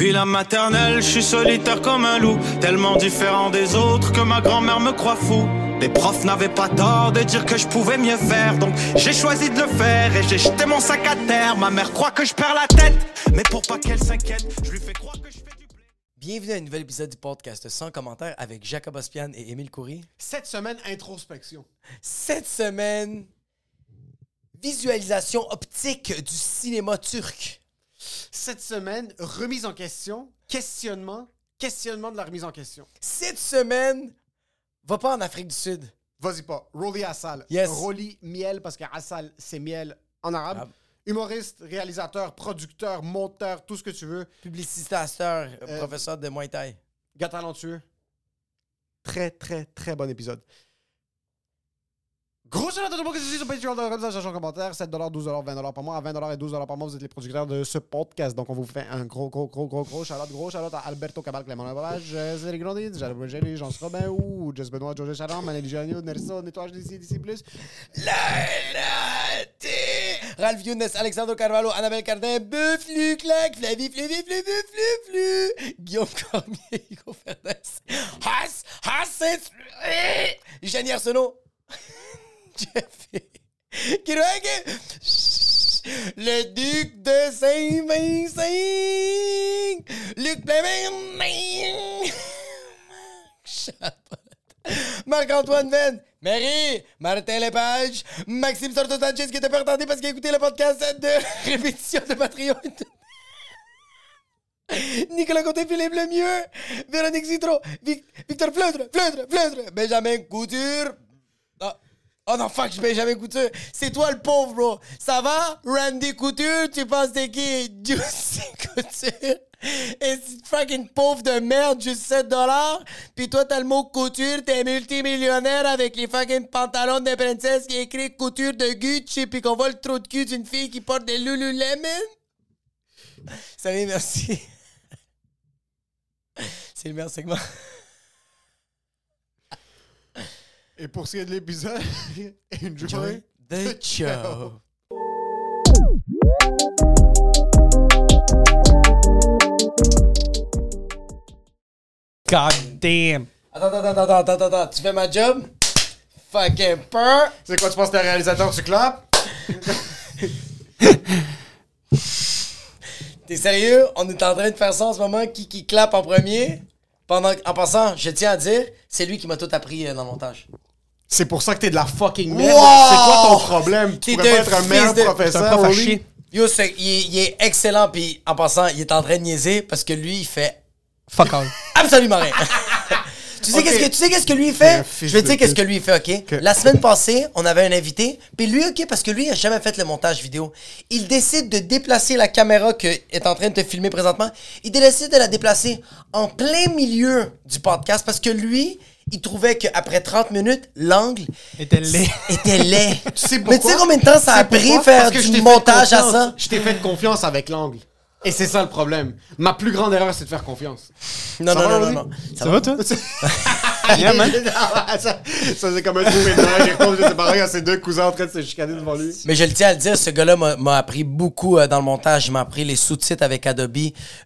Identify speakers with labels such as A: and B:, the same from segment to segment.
A: Depuis la maternelle, je suis solitaire comme un loup, tellement différent des autres que ma grand-mère me croit fou. Les profs n'avaient pas tort de dire que je pouvais mieux faire, donc j'ai choisi de le faire et j'ai jeté mon sac à terre. Ma mère croit que je perds la tête, mais pour pas qu'elle s'inquiète, je lui fais croire que je fais du blé.
B: Bienvenue à un nouvel épisode du podcast sans commentaire avec Jacob Ospian et Émile Coury.
C: Cette semaine, introspection.
B: Cette semaine, visualisation optique du cinéma turc.
C: Cette semaine, remise en question, questionnement, questionnement de la remise en question.
B: Cette semaine, va pas en Afrique du Sud.
C: Vas-y pas. Roli Assal.
B: Yes.
C: Roli miel, parce que Assal, c'est miel en arabe.
B: Arabe.
C: Humoriste, réalisateur, producteur, monteur, tout ce que tu veux.
B: Heure,
C: Euh,
B: professeur de Muay Thai.
C: Gars talentueux. Très, très, très bon épisode. Gros shout out à tout le monde qui se suit sur Patreon, dans la section commentaire, 7 12 20 par mois. À 20 et 12 par mois, vous êtes les producteurs de ce podcast. Donc, on vous fait un gros, gros, gros, gros, gros shout out, gros shout out à Alberto Cabal, Clément Lavage, Cédric Grondin, Jalou Géry, Jean Robin, ou Jess Benoît, José Charan, Manélie Gianio, Nelson, Nettoyage d'ici, d'ici plus.
B: Ralph Younes, Alexandre Carvalho, Annabelle Cardin, Bufflu, Clac, Flavie, Flavie, Flavie, Flu, Flu, Guillaume Cormier, Hugo Fernandez, Haas, Haas, Jenny Arsenault, Jeff Kirouac, le duc de Saint-Vincent, Luc Chapotte. Marc-Antoine Venn, Marie, Martin Lepage, Maxime Sorto Sanchez qui était pas retardé parce qu'il a écouté le podcast de répétition de Patreon. Nicolas Côté, Philippe Lemieux, Véronique Citro, Vic- Victor Fleutre, Fleutre, Fleutre, Benjamin Couture. Oh non, fuck, Benjamin Couture. C'est toi le pauvre, bro. Ça va? Randy Couture, tu penses t'es qui? Juicy Couture. Et fucking pauvre de merde, juste 7 dollars. Puis toi, t'as le mot couture, t'es multimillionnaire avec les fucking pantalons de princesse qui écrit couture de Gucci, puis qu'on voit le trou de cul d'une fille qui porte des Lululemon. Salut, merci. C'est le meilleur segment.
C: Et pour ce qui est de l'épisode, enjoy.
B: The show.
D: God damn.
B: Attends, attends, attends, attends, attends, attends. Tu fais ma job? Fucking peur.
C: C'est quoi, tu penses que t'es réalisateur, tu clapes?
B: T'es sérieux? On est en train de faire ça en ce moment. Qui qui clappe en premier? Pendant, en passant, je tiens à dire, c'est lui qui m'a tout appris euh, dans le montage.
C: C'est pour ça que t'es de la fucking merde.
B: Wow!
C: C'est quoi ton problème? Tu pourrais pas être un meilleur
B: de-
C: professeur,
D: prof à
C: Oli?
D: chier.
B: Yo, c'est- il, est- il est excellent, puis en passant, il est en train de niaiser parce que lui, il fait
D: Fuck all.
B: absolument rien. tu sais qu'est-ce que tu sais qu'est-ce que lui fait? Je vais te dire qu'est-ce que lui il fait, OK?
C: Ok.
B: La semaine passée, on avait un invité, puis lui OK parce que lui il a jamais fait le montage vidéo. Il décide de déplacer la caméra que est en train de te filmer présentement, il décide de la déplacer en plein milieu du podcast parce que lui il trouvait qu'après 30 minutes, l'angle
D: Était laid.
B: était laid.
C: Tu sais
B: Mais tu sais combien de temps ça a pris
C: pourquoi?
B: faire du montage à ça?
C: Je t'ai fait confiance avec l'angle. Et c'est ça le problème. Ma plus grande erreur, c'est de faire confiance.
B: Non,
C: Ça
B: non,
C: va,
B: non, non, non.
D: Ça va, toi?
C: Yeah, man. ça, ça, c'est comme un trou ménage. C'est pareil, il y a ses deux cousins en train de se chicaner devant lui.
B: Mais je le tiens à le dire, ce gars-là m'a- appris beaucoup euh, dans le montage. Il m'a appris les sous-titres avec Adobe.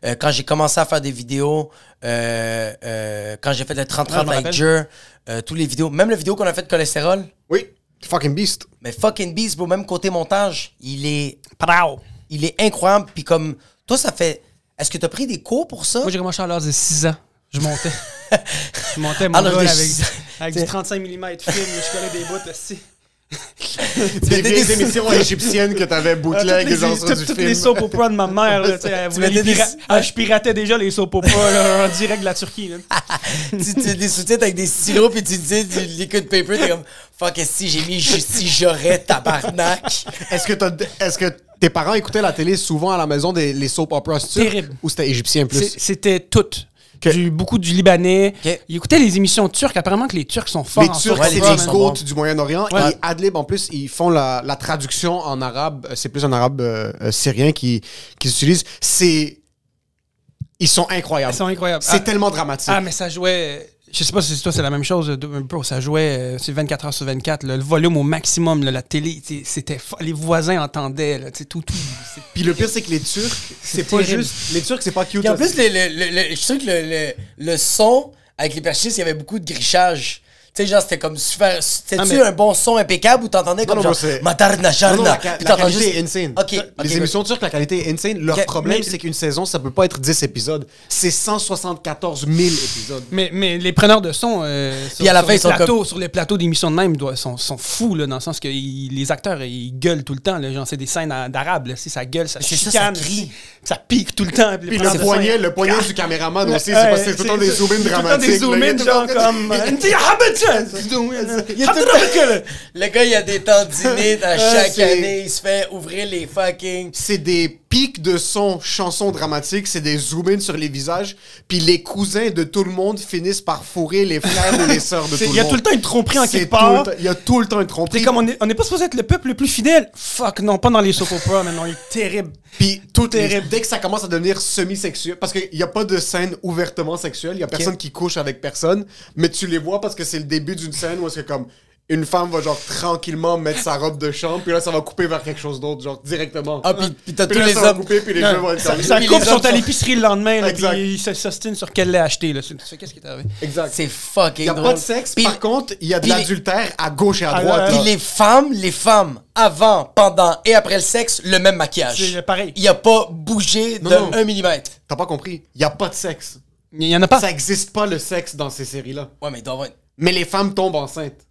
B: Euh, quand j'ai commencé à faire des vidéos, euh, euh, quand j'ai fait le 30-30
D: Ouais, je me
B: avec. Jer, euh, tous les vidéos, même la vidéo qu'on a fait de cholestérol,
C: Oui, fucking beast.
B: mais fucking beast, bro, même côté montage, il est, il est incroyable. Puis comme, toi, ça fait... Est-ce que tu as pris des cours pour ça?
D: Moi, j'ai commencé à l'âge de 6 ans. Je montais. je montais mon
B: Alors,
D: rôle
B: des-
D: avec, avec du 35 mm film. Je collais des bouts aussi.
C: Des vieilles émissions égyptiennes que t'avais
D: Ah, toutes
C: bootleg,
D: les,
C: genre sur
D: toutes,
C: du
D: toutes
C: film.
D: les soap operas de ma mère. Là, Ah, je piratais déjà les soap operas en direct de la Turquie.
B: Tu, des sous-titres avec des stylos, puis tu dis du liquid paper, t'es comme, fuck, si j'ai mis si j'aurais tabarnak?
C: Est-ce que, t'as- est-ce que tes parents écoutaient la télé souvent à la maison des les soap operas turcs?
D: Terrible.
C: Ou c'était égyptien plus?
D: C'était tout.
C: Que-
D: Du, beaucoup du Libanais.
B: Ok.
D: Il écoutait les émissions turques. Apparemment que les Turcs sont forts
C: Les
D: en
C: Turcs, c'est
B: les
C: côtes du Moyen-Orient.
D: Ouais.
C: Et Adlib, en plus, ils font la, la traduction en arabe. euh, C'est plus en arabe euh, euh, syrien qui, qui s'utilise. C'est... Ils sont incroyables.
D: Ils sont incroyables.
C: C'est
D: Ah.
C: tellement dramatique.
D: Ah, mais ça jouait. Je sais pas si toi c'est la même chose, euh, bro, ça jouait euh, c'est 24 heures sur 24, là, le volume au maximum, là, la télé, c'était les voisins entendaient, là, tu sais, tout, tout.
C: Puis le pire, c'est que les Turcs, c'est pas
D: terrible.
C: juste. Les Turcs, c'est pas cute.
B: Puis en plus, le, le, le- le- je trouve que le, le, le son, avec les perchistes, il y avait beaucoup de grichage. Tu sais, genre, c'était comme super. C'était-tu
D: mais-
B: un bon son impeccable ou t'entendais comme
C: non,
B: genre Matarna
C: Non, non,
B: Charna? puis
C: la
B: t'entends
C: qualité
B: juste-
C: est insane.
B: Ok.
C: les émissions turques, la qualité est insane. Leur problème,
D: mais-
C: c'est qu'une saison, ça peut pas être 10 épisodes. C'est 174 000 épisodes.
D: Mais, mais les preneurs de son, euh, sur,
B: Puis à la
D: sur
B: fin,
D: les plateaux,
B: comme-
D: sur les plateaux d'émissions de même, doivent- sont, sont fous, là, dans le sens que ils- les acteurs, ils gueulent tout le temps, là, genre, c'est des scènes d'arabe, là, si ça gueule, ça chicane,
B: ça crie.
D: ça pique tout le temps.
C: Puis le poignet, le poignet du caméraman aussi, c'est tout le temps des
D: tout le temps
C: dramatiques.
D: des genre comme. Zoom-in.
B: Il y a tout le gars, il a des tendinites à chaque
C: c'est-
B: année. Il se fait ouvrir les fucking.
C: C'est des pics de son, chansons dramatiques, c'est des zoom-ins sur les visages, puis les cousins de tout le monde finissent par fourrer les frères ou les sœurs de tout le monde.
D: Il y a tout le temps une tromperie en quelque part.
C: Il y a tout le temps une tromperie.
D: C'est comme on est, on est pas supposé être le peuple le plus fidèle. Fuck, non, pas dans les soap operas, mais non, il est terrible.
C: Puis tout
D: Terrible.
C: dès que ça commence à devenir semi-sexuel, parce qu'il n'y a pas de scène ouvertement sexuelle, il y a personne qui couche avec personne, mais tu les vois parce que c'est le début d'une scène où c'est comme une femme va genre tranquillement mettre sa robe de chambre, puis là ça va couper vers quelque chose d'autre, genre directement.
B: Ah, puis, puis t'as
C: Puis
B: tous
C: là,
B: les
C: ça va
B: hommes.
C: couper, puis les jeux vont être
D: Ça, ça coupe, sont
B: hommes
D: à
B: sont-
D: l'épicerie le lendemain, là,
C: Exact.
D: puis ils se- s'ostinent sur quel lait acheter. Là. C'est- c'est- Qu'est-ce qui est arrivé?
C: Exact.
B: C'est fucking
C: Il n'y a
B: drôle.
C: pas de sexe,
B: Puis-
C: par contre, il y a de
B: les-
C: l'adultère à gauche et à
D: Ah,
C: droite. là.
B: Puis les femmes, les femmes, avant, pendant et après le sexe, le même maquillage.
D: C'est pareil.
B: Il a pas bougé de
C: Non, non.
B: 1 mm.
C: T'as pas compris? Il n'y a pas de sexe.
D: Il y en a pas.
C: Ça existe pas le sexe dans ces séries-là.
B: Ouais, mais une-
C: Mais les femmes tombent enceintes.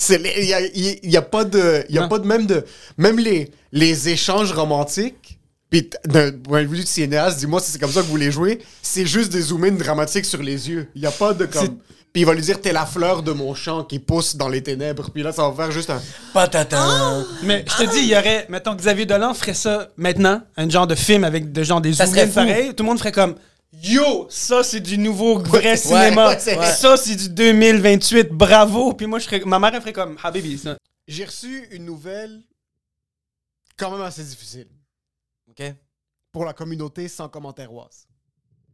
C: C'est les- Il y a, il y a pas de. Il y a
D: Non.
C: pas de même de. Même les, les échanges romantiques. Puis d'un point de vue de cinéaste, dis-moi si c'est comme ça que vous voulez jouer. C'est juste des zoom-ins dramatiques sur les yeux. Il y a pas de comme. Puis il va lui dire T'es la fleur de mon champ qui pousse dans les ténèbres. Puis là, ça va faire juste un.
B: Patatan.
D: Mais je te dis, il y aurait, mettons, Xavier Dolan ferait ça maintenant, un genre de film avec de genre des
B: Ça
D: zoom
B: serait fou.
D: pareil, tout le monde ferait comme Yo, ça c'est du nouveau vrai
C: Ouais,
D: cinéma.
C: ouais,
D: ça c'est du 2028, bravo. Puis moi je ferais, ma mère elle ferait comme Habibi. ça.
C: J'ai reçu une nouvelle quand même assez difficile
B: Ok.
C: pour la communauté sans commentaire-oise.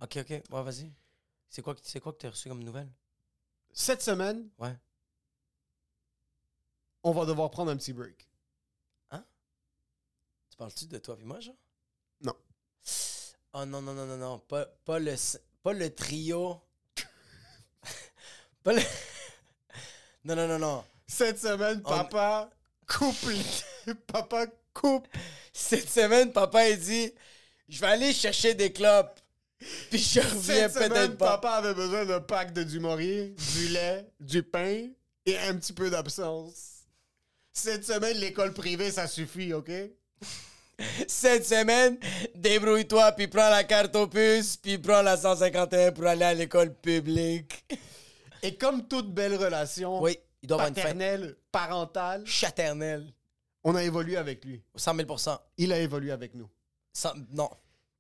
B: Ok, ok. Ouais, vas-y. C'est quoi, que- c'est quoi que t'as reçu comme nouvelle?
C: Cette semaine,
B: Ouais.
C: on va devoir prendre un petit break.
B: Tu parles-tu de toi et moi, genre?
C: Non.
B: Oh non, non, non, non, non. Pas, pas, le, pas le trio. pas le. Non, non, non, non.
C: Cette semaine,
B: On-
C: papa coupe. les- papa coupe.
B: Cette semaine, papa, il dit Je vais aller chercher des clopes. Puis je reviens
C: Cette semaine,
B: peut-être pas.
C: papa avait besoin d'un pack de du Maurier, du lait, du pain et un petit peu d'absence. Cette semaine, l'école privée, ça suffit, OK?
B: Cette semaine, débrouille-toi, puis prends la carte aux puces, puis prends la 151 pour aller à l'école publique.
C: Et comme toute belle relation
B: Oui, il doit avoir une fin.
C: paternelle, parentale,
B: Chaternelle.
C: on a évolué avec lui.
B: 100 000%
C: Il a évolué avec nous.
B: Non.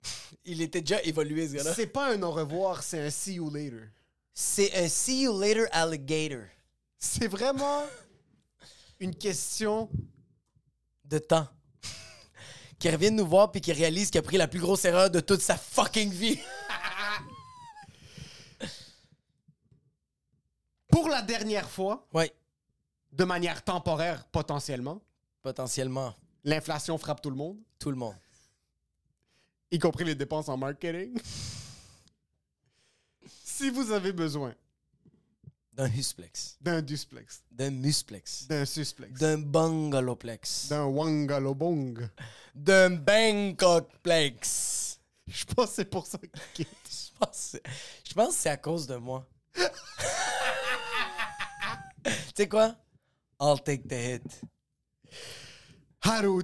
B: Il était déjà évolué, ce gars-là.
C: C'est pas un au revoir, c'est un see you later.
B: C'est un see you later alligator.
C: C'est vraiment une question
B: De temps. Qui revient nous voir puis qui réalise qu'il a pris la plus grosse erreur de toute sa fucking vie.
C: pour la dernière fois,
B: ouais,
C: de manière temporaire potentiellement.
B: potentiellement,
C: L'inflation frappe tout le monde,
B: tout le monde.
C: y compris les dépenses en marketing. si vous avez besoin
B: D'un husplex.
C: d'un dusplex,
B: D'un musplex.
C: d'un susplex,
B: D'un bungalowplex.
C: d'un wangalobong,
B: D'un bangkokplex.
C: je pense que c'est pour ça qu'il quitte.
B: Je pense, je pense que c'est à cause de moi. tu sais quoi? I'll take the hit.
C: Harut,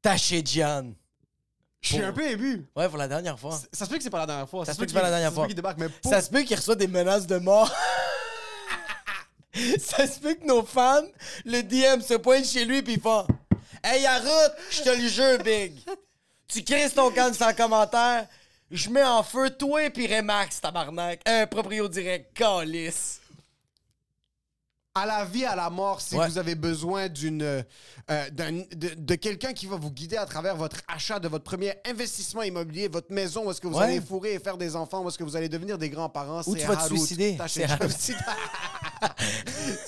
B: Tachedjian.
C: je suis un peu ému.
B: Ouais, pour la dernière fois.
C: Ça se peut que c'est pas la dernière fois.
B: Ça se
C: peut
B: que c'est pas la dernière
C: ça se
B: fois.
C: peut qu'il débarque, mais pour-
B: Ça se peut qu'il reçoit des menaces de mort. ça se peut que nos fans, le DM se pointe chez lui puis font Hey, Yarout, je te le jure, Big. Tu crises ton camp sans commentaire. Je mets en feu toi puis Remax, tabarnak. Un proprio direct, calice.
C: À la vie, à la mort, si
B: Ouais.
C: vous avez besoin d'une, euh, d'un- de, de quelqu'un qui va vous guider à travers votre achat de votre premier investissement immobilier, votre maison, où est-ce que vous
B: Ouais.
C: allez fourrer et faire des enfants, où est-ce que vous allez devenir des grands-parents.
B: Ou
C: c'est
B: tu vas te suicider?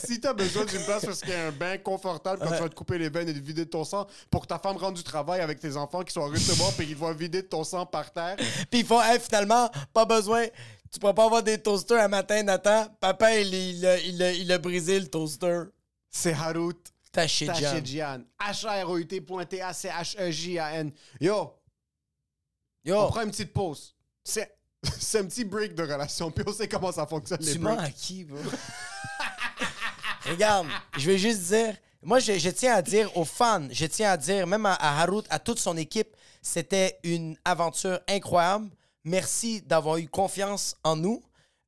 C: Si t'as- besoin d'une place parce qu'il y a un bain confortable quand
B: Ouais.
C: tu vas te couper les veines et te vider de ton sang pour que ta femme rentre du travail avec tes enfants qui sont en recevoir puis qu'ils vont vider de ton sang par terre.
B: Puis ils font, hey, finalement, pas besoin. Tu pourras pas avoir des toasters un matin, Nathan. Papa, il, il, a- il, a- il a brisé le toaster.
C: C'est Harout.
B: T'as shit,
C: Tachejian. H-A-R-O-U-T.T-A-C-H-E-J-A-N. Yo,
B: Yo,
C: on prend une petite pause. C'est c'est un petit break de relation, puis on sait comment ça fonctionne, les
B: tu mens
C: breaks.
B: à qui, bro? Regarde, je vais juste dire, moi, je, je tiens à dire aux fans, je tiens à dire, même à, à Harout, à toute son équipe, c'était une aventure incroyable. Merci d'avoir eu confiance en nous.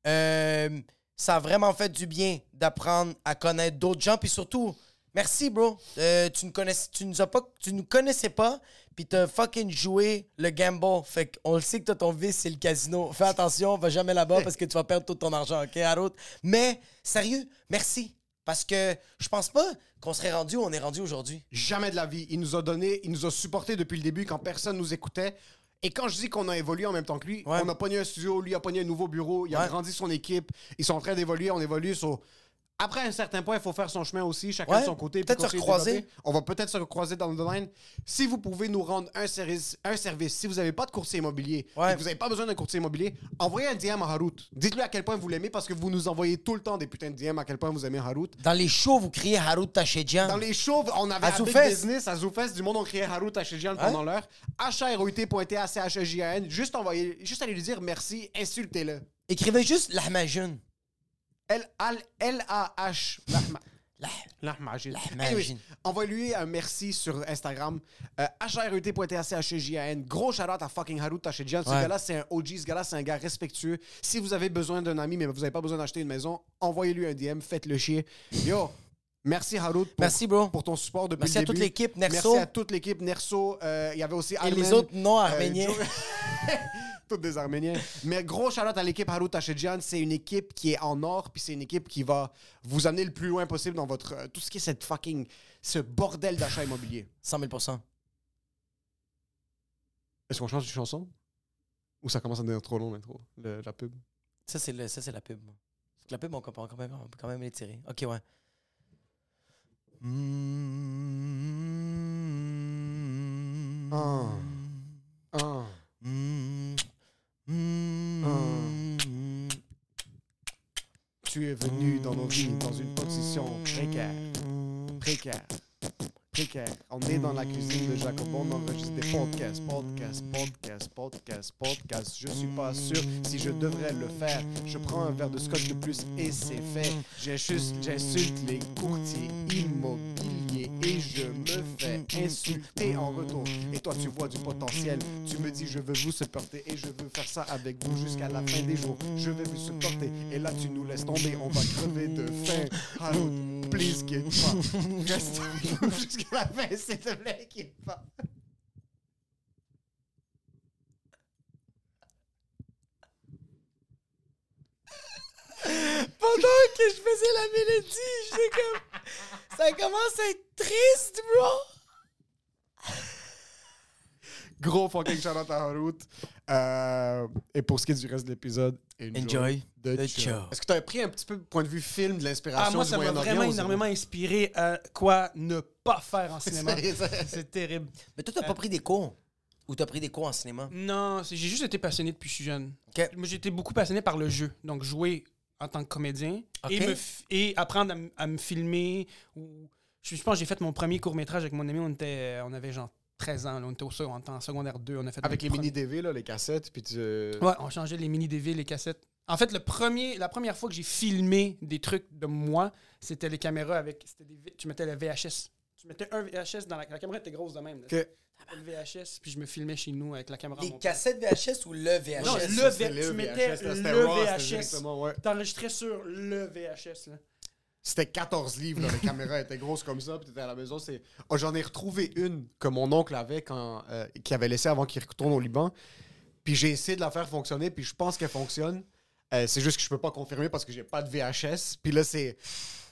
B: Euh, ça a vraiment fait du bien d'apprendre à connaître d'autres gens, puis surtout, merci, bro. Euh, tu, ne nous connaissais pas, puis t'as fucking joué le gamble. Fait qu'on le sait que t'as ton vice, c'est le casino. Fais attention, va jamais là-bas parce que tu vas perdre tout ton argent, OK, Harout? Mais, sérieux, merci. Parce que je pense pas qu'on serait rendu où on est rendu aujourd'hui.
C: Jamais de la vie. Il nous a donné, il nous a supporté depuis le début quand personne nous écoutait. Et quand je dis qu'on a évolué en même temps que lui,
B: Ouais.
C: on a pogné un studio, lui a pogné un nouveau bureau, il a grandi son équipe, ils sont en train d'évoluer, on évolue sur... Après un certain point, il faut faire son chemin aussi, chacun
B: Ouais.
C: de son côté.
B: Peut-être se
C: développer. On va peut-être se recroiser dans le line. Si vous pouvez nous rendre un service, un service si vous n'avez pas de courtier immobilier
B: Ouais.
C: et que vous n'avez pas besoin d'un courtier immobilier, envoyez un DM à Harout. Dites-lui à quel point vous l'aimez parce que vous nous envoyez tout le temps des putains de DM à quel point vous aimez Harout.
B: Dans les shows, vous criez Harout Tachedjian.
C: Dans les shows, on avait
B: À
C: Big. Business, à Zoufest, du monde, on criait Harout Tachejian pendant l'heure. H-A-R-O-U-T.T-A-C-H-E-J-A-N. Juste envoyer, juste aller lui dire merci, insultez-le.
B: Écrivez juste Lahmajun.
C: L-A-H. Lahma-
B: Lah-
C: Lahmajin.
B: Lahmajin.
C: Envoie-lui un merci sur Instagram. Euh, H-A-R-E-T.T-A-C-H-E-J-A-N. Gros shout-out à fucking Harout Tachejian. Ce gars-là, c'est un OG. Ce gars-là, c'est un gars respectueux. Si vous avez besoin d'un ami, mais vous n'avez pas besoin d'acheter une maison, envoyez-lui un DM, faites-le chier. Yo, merci Harout. pour-
B: Merci, bro.
C: pour ton support depuis
B: Merci
C: le
B: à
C: début.
B: toute l'équipe, Nerso.
C: Merci à toute l'équipe Nerso. Euh, Il y avait aussi
B: Et
C: Armen,
B: les autres non
C: euh,
B: arméniens.
C: Joe- Toutes des Arméniens. Mais gros shout à l'équipe Harout Tachedjian. C'est une équipe qui est en or, puis c'est une équipe qui va vous amener le plus loin possible dans votre euh, tout ce qui est cette fucking ce bordel d'achat immobilier.
B: 100 000
C: Est-ce qu'on change de chanson? Ou ça commence à devenir trop long l'intro, le- la pub?
B: Ça, c'est le- ça, c'est la pub. La pub, on peut quand même, on peut quand même les tirer. Ok, ouais. Mm.
C: Ah. Ah.
B: Mm. Mm.
C: Tu es venu dans nos vies dans une position précaire, précaire, On est dans la cuisine de Jacob, on enregistre des podcasts, podcasts, podcasts, podcasts, podcasts. Je suis pas sûr si je devrais le faire. Je prends un verre de scotch de plus et c'est fait. J'insulte les courtiers immobiliers et je me fais insulter en retour. Et toi, tu vois du potentiel. Tu me dis, je veux vous supporter et je veux faire ça avec vous jusqu'à la fin des jours. Je vais vous supporter. Et là, tu nous laisses tomber. On va crever de faim. Allô, please, quitte pas. Reste jusqu'à la fin, s'il te plaît, pas.
B: Pendant que je faisais la mélodie, j'étais comme. Ça commence à être triste, bro!
C: Gros fucking shout out à Harout. Euh, et pour ce qui est du reste de l'épisode,
B: Enjoy
C: the,
B: the
C: show.
B: show.
C: Est-ce que tu as pris un petit peu point de vue film de l'inspiration
D: Ah, moi,
C: du
D: ça m'a vraiment énormément inspiré à quoi ne pas faire en cinéma.
C: C'est-
D: terrible.
B: Mais toi, t'as pas pris des cours? Ou t'as pris des cours en cinéma?
D: Non, j'ai juste été passionné depuis que je suis jeune.
B: Ok.
D: Moi, j'ai été beaucoup passionné par le jeu. Donc, jouer en tant que comédien et, me f- et apprendre à, me filmer. Ou... Je, je pense que j'ai fait mon premier court-métrage avec mon ami. On, était, on avait genre 13 ans. là. on était au on était en secondaire 2. On a fait
C: Avec les
D: notre
C: mini DV, là, les cassettes, puis tu...
D: Ouais, on changeait les mini DV, les cassettes. En fait, le premier, la première fois que j'ai filmé des trucs de moi, c'était les caméras avec. Des, tu mettais le VHS. Tu mettais un VHS dans la, la caméra était grosse de même. là.
C: Que-
D: Le VHS, puis je me filmais chez nous avec la caméra.
B: Les cassettes VHS ou le VHS?
D: Non,
C: VHS,
D: le V- tu mettais
C: là,
D: le
C: raw,
D: VHS.
C: ouais.
D: T'enregistrais sur le VHS. Là.
C: C'était 14 livres, là, les caméras étaient grosses comme ça, puis t'étais à la maison. C'est... Oh, j'en ai retrouvé une que mon oncle avait quand, euh, qu'il avait laissé avant qu'il retourne au Liban. Puis j'ai essayé de la faire fonctionner, puis je pense qu'elle fonctionne. Euh, c'est juste que je peux pas confirmer parce que j'ai pas de VHS. Puis là, c'est.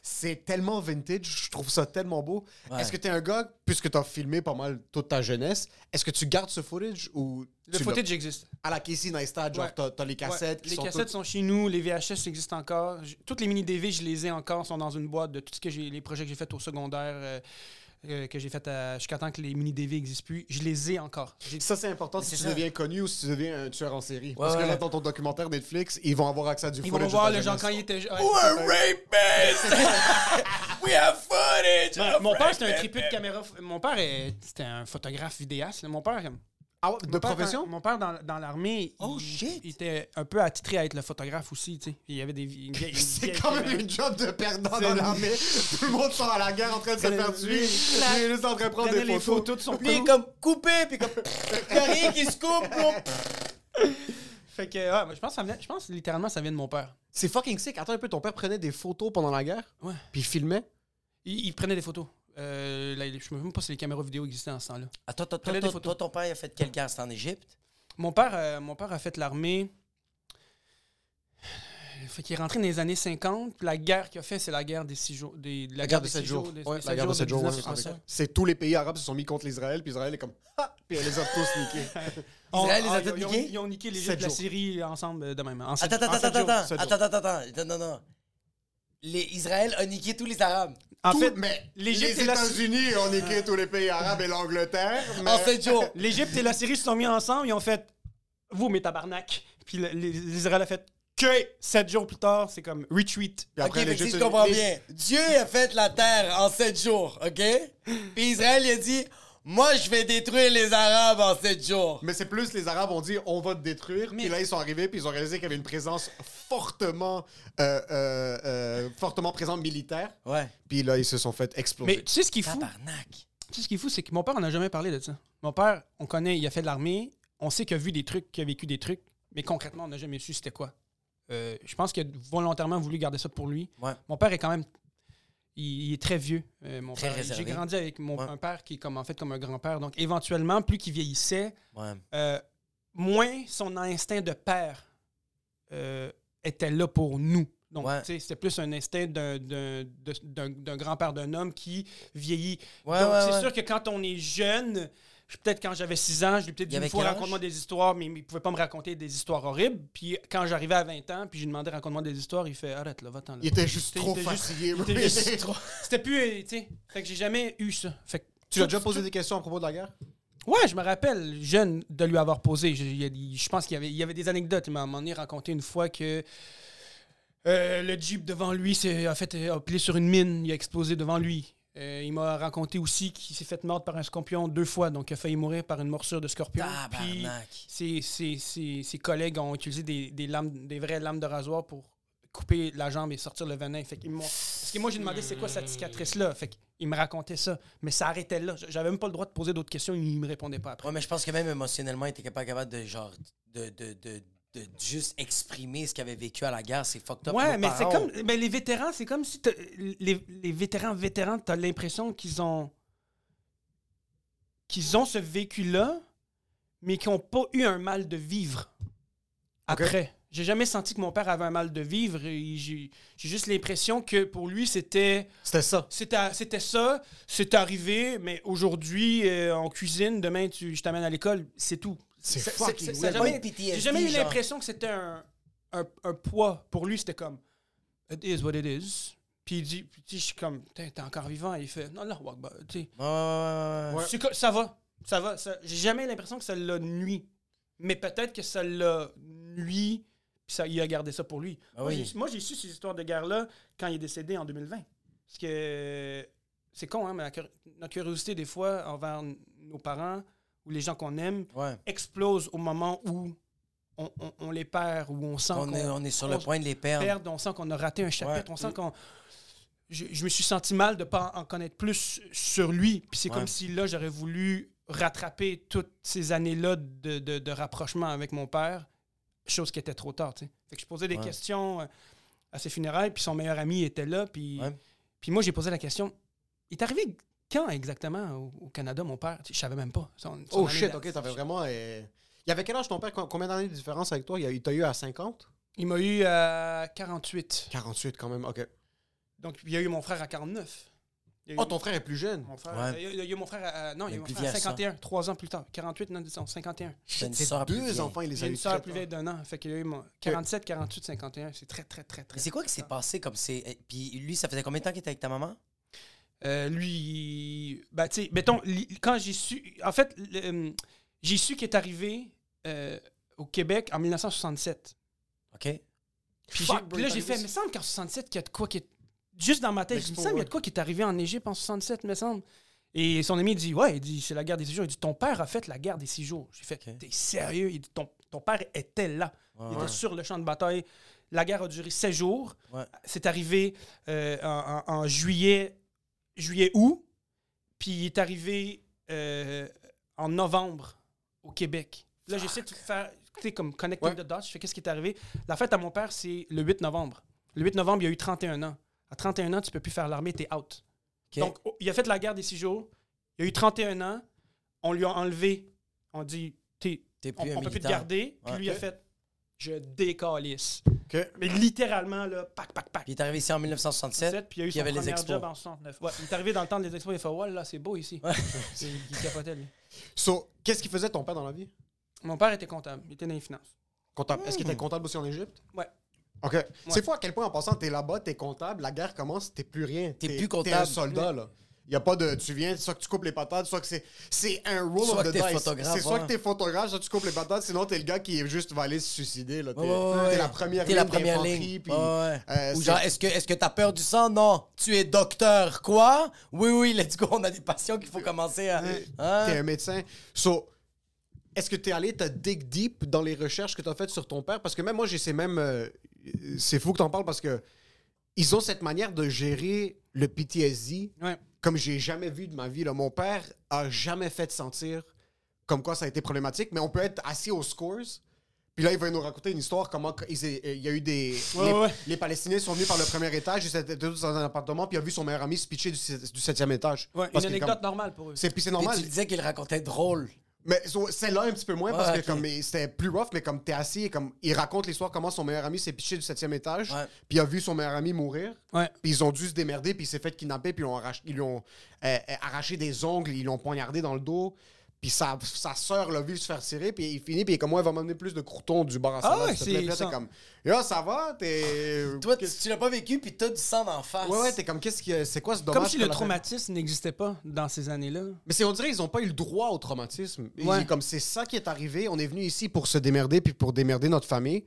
C: C'est tellement vintage, je trouve ça tellement beau.
E: Ouais.
C: Est-ce que t'es un gars, puisque t'as filmé pas mal toute ta jeunesse, est-ce que tu gardes ce footage ou
D: Le
C: tu
D: footage existe.
C: à la Casey Neistat, genre
D: Ouais.
C: t'as, les cassettes
D: Ouais,
C: qui
D: les
C: sont
D: cassettes
C: toutes-
D: sont chez nous, les VHS existent encore. Toutes les mini DV, je les ai encore, sont dans une boîte de tout ce que j'ai, les projets que j'ai fait au secondaire, euh, euh, que j'ai fait à- jusqu'à temps que les mini DV n'existent plus. Je les ai encore. J'ai-
C: Ça, c'est important
E: Mais
C: si tu
E: ça.
C: deviens connu ou si tu deviens un tueur en série. Parce que
E: ouais.
C: là, dans ton documentaire Netflix, ils vont avoir accès à du
D: Ils
C: footage.
D: vont voir le gens quand il était jeune.
E: We're rapists! We have footage!
D: Ouais, mon père, c'était un tripeux de caméra. Mon père, est- c'était un photographe vidéaste. Mon père,
C: Ah ouais, de
D: mon
C: profession?
D: mon père, dans, dans l'armée,
E: Oh,
D: il,
E: shit.
D: il était un peu attitré à être le photographe aussi. tu sais. Il y avait des.
C: C'est quand même une job de perdant dans l'armée. Tout le monde sort à la guerre en train de se faire tuer.
D: lui,
C: Il est juste en train de prendre des
D: les
C: photos.
D: photos de son
E: Puis il comme coupé, puis comme. Y'a rien qui se coupe.
D: Fait que, ouais, je pense, que ça venait- je pense littéralement ça vient de mon père.
C: C'est fucking sick. Attends un peu, ton père prenait des photos pendant la guerre?
D: Ouais.
C: Puis il filmait?
D: Il, il prenait des photos. Euh, là, je ne sais même pas si les caméras vidéo existaient en ce temps-là.
E: Attends, toi, toi, ton père, il a fait quelle guerre? C'était en Égypte?
D: Mon père, euh, mon père a fait l'armée. Fait qu'il est rentré dans les années 50. Puis la guerre qu'il a fait, c'est la guerre des six jours. Des,
C: La guerre de
D: des
C: 7
D: six
C: jours.
D: des-
C: Ouais,
D: des
C: la
D: sept
C: guerre de 7 jours. ouais,
D: 1960.
C: C'est tous les pays arabes se sont mis contre l'Israël, puis Israël est comme Ah! Puis elle les a tous niqués.
D: On-
E: Israël les a
D: ah,
E: tous
D: ils ont-
E: niqués?
D: Ils niqué la. Syrie ensemble euh, de même. En sept-
E: Attends,
D: en
E: attends, attends,
D: jours.
E: attends, attends, attends, attends, attends, non, non. Les Israël a niqué tous les Arabes.
D: En
C: Tout-
D: fait,
C: mais
D: l'Égypte
C: les
D: et la-
C: États-Unis ont niqué tous les pays arabes et l'Angleterre. Mais...
E: En 7 jours.
D: l'Égypte et la Syrie se sont mis ensemble. Ils ont fait Vous, mes tabarnak. Puis le- les- l'Israël a fait Que sept jours plus tard, c'est comme retweet.
C: Puis
E: Ok,
C: après,
E: fait que
C: l'Égypte-
E: si je comprends
C: les-
E: bien, Dieu a fait la terre en 7 jours, ok? Puis Israël, il a dit, moi, je vais détruire les Arabes en 7 jours.
C: Mais c'est plus les Arabes ont dit on va te détruire.
D: Mais-
C: Puis là, ils sont arrivés, puis ils ont réalisé qu'il y avait une présence fortement, euh, euh, euh, fortement présente militaire.
E: Ouais.
C: Puis là, ils se sont fait exploser.
D: Mais tu sais ce qui est fou?
E: Tabarnak.
D: Tu sais ce qui est fou, c'est que mon père, on n'a jamais parlé de ça. Mon père, on connaît, il a fait de l'armée, on sait qu'il a vu des trucs, qu'il a vécu des trucs, mais concrètement, on n'a jamais su c'était quoi. Euh, je pense qu'il a volontairement voulu garder ça pour lui.
E: Ouais.
D: Mon père est quand même. Il, il est très vieux. euh, mon
E: Très
D: père. J'ai grandi avec mon,
E: Ouais.
D: un père qui est comme, en fait comme un grand-père. Donc, éventuellement, plus qu'il vieillissait,
E: Ouais.
D: euh, moins son instinct de père euh, était là pour nous. Donc,
E: Ouais.
D: c'était plus un instinct d'un- grand-père d'un homme qui vieillit. Donc, c'est sûr que quand on est jeune, je- peut-être quand j'avais 6 ans, je lui ai peut-être dit une fois, raconte-moi des histoires, mais, il pouvait pas me raconter des histoires horribles. Puis quand j'arrivais à 20 ans, puis je lui demandais, raconte-moi des histoires, il fait, arrête là, va-t'en là.
C: Il était juste trop fatigué.
D: trop- C'était plus, euh, tu sais, fait que j'ai jamais eu ça. Fait que
C: Tu l'as
D: tout-
C: déjà posé des questions à propos de la guerre?
D: Ouais, je me rappelle, jeune, de lui avoir posé. Je, je pense qu'il y avait, il y avait des anecdotes. Il m'a à un moment donné raconté une fois que euh, le Jeep devant lui a fait a plié sur une mine, il a explosé devant lui. Euh, il m'a raconté aussi qu'il s'est fait mordre par un scorpion deux fois, donc il a failli mourir par une morsure de scorpion. Puis ses, ses- ses- ses collègues ont utilisé des, des lames, des vraies lames de rasoir pour couper la jambe et sortir le venin. Fait Parce que moi, j'ai demandé c'est quoi cette cicatrice-là? Fait qu'il me racontait ça. Mais ça arrêtait là. J'avais même pas le droit de poser d'autres questions. Il me répondait pas après.
E: Ouais, mais je pense que même émotionnellement, il était pas capable de, genre, de, de, de, de juste exprimer ce qu'il avait vécu à la guerre. C'est fucked up.
D: Ouais, mais c'est comme. Ben, les vétérans, c'est comme si. Les, les vétérans, vétérans, t'as l'impression qu'ils ont. qu'ils ont ce vécu-là, mais qui n'ont pas eu un mal de vivre après. J'ai jamais senti que mon père avait un mal de vivre. J'ai j'ai juste l'impression que pour lui, c'était.
C: C'était ça.
D: C'était c'était ça, c'est arrivé, mais aujourd'hui, euh, on cuisine, demain, tu, je t'amène à l'école, c'est tout.
C: C'est fucking weird.
D: jamais- J'ai jamais eu l'impression que c'était un, un, un poids. Pour lui, c'était comme It is what it is. Puis il dit, puis je suis comme, t'es encore vivant. il fait, non, non, walk by. Tu sais,
E: ouais,
D: c'est ça va, ça va. J'ai jamais l'impression que ça l'a nuit. Mais peut-être que ça l'a nuit, puis ça, il a gardé ça pour lui.
E: Ah
D: Moi,
E: oui.
D: j'ai- Moi, j'ai su ces histoires de guerre-là quand il est décédé en 2020. Parce que c'est con, hein, mais la notre curiosité, des fois, envers nos parents ou les gens qu'on aime,
E: Ouais.
D: explose au moment où on, on- on les perd, où on sent
E: On est,
D: qu'on
E: on est sur le point de les perdre.
D: perd, on sent qu'on a raté un chapitre,
E: Ouais.
D: on sent qu'on... Je, je me suis senti mal de ne pas en connaître plus sur lui. Puis c'est
E: Ouais.
D: comme si là, j'aurais voulu rattraper toutes ces années-là de, de- de rapprochement avec mon père, chose qui était trop tard. Fait que je posais des questions euh, à ses funérailles, puis son meilleur ami était là. Puis, puis moi, j'ai posé la question, il est arrivé quand exactement au, au Canada, mon père? Je savais même pas. Son- son
C: Oh shit, ok, t'avais vraiment. euh, Il y avait quel âge ton père Com- Combien d'années de différence avec toi Il, t'a eu à 50
D: Il m'a eu à 48.
C: 48 quand même, ok.
D: Donc, il y a eu mon frère à 49. Il y a eu
C: Oh, ton frère est plus jeune.
D: mon frère,
B: Ouais.
D: il, y a, il y a eu mon frère à, non, il y a eu mon frère à
B: vieil, ça.
D: 51, trois ans plus tard. 48, non, disons, 51.
B: J'ai
C: deux
B: vieille.
C: enfants, il les a eu
D: une soeur plus vieille d'un an. Fait qu'il y a eu mon 47, 48, 51. C'est très, très, très, très.
B: Mais c'est quoi qui s'est passé comme c'est. eh, Puis lui, ça faisait combien de temps qu'il était avec ta maman?
D: Euh, lui, ben, tu sais, mettons, quand j'ai su. En fait, euh, j'ai su qu'il est arrivé euh, au Québec en 1967.
B: OK?
D: Puis, là, j'ai fait, il me semble qu'en 67, qu'il y a de quoi qui est. Juste dans ma tête, il me
C: L'expo,
D: semble qu'il y a de quoi qui est arrivé en Égypte en 67, il me semble. Et son ami dit, ouais, il dit, c'est la guerre des six jours. Il dit, ton père a fait la guerre des six jours. J'ai fait, t'es sérieux? Il dit, ton, ton père était là.
B: Ouais,
D: il
B: ouais.
D: était sur le champ de bataille. La guerre a duré 16 jours.
B: Ouais.
D: C'est arrivé euh, en, en- en juillet, juillet-août. Puis il est arrivé euh, en novembre au Québec. Là, j'essaie de faire, tu sais, comme connecting
C: Ouais.
D: the dots. Je fais qu'est-ce qui est arrivé? La fête à mon père, c'est le 8 novembre. Le 8 novembre, il a eu 31 ans. À 31 ans, tu peux plus faire l'armée, t'es out. Donc, oh, il a fait la guerre des six jours. Il a eu 31 ans. On lui a enlevé. On dit, t'es- on, on peut plus te garder. Puis lui, il a fait, je décalisse. Mais littéralement, là, pac, pac, pac.
B: Il est arrivé ici en 1967.
D: 17, puis il y a eu
B: puis il y
D: son
B: avait les expos.
D: job en 69. Ouais, il est arrivé dans le temps des expos, il a fait Ouais, là, c'est beau ici. C'est- il capotait, lui.
C: So, qu'est-ce qu'il faisait ton père dans la vie?
D: Mon père était comptable, il était dans les finances.
C: Comptable. Est-ce qu'il était comptable aussi en Égypte?
D: Ouais.
C: OK. C'est fou à quel point, en passant, t'es là-bas, t'es comptable, la guerre commence, t'es plus rien.
B: T'es plus
C: T'es un
B: comptable.
C: soldat, là. Il y a pas de. Tu viens, soit que tu coupes les patates, soit que c'est. C'est un roll
B: Soit
C: of the
B: t'es
C: dice. C'est soit que t'es photographe, soit tu coupes les patates, sinon t'es le gars qui est juste va aller se suicider, là. T'es
B: Ouais, ouais,
C: la première
B: T'es la
C: ligne
B: première ligne.
C: puis,
B: Ouais, ouais.
C: euh,
B: Ou genre, est-ce que est-ce que t'as peur du sang? Non. Tu es docteur. Quoi? Oui, oui, let's go. On a des patients qu'il faut commencer à. Hein?
C: T'es un médecin. So, est-ce que t'es allé te dig deep dans les recherches que t'as faites sur ton père? Parce que même moi, j'ai ces mêmes. euh, c'est fou que t'en parles parce que ils ont cette manière de gérer le PTSD
D: Ouais.
C: Comme j'ai jamais vu de ma vie. Là. Mon père a jamais fait sentir comme quoi ça a été problématique, mais on peut être assis aux scores. Puis là, il va nous raconter une histoire comment il y a eu des.
D: Ouais,
C: les,
D: ouais.
C: les Palestiniens sont venus par le premier étage, ils étaient tous dans un appartement, puis il a vu son meilleur ami se pitcher du, du septième étage.
D: Ouais, une anecdote
C: comme-
D: normale pour eux.
C: C'est, puis c'est
B: Puis
C: normal.
B: tu disais qu'il racontait drôle.
C: Mais celle-là, un petit peu moins, parce
B: Ouais,
C: que comme c'était plus rough, mais comme t'es assis et comme il raconte l'histoire comment son meilleur ami s'est piché du septième étage, puis il a vu son meilleur ami mourir, puis ils ont dû se démerder, puis il s'est fait kidnapper, puis ils, ont arraché, ils lui ont euh, euh, arraché des ongles, ils l'ont poignardé dans le dos, puis sa, sa soeur l'a vu se faire tirer, puis il finit, puis il est comme moi, il va m'amener plus de croutons du bar à
D: Ah
C: salade,
D: ouais,
C: s'il te plaît. Puis là,
D: c'est
C: t'es
D: ça.
C: comme, yo, ça va, t'es...
B: Toi, tu, tu l'as pas vécu, puis t'as du sang d'en face.
C: Ouais, ouais, t'es comme, qu'est-ce qui... C'est quoi ce dommage
D: Comme si le traumatisme n'existait pas dans ces années-là.
C: Mais c'est, on dirait qu'ils n'ont pas eu le droit au traumatisme. Ils-
D: Ouais.
C: Comme c'est ça qui est arrivé, on est venu ici pour se démerder puis pour démerder notre famille.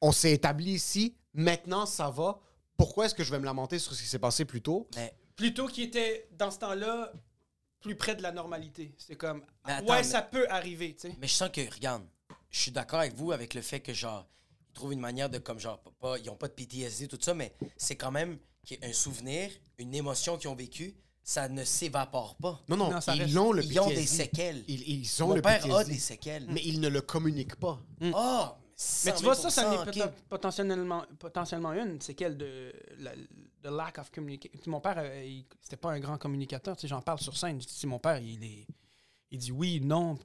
C: On s'est établi ici. Maintenant, ça va. Pourquoi est-ce que je vais me lamenter sur ce qui s'est passé plus tôt?
B: Mais
D: Plutôt qu'il était, dans ce temps-là, plus près de la normalité. C'est comme,
B: Mais attends,
D: ouais,
B: mais-
D: ça peut arriver, tu sais.
B: Mais je sens que, regarde, je suis d'accord avec vous avec le fait que, genre, ils trouvent une manière de, comme, genre, pas- ils ont pas de PTSD, tout ça, mais c'est quand même un souvenir, une émotion qu'ils ont vécue, ça ne s'évapore pas.
C: Non, non,
D: Non, ça
C: ils ont le
B: Ils ont
C: PTSD.
B: des séquelles.
C: Ils, ils ont
B: Mon
C: le
B: père a
C: PTSD.
B: des séquelles.
C: Mais ils ne le communiquent pas.
B: Ah!
D: Mais tu vois, ça, ça n'est
B: 100
D: peut- potentiellement, potentiellement une. C'est quelle de, la, de lack of communication. Mon père, euh, il- c'était pas un grand communicateur. Tu sais, j'en parle sur scène. Dis, mon père, il est, il dit oui, non.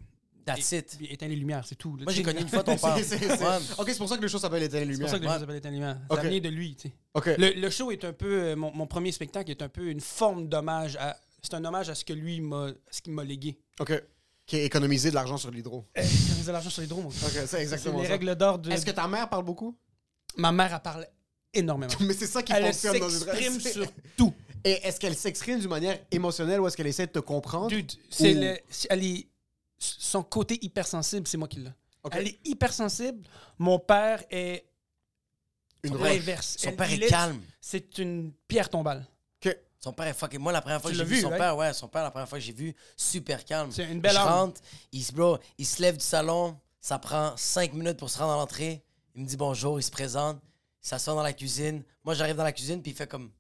B: That's it.
D: éteins les lumières, c'est tout. là.
B: Moi, j'ai connu une fois ton père.
C: C'est- c'est- c'est-
B: Ouais.
C: Ok, c'est pour ça que les choses s'appellent éteindre les
D: C'est pour ça
C: lumières.
D: que les
B: Ouais.
D: choses s'appellent éteins les lumières. Ça vient de lui, tu sais.
C: Ok.
D: Le, le show est un peu. euh, mon, mon premier spectacle est un peu une forme d'hommage à. C'est un hommage à ce que lui m'a, ce qu'il m'a légué.
C: Ok. Qui est économiser de l'argent sur l'hydro.
D: Euh, Économiser de l'argent sur les drones.
C: Ok, c'est
D: C'est
C: exactement
D: les
C: ça.
D: règles d'or de.
C: Est-ce que ta mère parle beaucoup?
D: Ma mère, elle parle énormément.
C: Mais c'est ça qui
D: Elle
C: fonctionne dans une
D: s'exprime sur tout.
C: Et est-ce qu'elle s'exprime d'une manière émotionnelle ou est-ce qu'elle essaie de te comprendre?
D: Dude, c'est
C: Ou-
D: le, elle est, son côté hypersensible, c'est moi qui l'ai.
C: Ok.
D: Elle est hypersensible. Mon père est
C: Une roche.
D: l'inverse.
B: Son
D: Elle-
B: père
D: il
B: est calme.
D: C'est une pierre tombale.
B: Son père est fucking. Moi, la première fois
D: Tu
B: que j'ai vu,
D: vu,
B: son
D: right?
B: père, ouais, son père, la première fois que j'ai vu, super calme.
D: C'est une belle
B: Je rentre, il se, bro, il se lève du salon, ça prend cinq minutes pour se rendre à l'entrée. Il me dit bonjour, il se présente, il s'assoit dans la cuisine. Moi, j'arrive dans la cuisine, puis il fait comme.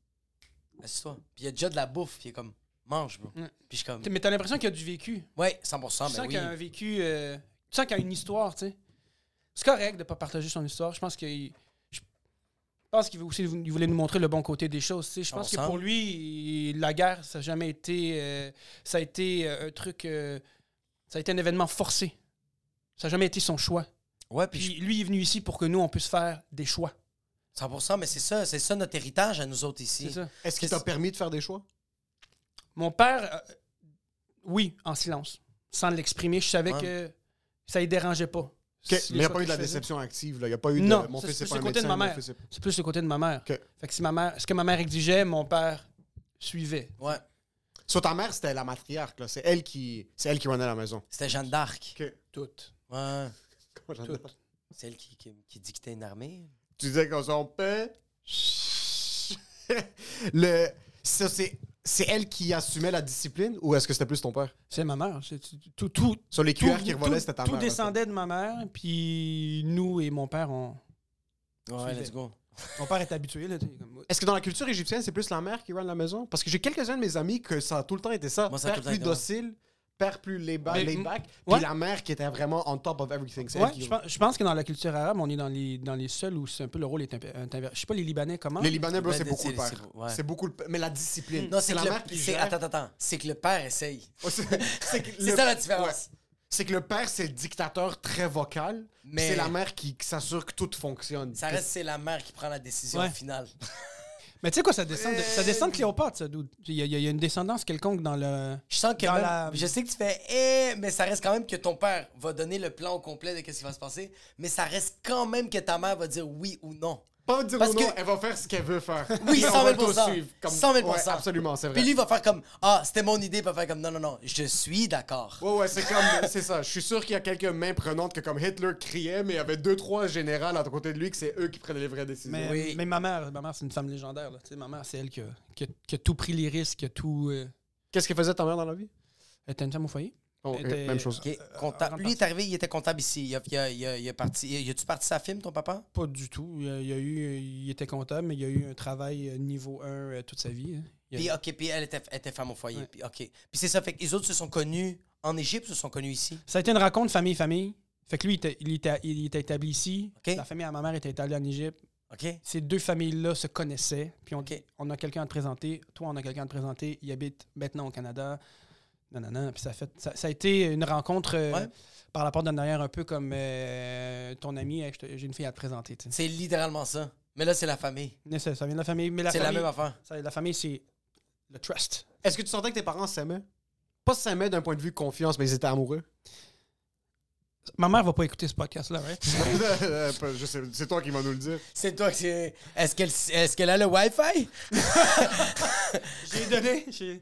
B: Assieds-toi. Puis il y a déjà de la bouffe, puis il est comme. Mange, bro. Puis je comme.
D: Mais t'as l'impression qu'il y a du vécu.
B: Ouais, 100%,
D: tu
B: ben
D: sens
B: oui.
D: qu'il y a un vécu. euh, tu sens qu'il y a une histoire, tu sais. C'est correct de pas partager son histoire. Je pense qu'il. Je pense qu'il veut aussi il voulait nous montrer le bon côté des choses. tu sais. Je pense que
B: 100%.
D: pour lui, la guerre, ça n'a jamais été. euh, ça a été euh, un truc. euh, ça a été un événement forcé. Ça n'a jamais été son choix.
B: Ouais, puis
D: Puis lui il est venu ici pour que nous, on puisse faire des choix.
B: 100%, mais c'est ça, c'est ça notre héritage à nous autres ici.
D: C'est ça.
C: Est-ce qu'il t'a permis de faire des choix?
D: Mon père, euh, oui, en silence, sans l'exprimer. Je savais
B: Ouais.
D: que ça ne dérangeait pas.
C: Mais il n'y a pas eu de la déception active. Là. Il n'y a pas eu de.
D: Non,
C: mon
D: ça,
C: fils,
D: c'est
C: pas
D: le
C: un
D: côté de
C: médecin.
D: ma mère.
C: fils, c'est-
D: plus le côté de ma mère. Fait que si ma mère, ce que ma mère exigeait, mon père suivait.
B: Ouais,
C: Sur ta mère, c'était la matriarche. là. C'est elle qui, c'est elle qui runnait la maison.
B: c'était Jeanne d'Arc.
C: Ok.
D: Tout.
B: Ouais, c'est elle qui, qui, qui dictait une armée.
C: Tu disais qu'on s'en paix. Le, ça, c'est, c'est elle qui assumait la discipline ou est-ce que c'était plus ton père?
D: C'est ma mère. C'est tout, tout,
C: Sur les
D: tout,
C: cuillères qui revolaient,
D: tout-
C: c'était ta
D: tout
C: mère. là.
D: descendait de ma mère, puis nous et mon père, on,
B: Ouais,
D: Suivait.
B: let's go.
D: mon père est habitué. Là, comme-
C: Est-ce que dans la culture égyptienne, c'est plus la mère qui run la maison? Parce que j'ai quelques-uns de mes amis que ça a tout le temps été ça.
B: Moi, ça
C: père
B: tout
C: plus
B: été
C: docile, père plus laid back, laid back,
D: ouais.
C: puis la mère qui était vraiment on top of everything.
D: Ouais,
C: qui-
D: je, pense, je pense que dans la culture arabe, on est dans les, dans les seuls où c'est un peu le rôle est un peu- un peu- Je sais pas les Libanais comment.
C: Les Libanais, bro,
B: Ben,
C: c'est beaucoup le
B: c'est-
C: père.
B: ouais.
C: C'est beaucoup le père. Mais la discipline.
B: Non, c'est
C: la
B: que le,
C: mère qui gère.
B: attends, attends, attends. C'est que le père essaye.
C: C'est-
B: ça la différence.
C: ouais. C'est que le père, c'est le dictateur très vocal.
B: Mais-
C: C'est la mère qui, qui s'assure que tout fonctionne.
B: Ça reste, c'est la mère qui prend la décision
D: Ouais.
B: finale.
D: Mais tu sais quoi, ça descend, de, ça descend de Cléopâtre, ça, dude. Il y, a- il y a une descendance quelconque dans le.
B: Je sens que
D: Dans
B: même-
D: la-
B: je sais que tu fais eh, mais ça reste quand même que ton père va donner le plan au complet de ce qui va se passer, mais ça reste quand même que ta mère va dire oui ou non.
C: Pas dire
B: Parce
C: non,
B: que-
C: elle va faire ce qu'elle veut faire.
B: Oui,
C: Puis on
B: 100
C: va
B: 000
C: tout suivre, comme-
B: 100 000
C: Ouais, absolument, c'est vrai.
B: Puis lui va faire comme ah, c'était mon idée, va faire comme non non non, je suis d'accord.
C: Ouais, ouais, c'est comme. C'est ça. Je suis sûr qu'il y a quelques mains prenantes que, comme Hitler criait, mais il y avait deux, trois générales à côté de lui que c'est eux qui prenaient les vraies décisions.
D: Mais,
B: Oui.
D: mais ma mère, ma mère c'est une femme légendaire. Là. Tu sais, Ma mère, c'est elle qui a, qui a- qui a tout pris les risques, qui a tout. euh,
C: Qu'est-ce qu'elle faisait ta mère dans la vie?
D: Elle était une femme au foyer.
C: Oh,
D: était-
C: Même chose.
D: Rentre
B: Lui est arrivé, il était comptable ici. Il a, il a, il a, il a parti. Il a-tu parti sa film, ton papa?
D: Pas du tout. Il a, il y a eu, il était comptable, mais il y a eu un travail euh, niveau 1 euh, toute sa vie. hein. Il y a-
B: Puis ok, puis elle était, était femme au foyer.
D: Ouais.
B: Puis ok. Puis c'est ça, fait que les autres se sont connus en Égypte ou se sont connus ici?
D: Ça a été une rencontre famille-famille. Fait que lui, il était, il était, il était établi ici. La famille à ma mère était établie en Égypte. Ces deux familles-là se connaissaient. Puis on,
B: Ok.
D: on a quelqu'un à te présenter. Toi, on a quelqu'un à te présenter. Il habite maintenant au Canada. Non, non, non. Puis ça, a fait, ça, ça a été une rencontre euh,
B: Ouais.
D: par la porte d'en arrière, un peu comme euh, ton ami. Hey, J'ai une fille à te présenter.
B: C'est littéralement ça. Mais là, c'est la famille.
D: Mais Ça, ça vient de la famille. Mais la
B: C'est la même affaire.
D: ça, la famille, c'est le trust.
C: Est-ce que tu sentais que tes parents s'aimaient? Pas s'aimaient d'un point de vue confiance, mais ils étaient amoureux.
D: Ma mère va pas écouter ce podcast-là, right?
C: Euh, Je sais, c'est toi qui vas nous le dire.
B: C'est toi qui. Est-ce qu'elle est qu'elle a le Wi-Fi?
D: J'ai donné. j'ai-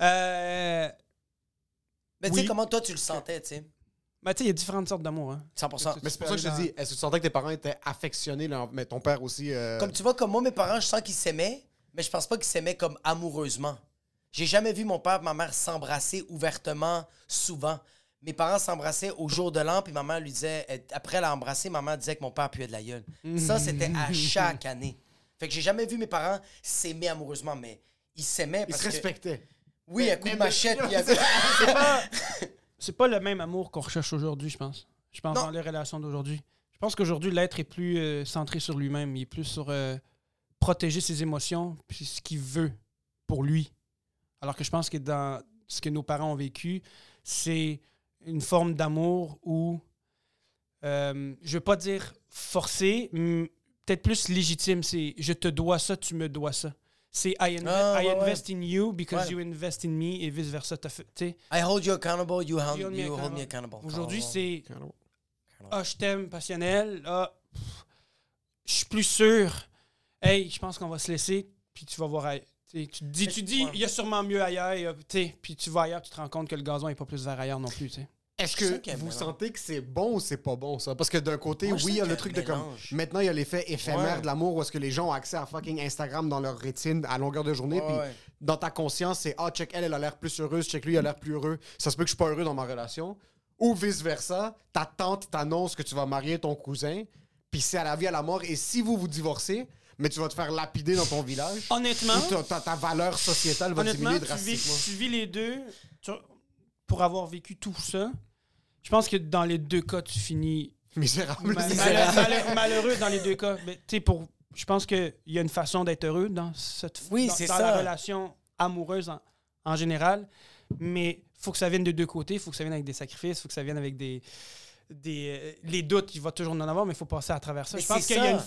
D: Euh,
B: Mais tu
D: Oui.
B: sais, comment toi tu le sentais, tu sais?
D: ben, tu sais, il y a différentes sortes d'amour. Hein.
B: 100%.
C: Mais c'est pour ça que je te dis, est-ce que tu sentais que tes parents étaient affectionnés, là, mais ton père aussi. euh,
B: Comme tu vois, comme moi, mes parents, je sens qu'ils s'aimaient, mais je pense pas qu'ils s'aimaient comme amoureusement. J'ai jamais vu mon père et ma mère s'embrasser ouvertement, souvent. Mes parents s'embrassaient au jour de l'an, puis ma mère lui disait, elle- après l'embrasser, ma mère disait que mon père puait de la gueule. Ça, c'était à chaque année. Fait que j'ai jamais vu mes parents s'aimer amoureusement, mais ils s'aimaient
C: Ils
B: parce
C: se
B: que...
C: respectaient.
B: Oui, à coup de machette,
D: C'est pas le même amour qu'on recherche aujourd'hui, je pense. Je pense
B: Non.
D: dans les relations d'aujourd'hui. Je pense qu'aujourd'hui, l'être est plus euh, centré sur lui-même. Il est plus sur euh, protéger ses émotions puis ce qu'il veut pour lui. Alors que je pense que dans ce que nos parents ont vécu, c'est une forme d'amour où, euh, je veux pas dire forcé, mais peut-être plus légitime. C'est je te dois ça, tu me dois ça. C'est I,
B: Ah,
D: I
B: ouais, ouais.
D: invest in you because
B: Ouais.
D: you invest in me et vice versa.
B: I hold you accountable, you, hold,
D: You hold me
B: you hold
D: accountable.
B: me accountable.
D: Aujourd'hui,
B: Oh.
D: c'est Ah, je t'aime, passionnel. Ah, je suis plus sûr. Hey, je pense qu'on va se laisser, puis tu vas voir. ailleurs. Tu te dis, tu dis, il y a sûrement mieux ailleurs. Puis tu vas ailleurs, tu te rends compte que le gazon est pas plus vert ailleurs non plus. tu sais.
C: Est-ce que vous
B: mélange.
C: sentez que c'est bon ou c'est pas bon, ça? Parce que d'un côté,
B: Moi,
C: oui, il y a le truc de comme. Maintenant, il y a l'effet éphémère
B: Ouais.
C: de l'amour où est-ce que les gens ont accès à fucking Instagram dans leur rétine à longueur de journée. Puis
B: ouais.
C: dans ta conscience, c'est Ah, check elle, elle a l'air plus heureuse, check lui, il a l'air plus heureux. Ça se peut que je suis pas heureux dans ma relation. Ou vice-versa, ta tante t'annonce que tu vas marier ton cousin, puis c'est à la vie, à la mort. Et si vous vous divorcez, mais tu vas te faire lapider dans ton village,
D: Honnêtement,
C: ou ta, ta- ta valeur sociétale va
D: honnêtement
C: diminuer
D: tu, vis,
C: drastiquement.
D: tu vis les deux. tu- pour avoir vécu tout ça, je pense que dans les deux cas, tu finis
C: Misérable.
D: Ma-
B: misérable.
D: malhe- malhe- malheureux dans les deux cas. Mais tu sais, pour, je pense qu'il y a une façon d'être heureux dans cette
B: Oui,
D: dans,
B: c'est
D: dans
B: ça.
D: la relation amoureuse en, en général. Mais faut que ça vienne de deux côtés. faut que ça vienne avec des sacrifices. faut que ça vienne avec des des, euh, les doutes, il va toujours en avoir, mais il faut passer à travers ça.
B: Mais
D: Je pense qu'il y a une,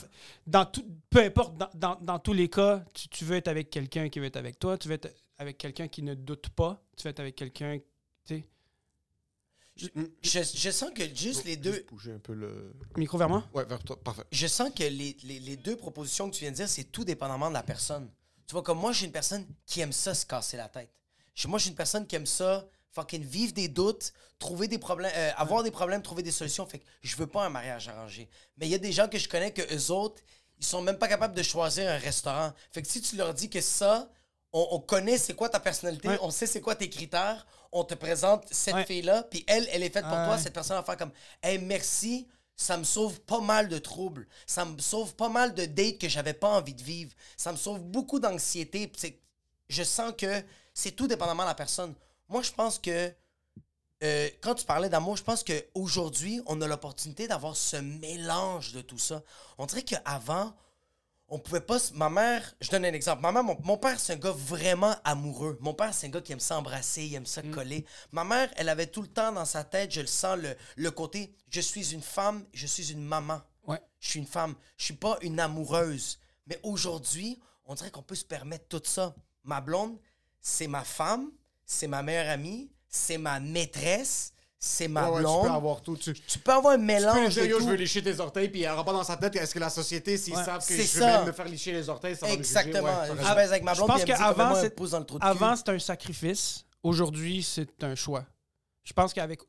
D: dans tout, peu importe, dans, dans- dans tous les cas, tu, tu veux être avec quelqu'un qui veut être avec toi, tu veux être avec quelqu'un qui ne doute pas, tu veux être avec quelqu'un, tu sais,
B: Je, je sens que juste les deux.
C: Juste bouger un peu le.
D: micro vers moi?
C: Ouais, vers toi. Parfait.
B: Je sens que les, les- les deux propositions que tu viens de dire, c'est tout dépendamment de la personne. Tu vois, comme moi, je suis une personne qui aime ça se casser la tête. Je- Moi, je suis une personne qui aime ça fucking vivre des doutes, trouver des problèmes, euh, avoir des problèmes, trouver des solutions. Fait que je veux pas un mariage arrangé. Mais il y a des gens que je connais que eux autres, ils sont même pas capables de choisir un restaurant. Fait que si tu leur dis que ça, on, on connaît c'est quoi ta personnalité,
D: Ouais.
B: on sait c'est quoi tes critères, on te présente cette
D: Ouais.
B: fille-là, puis elle, elle est faite pour
D: Ah
B: toi, cette personne va faire comme Hey, merci, ça me sauve pas mal de troubles. Ça me sauve pas mal de dates que j'avais pas envie de vivre. Ça me sauve beaucoup d'anxiété. Je sens que c'est tout dépendamment de la personne. Moi, je pense que euh, quand tu parlais d'amour, je pense qu'aujourd'hui, on a l'opportunité d'avoir ce mélange de tout ça. On dirait qu'avant, on pouvait pas. Ma mère, je donne un exemple. Ma mère, mon, mon père, c'est un gars vraiment amoureux. Mon père, c'est un gars qui aime s'embrasser, il aime ça coller. Ma mère, elle avait tout le temps dans sa tête, je le sens, le, le côté je suis une femme, je suis une maman.
D: Ouais.
B: Je suis une femme. Je suis pas une amoureuse. Mais aujourd'hui, on dirait qu'on peut se permettre tout ça. Ma blonde, c'est ma femme, c'est ma meilleure amie, c'est ma maîtresse, c'est ma
C: Ouais, ouais,
B: blonde.
C: tu peux avoir tout. Tu,
B: Tu peux avoir un
C: tu peux
B: mélange
C: dire, yo, je veux lécher tes orteils, puis il n'y aura pas dans sa tête, est-ce que la société, s'ils
D: Ouais.
C: savent que
B: C'est
C: je vais
B: ça.
C: même me faire lécher les orteils, ça va me juger.
B: Exactement. Je avec ma
D: Je
B: blonde,
D: pense
B: elle me dit
D: qu'avant, c'est-
B: elle pousse dans le trou de cul?
D: Avant, c'était un sacrifice. Aujourd'hui, c'est un choix. Je pense qu'avec.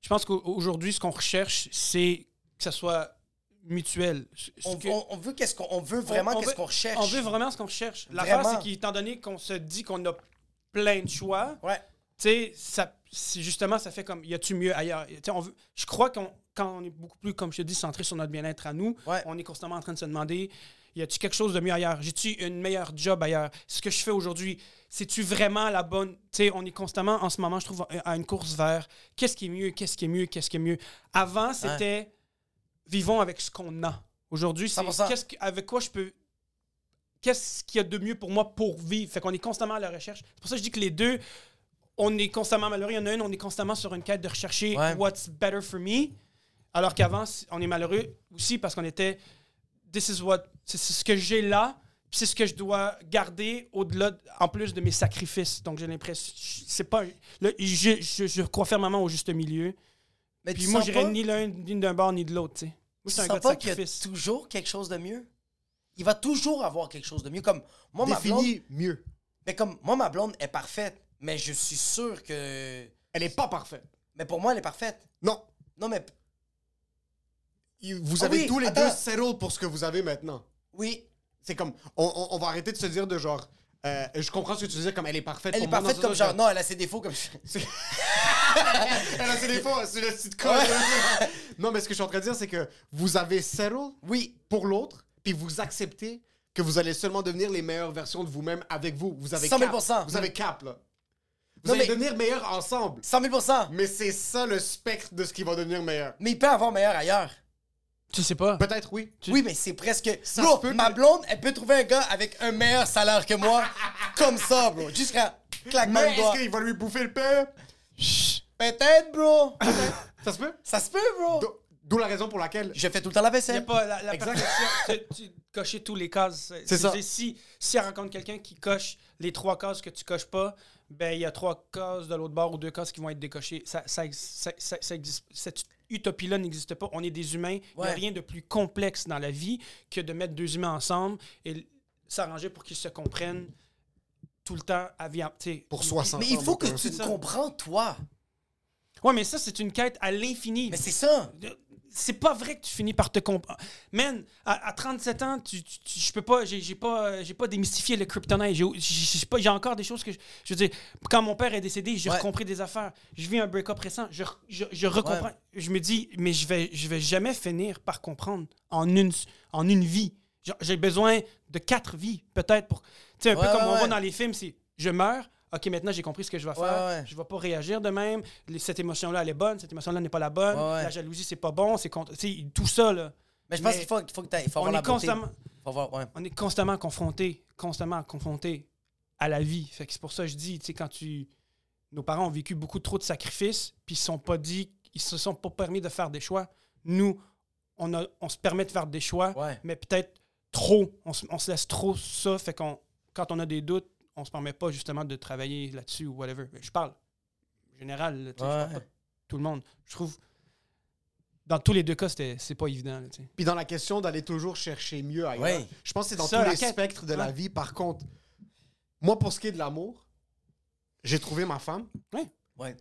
D: Je pense qu'aujourd'hui, ce qu'on recherche, c'est que ça soit mutuel.
B: On,
D: que-
B: on- on veut qu'est-ce qu'on on veut vraiment qu'est-ce qu'on recherche.
D: On veut vraiment ce qu'on recherche. L'affaire, c'est qu'étant donné qu'on se dit qu'on a plein de choix,
B: Ouais.
D: tu sais, ça, c'est justement, ça fait comme, y a-tu mieux ailleurs? On veut- je crois qu'on, quand on est beaucoup plus, comme je te dis, centré sur notre bien-être à nous,
B: Ouais.
D: on est constamment en train de se demander, y a-tu quelque chose de mieux ailleurs? J'ai-tu une meilleure job ailleurs? Ce que je fais aujourd'hui, c'est-tu vraiment la bonne? Tu sais, on est constamment, en ce moment, je trouve, à une course vers qu'est-ce qui est mieux, qu'est-ce qui est mieux, qu'est-ce qui est mieux? Avant, c'était vivons avec ce qu'on a. Aujourd'hui, c'est
B: 100%.
D: qu'est-ce que- avec quoi je peux qu'est-ce qu'il y a de mieux pour moi pour vivre? Fait qu'on est constamment à la recherche. C'est pour ça que je dis que les deux, on est constamment malheureux. Il y en a une, on est constamment sur une quête de rechercher
B: Ouais.
D: what's better for me. Alors qu'avant, on est malheureux aussi parce qu'on était this is what c'est ce que j'ai là, puis c'est ce que je dois garder au-delà, de- en plus de mes sacrifices. Donc j'ai l'impression, c'est pas, là, je, je, je crois fermement au juste milieu.
B: Mais
D: Puis
B: tu
D: moi, j'irais
B: pas-
D: ni l'un ni d'un bord ni de l'autre. Tu sais. Moi, je
B: tu
D: suis un
B: sens
D: gars de
B: pas qu'il y a
D: sacrifice.
B: toujours quelque chose de mieux? Il va toujours avoir quelque chose de mieux. Comme moi, ma blonde,
C: Définis mieux.
B: mais comme moi, ma blonde est parfaite, mais je suis sûr que.
C: Elle est pas parfaite.
B: Mais pour moi, elle est parfaite.
C: Non.
B: Non, mais
C: Vous avez
B: oui,
C: tous les
B: attends.
C: deux settle pour ce que vous avez maintenant.
B: oui,
C: C'est comme, on, on- on va arrêter de se dire de genre, euh, je comprends ce que tu veux dire, comme elle est parfaite.
B: elle est
C: moi,
B: parfaite comme genre. Non, elle a ses défauts comme.
C: Elle a ses défauts, c'est le petite conne. non, mais ce que je suis en train de dire, c'est que vous avez settle
B: Oui,
C: pour l'autre, puis vous acceptez que vous allez seulement devenir les meilleures versions de vous-même avec vous. Vous avez
B: 100 000
C: cap. Vous avez cap, là. Vous
B: Non,
C: allez
B: mais-
C: devenir meilleurs ensemble.
B: 100 000%
C: Mais c'est ça le spectre de ce qui va devenir meilleur.
B: Mais il peut avoir meilleur ailleurs.
D: Tu sais pas.
C: Peut-être oui.
D: Tu-
B: Oui, mais c'est presque.
C: Ça
B: bro,
C: peut
B: ma blonde, elle peut trouver un gars avec un meilleur salaire que moi, comme ça, bro. Jusqu'à claquement
C: Mais
B: de doigts.
C: est-ce qu'il va lui bouffer le pain?
B: Peut-être, bro.
C: Ça se peut?
B: Ça se peut, bro.
C: D'o- D'où la raison pour laquelle?
B: Je fais tout le temps la
D: Il y a
B: vaisselle.
D: pas la, la
C: Exact.
D: perfection. tu, tu cocher tous les cases.
C: C'est ça.
D: Si, si elle rencontre quelqu'un qui coche les trois cases que tu coches pas, ben il y a trois cases de l'autre bord ou deux cases qui vont être décochées. Ça, ça, ça, ça- ça existe. Cette utopie-là n'existe pas. On est des humains. Il n'y a rien de plus complexe dans la vie que de mettre deux humains ensemble et s'arranger pour qu'ils se comprennent tout le temps à vie.
C: Pour 60
B: Mais il faut que
C: gars.
B: tu te comprends, toi.
D: Ouais, mais ça, c'est une quête à l'infini.
B: Mais c'est ça.
D: C'est pas vrai que tu finis par te comprendre. Man, à, à 37 ans, tu, tu- tu- je peux pas, j'ai pas, j'ai pas démystifié le kryptonite. J'ai- J'ai j'ai pas- j'ai encore des choses que je, je veux dire. Quand mon père est décédé, j'ai
B: Ouais.
D: compris des affaires. Je vis un break-up récent, je, je, je recomprends. Je me dis, mais je vais, je vais jamais finir par comprendre en une, en une vie. J'ai besoin de quatre vies, peut-être pour. Tu sais, un
B: Ouais,
D: peu comme on voit dans les films, c'est je meurs. Ok, maintenant j'ai compris ce que je vais faire.
B: Ouais.
D: Je vais pas réagir de même. Cette émotion-là, elle est bonne. Cette émotion-là n'est pas la bonne.
B: Ouais.
D: La jalousie, c'est pas bon. C'est contre. tu tout ça là.
B: Mais je pense qu'il faut, que faut
D: On
B: la
D: est constamment,
B: Faut avoir, ouais.
D: on est constamment confronté, constamment confronté à la vie. Fait que c'est pour ça que je dis, tu sais, quand tu, nos parents ont vécu beaucoup trop de sacrifices, puis ils se sont pas dit, ils se sont pas permis de faire des choix. Nous, on, a, on se permet de faire des choix, mais peut-être trop. On se, on se laisse trop ça. Fait qu'on, quand on a des doutes, on se permet pas justement de travailler là-dessus ou whatever. Mais Je parle général, je parle pas de tout le monde. Je trouve, dans tous les deux cas, c'était- c'est pas évident. là.
C: Puis dans la question d'aller toujours chercher mieux ailleurs,
B: Ouais.
C: je pense que c'est dans
D: Ça,
C: tous les
D: quête.
C: spectres de la vie. Par contre, moi, pour ce qui est de l'amour, j'ai trouvé ma femme.
B: Ouais.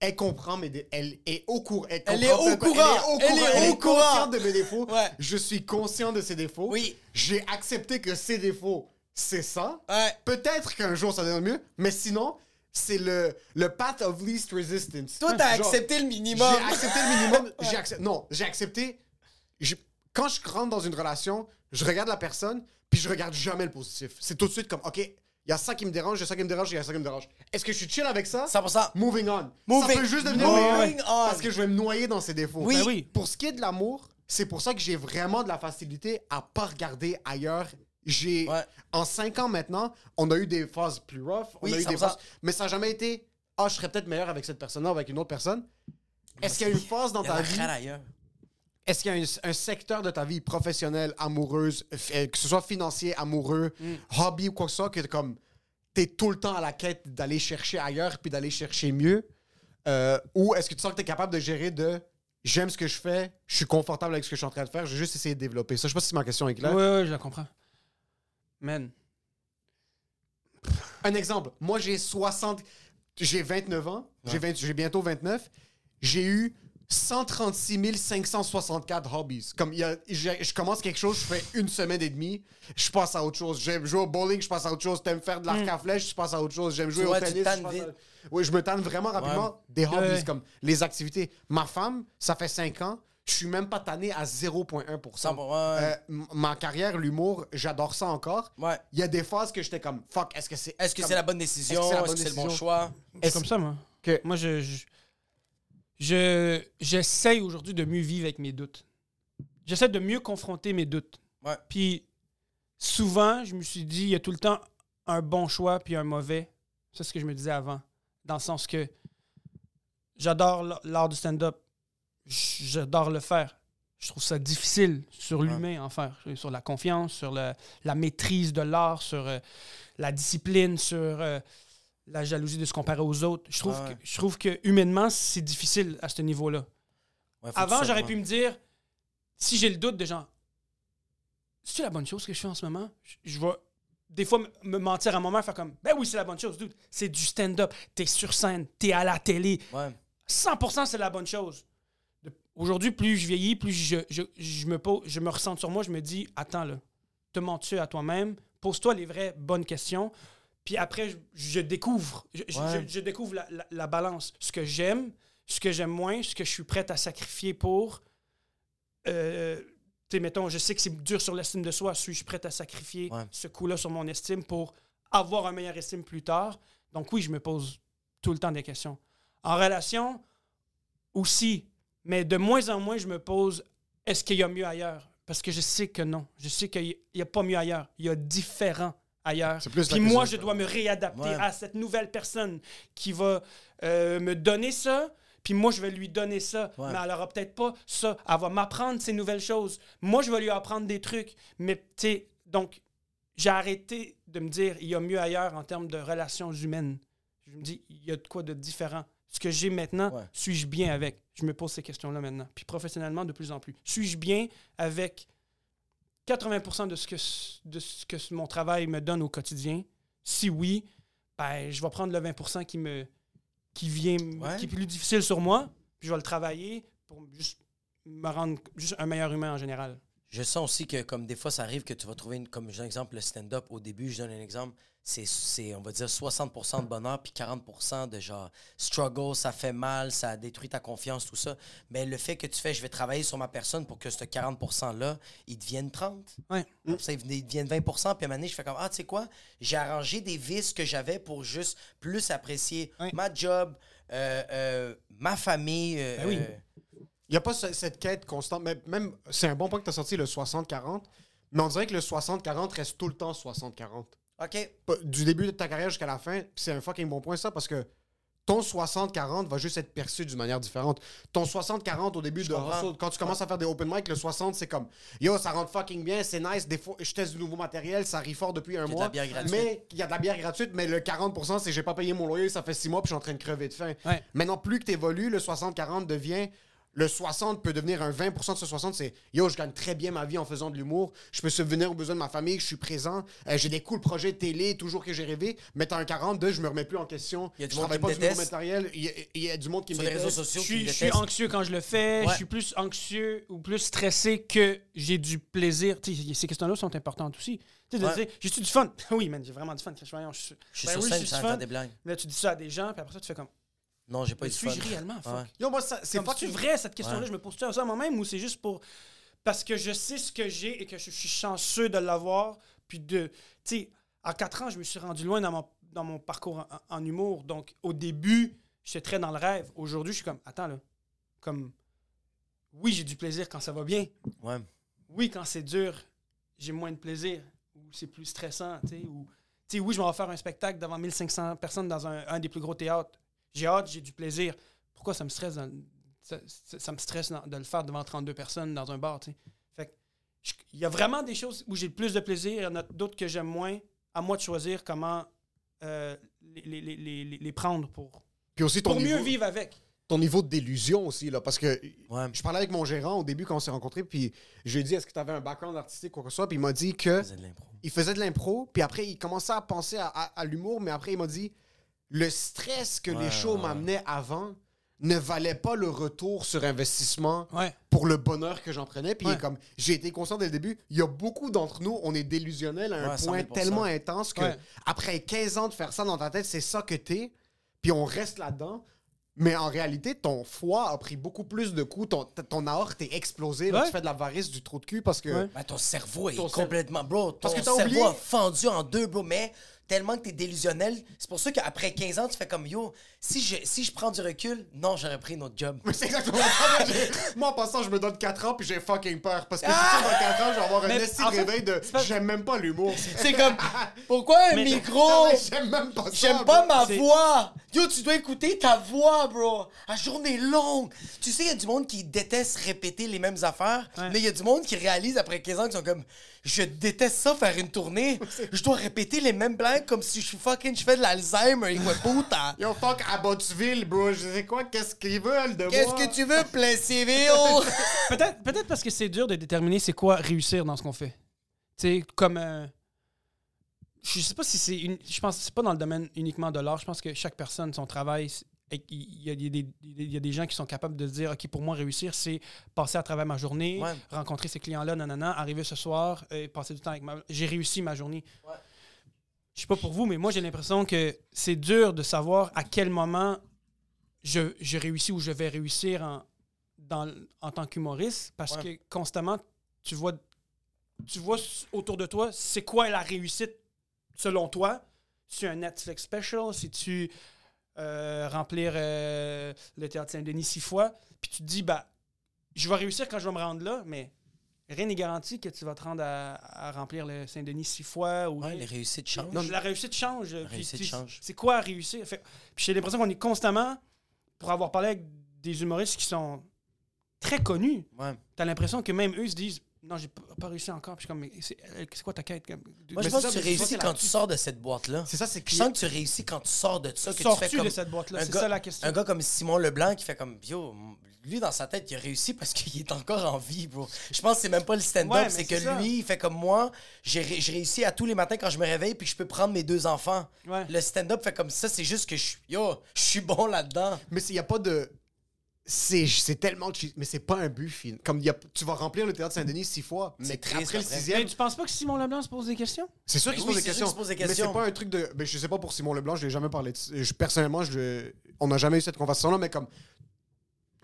C: Elle comprend dé- Elle est au courant. Elle,
E: Elle est au courant.
C: Elle est au
E: Elle
C: courant.
E: est
C: Elle
E: au
C: est
E: courant.
C: consciente de mes défauts.
E: Ouais.
C: Je suis conscient de ses défauts.
E: Oui.
C: J'ai accepté que ses défauts, c'est ça.
E: Ouais.
C: Peut-être qu'un jour ça deviendra mieux, mais sinon, c'est le, le path of least resistance.
E: Toi, t'as
C: Genre,
E: accepté le minimum.
C: J'ai accepté le minimum. J'ai accep- Non, j'ai accepté. Quand je rentre dans une relation, je regarde la personne, puis je regarde jamais le positif. C'est tout de suite comme, OK, il y a ça qui me dérange, il y a ça qui me dérange, il y a ça qui me dérange. Est-ce que je suis chill avec ça?
E: 100%.
C: Moving on.
E: Moving-
C: ça peut juste devenir
E: moving
C: meilleur
E: on.
C: parce que je vais me noyer dans ses défauts.
E: Oui.
D: Ben oui.
C: Pour ce qui est de l'amour, c'est pour ça que j'ai vraiment de la facilité à pas regarder ailleurs. J'ai
E: Ouais.
C: en cinq ans maintenant, on a eu des phases plus rough, on
E: Oui,
C: a eu des
E: 100%.
C: phases, mais ça n'a jamais été ah je serais peut-être meilleur avec cette personne-là ou avec une autre personne. Est-ce qu'il y a une phase dans ta vie. Est-ce qu'il y a un, un secteur de ta vie professionnelle, amoureuse, euh, que ce soit financier, amoureux,
E: Mm.
C: hobby ou quoi que ce soit, que comme t'es tout le temps à la quête d'aller chercher ailleurs puis d'aller chercher mieux, Euh, ou est-ce que tu sens que t'es capable de gérer de j'aime ce que je fais, je suis confortable avec ce que je suis en train de faire, je vais juste essayer de développer ça. Je sais pas si ma question est claire.
D: Ouais, ouais, je la comprends. Man.
C: Un exemple, moi j'ai 60, j'ai 29 ans, j'ai 20 j'ai bientôt 29, j'ai eu 136 564 hobbies. Comme il y a, je, je commence quelque chose, je fais une semaine et demie, je passe à autre chose. J'aime jouer au bowling, je passe à autre chose. T'aimes faire de l'arc à flèche, je passe à autre chose. J'aime jouer au tennis. je passe à-
B: vite.
C: Oui, je me tanne vraiment rapidement des hobbies,
D: Ouais.
C: comme les activités. Ma femme, ça fait 5 ans, je suis même pas tanné à 0,1%.
B: Ouais.
C: Euh, ma carrière, l'humour, j'adore ça encore.
B: Ouais.
C: Il y a des phases que j'étais comme, fuck, est-ce que c'est.
B: Est-ce que
C: comme-
B: c'est la bonne décision?
C: Est-ce que c'est
B: le bon choix?
D: C'est comme ça, moi.
C: que-
D: Moi, je, je, je- j'essaye aujourd'hui de mieux vivre avec mes doutes. J'essaie de mieux confronter mes doutes.
B: Ouais.
D: Puis souvent, je me suis dit, il y a tout le temps un bon choix puis un mauvais. C'est ce que je me disais avant. Dans le sens que j'adore l'art du stand-up. J'adore le faire. Je trouve ça difficile sur l'humain en faire. Sur la confiance, sur le- la maîtrise de l'art, sur euh, la discipline, sur euh, la jalousie de se comparer aux autres. Je trouve,
B: Ah ouais.
D: que, je trouve que humainement, c'est difficile à ce niveau-là.
B: Ouais,
D: Avant, j'aurais pu me dire, si j'ai le doute de genre, c'est la bonne chose que je fais en ce moment? Je, je vais des fois me- me mentir à mon mère, faire comme, ben oui, c'est la bonne chose. C'est du stand-up. T'es sur scène, t'es à la télé.
B: Ouais.
D: 100% c'est la bonne chose. Aujourd'hui, plus je vieillis, plus je, je, je me pose, je me ressens sur moi, je me dis, attends là, te mens-tu à toi-même? Pose-toi les vraies bonnes questions. Puis après, je, je découvre. Je,
B: Ouais.
D: découvre la, la- la balance. Ce que j'aime, ce que j'aime moins, ce que je suis prête à sacrifier pour. Euh, tu sais, mettons, je sais que c'est dur sur l'estime de soi. Suis-je prête à sacrifier
B: Ouais.
D: ce coup-là sur mon estime pour avoir un meilleur estime plus tard? Donc oui, je me pose tout le temps des questions. En relation, aussi, mais de moins en moins, je me pose est-ce qu'il y a mieux ailleurs? Parce que je sais que non. Je sais qu'il n'y a pas mieux ailleurs. Il y a différent ailleurs.
C: Plus
D: Puis moi, je dois me réadapter
B: Ouais.
D: à cette nouvelle personne qui va euh, me donner ça. Puis moi, je vais lui donner ça.
B: Ouais.
D: Mais elle aura peut-être pas ça. Elle va m'apprendre ces nouvelles choses. Moi, je vais lui apprendre des trucs. Mais, tu sais, donc, j'ai arrêté de me dire il y a mieux ailleurs en termes de relations humaines. Je me dis, il y a de quoi de différent. Ce que j'ai maintenant,
B: Ouais.
D: suis-je bien avec? Je me pose ces questions-là maintenant. Puis professionnellement, de plus en plus. Suis-je bien avec 80 de ce, que, de ce que mon travail me donne au quotidien? Si oui, ben, je vais prendre le 20% qui me qui vient
B: Ouais.
D: qui est plus difficile sur moi, puis je vais le travailler pour juste me rendre juste un meilleur humain en général.
B: Je sens aussi que, comme des fois, ça arrive que tu vas trouver, une, comme j'ai un exemple, le stand-up, au début, je donne un exemple, c'est, c'est on va dire, 60% de bonheur, puis 40% de genre struggle, ça fait mal, ça détruit ta confiance, tout ça. Mais le fait que tu fais, je vais travailler sur ma personne pour que ce 40%-là, il devienne 30.
D: Ouais.
B: Après ça, il devienne 20%, puis à un moment donné, je fais comme, ah, tu sais quoi, j'ai arrangé des vices que j'avais pour juste plus apprécier
D: Ouais.
B: ma job, euh, euh, ma famille. euh,
D: Ben oui.
B: euh,
C: Il n'y a pas ce- cette quête constante. Mais même, c'est un bon point que tu as sorti le 60-40. Mais on dirait que le 60-40 reste tout le temps 60-40.
B: OK.
C: Du début de ta carrière jusqu'à la fin, c'est un fucking bon point ça parce que ton 60-40 va juste être perçu d'une manière différente. Ton 60-40 au début de quand tu commences à faire des open mic, le 60, c'est comme yo, ça rentre fucking bien, c'est nice. Des fois, je teste du nouveau matériel, ça rit fort depuis un mois. Mais il y a de la bière gratuite, mais le 40%, c'est j'ai pas payé mon loyer, ça fait 6 mois, puis je suis en train de crever de faim.
D: Ouais.
C: Maintenant, plus que tu évolues, le 60-40 devient. Le 60 peut devenir un 20% de ce 60, c'est yo, je gagne très bien ma vie en faisant de l'humour, je peux subvenir aux besoins de ma famille, je suis présent, euh, j'ai des cool projets de télé, toujours que j'ai rêvé. Mais t'as un 42, je me remets plus en question.
B: Il y a du
C: je
B: monde
C: travaille
B: qui
C: pas
B: me
C: du
B: déteste.
C: matériel, il y, a, il y a du monde qui me
B: Sur les réseaux sociaux,
D: Je
B: qui me
D: suis, je suis
B: détestent.
D: anxieux quand je le fais. Je suis plus anxieux ou plus stressé que j'ai du plaisir. Tu sais, ces questions-là sont importantes aussi. Tu sais, de
B: Ouais.
D: dire, j'ai-tu du fun? Oui, man, j'ai vraiment du fun. Je, voyons, je suis,
B: Je suis
D: Ben
B: sur
D: oui,
B: scène, faire des blagues.
D: Là, tu dis ça à des gens, puis après ça, tu fais comme.
B: Non, j'ai pas eu du
D: suis-je réellement? Fuck.
B: Ouais.
C: Yo, moi, ça- c'est pas
D: vrai cette question-là,
B: Ouais.
D: je me pose ça à moi-même ou c'est juste pour. Parce que je sais ce que j'ai et que je suis chanceux de l'avoir. Puis de. Tu sais, à 4 ans, je me suis rendu loin dans mon, dans mon parcours en, en humour. Donc, au début, j'étais très dans le rêve. Aujourd'hui, je suis comme, attends là. Comme. Oui, j'ai du plaisir quand ça va bien.
B: Ouais.
D: Oui, quand c'est dur, j'ai moins de plaisir. Ou c'est plus stressant, tu sais. Ou. Tu sais, oui, je vais faire un spectacle devant 1500 personnes dans un, un des plus gros théâtres. J'ai hâte, j'ai du plaisir. Pourquoi ça me stresse dans- ça, ça- ça me stresse dans- de le faire devant 32 personnes dans un bar, tu sais? Fait que je- il y a vraiment des choses où j'ai le plus de plaisir, il y en a d'autres que j'aime moins. À moi de choisir comment euh, les, les- les- les- prendre pour,
C: Puis aussi ton
D: pour mieux vivre avec.
C: ton niveau de délusion aussi, là, parce que
B: Ouais.
C: je parlais avec mon gérant au début quand on s'est rencontrés, puis je lui ai dit est-ce que tu avais un background artistique ou quoi que ce soit, puis il m'a dit que
B: C'est de l'impro.
C: il faisait de l'impro, puis après il commençait à penser à, à- à l'humour, mais après il m'a dit le stress que
B: Ouais,
C: les shows
B: ouais.
C: m'amenaient avant ne valait pas le retour sur investissement
D: Ouais.
C: pour le bonheur que j'en prenais. Puis comme j'ai été conscient dès le début, il y a beaucoup d'entre nous, on est délusionnel à un
B: Ouais, 100
C: point
B: 000
C: tellement intense que
D: Ouais.
C: après 15 ans de faire ça dans ta tête, c'est ça que t'es, puis on reste là-dedans. Mais en réalité, ton foie a pris beaucoup plus de coups, ton, ton aorte est explosé, là,
D: Ouais.
C: tu fais de la varice du trou de cul parce que...
D: Ouais.
B: Ben, ton cerveau est
C: Ton
B: complètement, bro. Ton
C: Parce que t'as
B: cerveau
C: oublié-
B: a fendu en deux, bro. Mais tellement que t'es délusionnel, c'est pour ça qu'après 15 ans, tu fais comme yo. Si je, si je prends du recul, non, j'aurais pris une autre job.
C: Mais c'est exactement ça. Moi, en passant, je me donne 4 ans puis j'ai fucking peur. Parce que si ça, dans 4 ans, je vais avoir un esti de réveil de
D: pas-
C: j'aime même pas l'humour.
B: C'est comme, pourquoi un
D: Mais-
B: micro?
C: J'aime même pas ça.
B: J'aime pas
C: bro.
B: ma voix. Yo, tu dois écouter ta voix, bro. La journée est longue. Tu sais, il y a du monde qui déteste répéter les mêmes affaires,
D: Ouais.
B: mais il y a du monde qui réalise après 15 ans qu'ils sont comme je déteste ça faire une tournée. Je dois répéter les mêmes blagues comme si je suis fucking je fais de l'Alzheimer et quoi puta.
C: Yo, fuck Abbottsville, bro. Je sais quoi, qu'est-ce qu'ils veulent de
B: Qu'est-ce
C: moi?
B: que tu veux, plein civil?
D: Peut-être peut parce que c'est dur de déterminer c'est quoi réussir dans ce qu'on fait. Tu sais, comme. euh, je sais pas si c'est. une- Je pense que c'est pas dans le domaine uniquement de l'art. Je pense que chaque personne, son travail. Il y, a des, des- il y a des gens qui sont capables de dire OK, pour moi, réussir, c'est passer à travers ma journée,
B: Ouais.
D: rencontrer ces clients-là, nanana, arriver ce soir, et passer du temps avec ma. J'ai réussi ma journée.
B: Ouais.
D: Je sais pas pour vous, mais moi, j'ai l'impression que c'est dur de savoir à quel moment je, je réussis ou je vais réussir en, dans, en tant qu'humoriste parce
B: Ouais.
D: que constamment, tu vois, tu vois autour de toi, c'est quoi la réussite selon toi? Si tu un Netflix special, si tu euh, remplir euh, le théâtre Saint-Denis six fois, puis tu te dis, bah, je vais réussir quand je vais me rendre là, mais rien n'est garanti que tu vas te rendre à, à remplir le Saint-Denis six fois. Ou
B: Ouais, les réussites changent.
D: non, la réussite change. Puis-
B: réussite
D: puis
B: change.
D: C'est quoi réussir? Fait- puis j'ai l'impression qu'on est constamment, pour avoir parlé avec des humoristes qui sont très connus,
B: Ouais.
D: t'as l'impression que même eux se disent Non, j'ai pas, pas réussi encore. Puis je suis comme, Mais c'est euh, c'est quoi ta quête? Comme,
B: Moi, je
C: Mais
B: pense
C: c'est
B: que
C: ça,
B: tu
C: mais
B: réussis
C: c'est
B: quand
C: la-
B: tu sors de cette boîte-là.
C: C'est ça, c'est
B: Je
C: que.
B: sens que tu réussis quand tu sors de ça, que tu
D: Sors-tu
B: fais comme...
D: de cette boîte-là?
B: un
D: C'est
B: gars-
D: ça la question.
B: Un gars comme Simon Leblanc qui fait comme Yo, lui dans sa tête, il a réussi parce qu'il est encore en vie, bro. Je pense que c'est même pas le stand-up,
D: Ouais, mais
B: c'est que
D: c'est ça.
B: lui, il fait comme moi. J'ai ré- j'ai réussi à tous les matins quand je me réveille puis que je peux prendre mes deux enfants.
D: Ouais.
B: Le stand-up fait comme ça, c'est juste que je suis Yo, je suis bon là-dedans.
C: Mais il n'y a pas de. C'est c'est tellement mais c'est pas un but fin. Comme y a, tu vas remplir le théâtre Saint-Denis six fois, mais
B: triste
C: après le sixième,
D: Mais tu penses pas que Simon Leblanc se pose des questions?
C: c'est sûr
B: Mais
C: qu'il se
B: oui,
C: pose des questions.
B: qu'il se pose des
C: Mais c'est pas un truc de. Ben, je sais pas pour Simon Leblanc, je l'ai jamais parlé de je- Personnellement, je, on n'a jamais eu cette conversation-là, mais comme.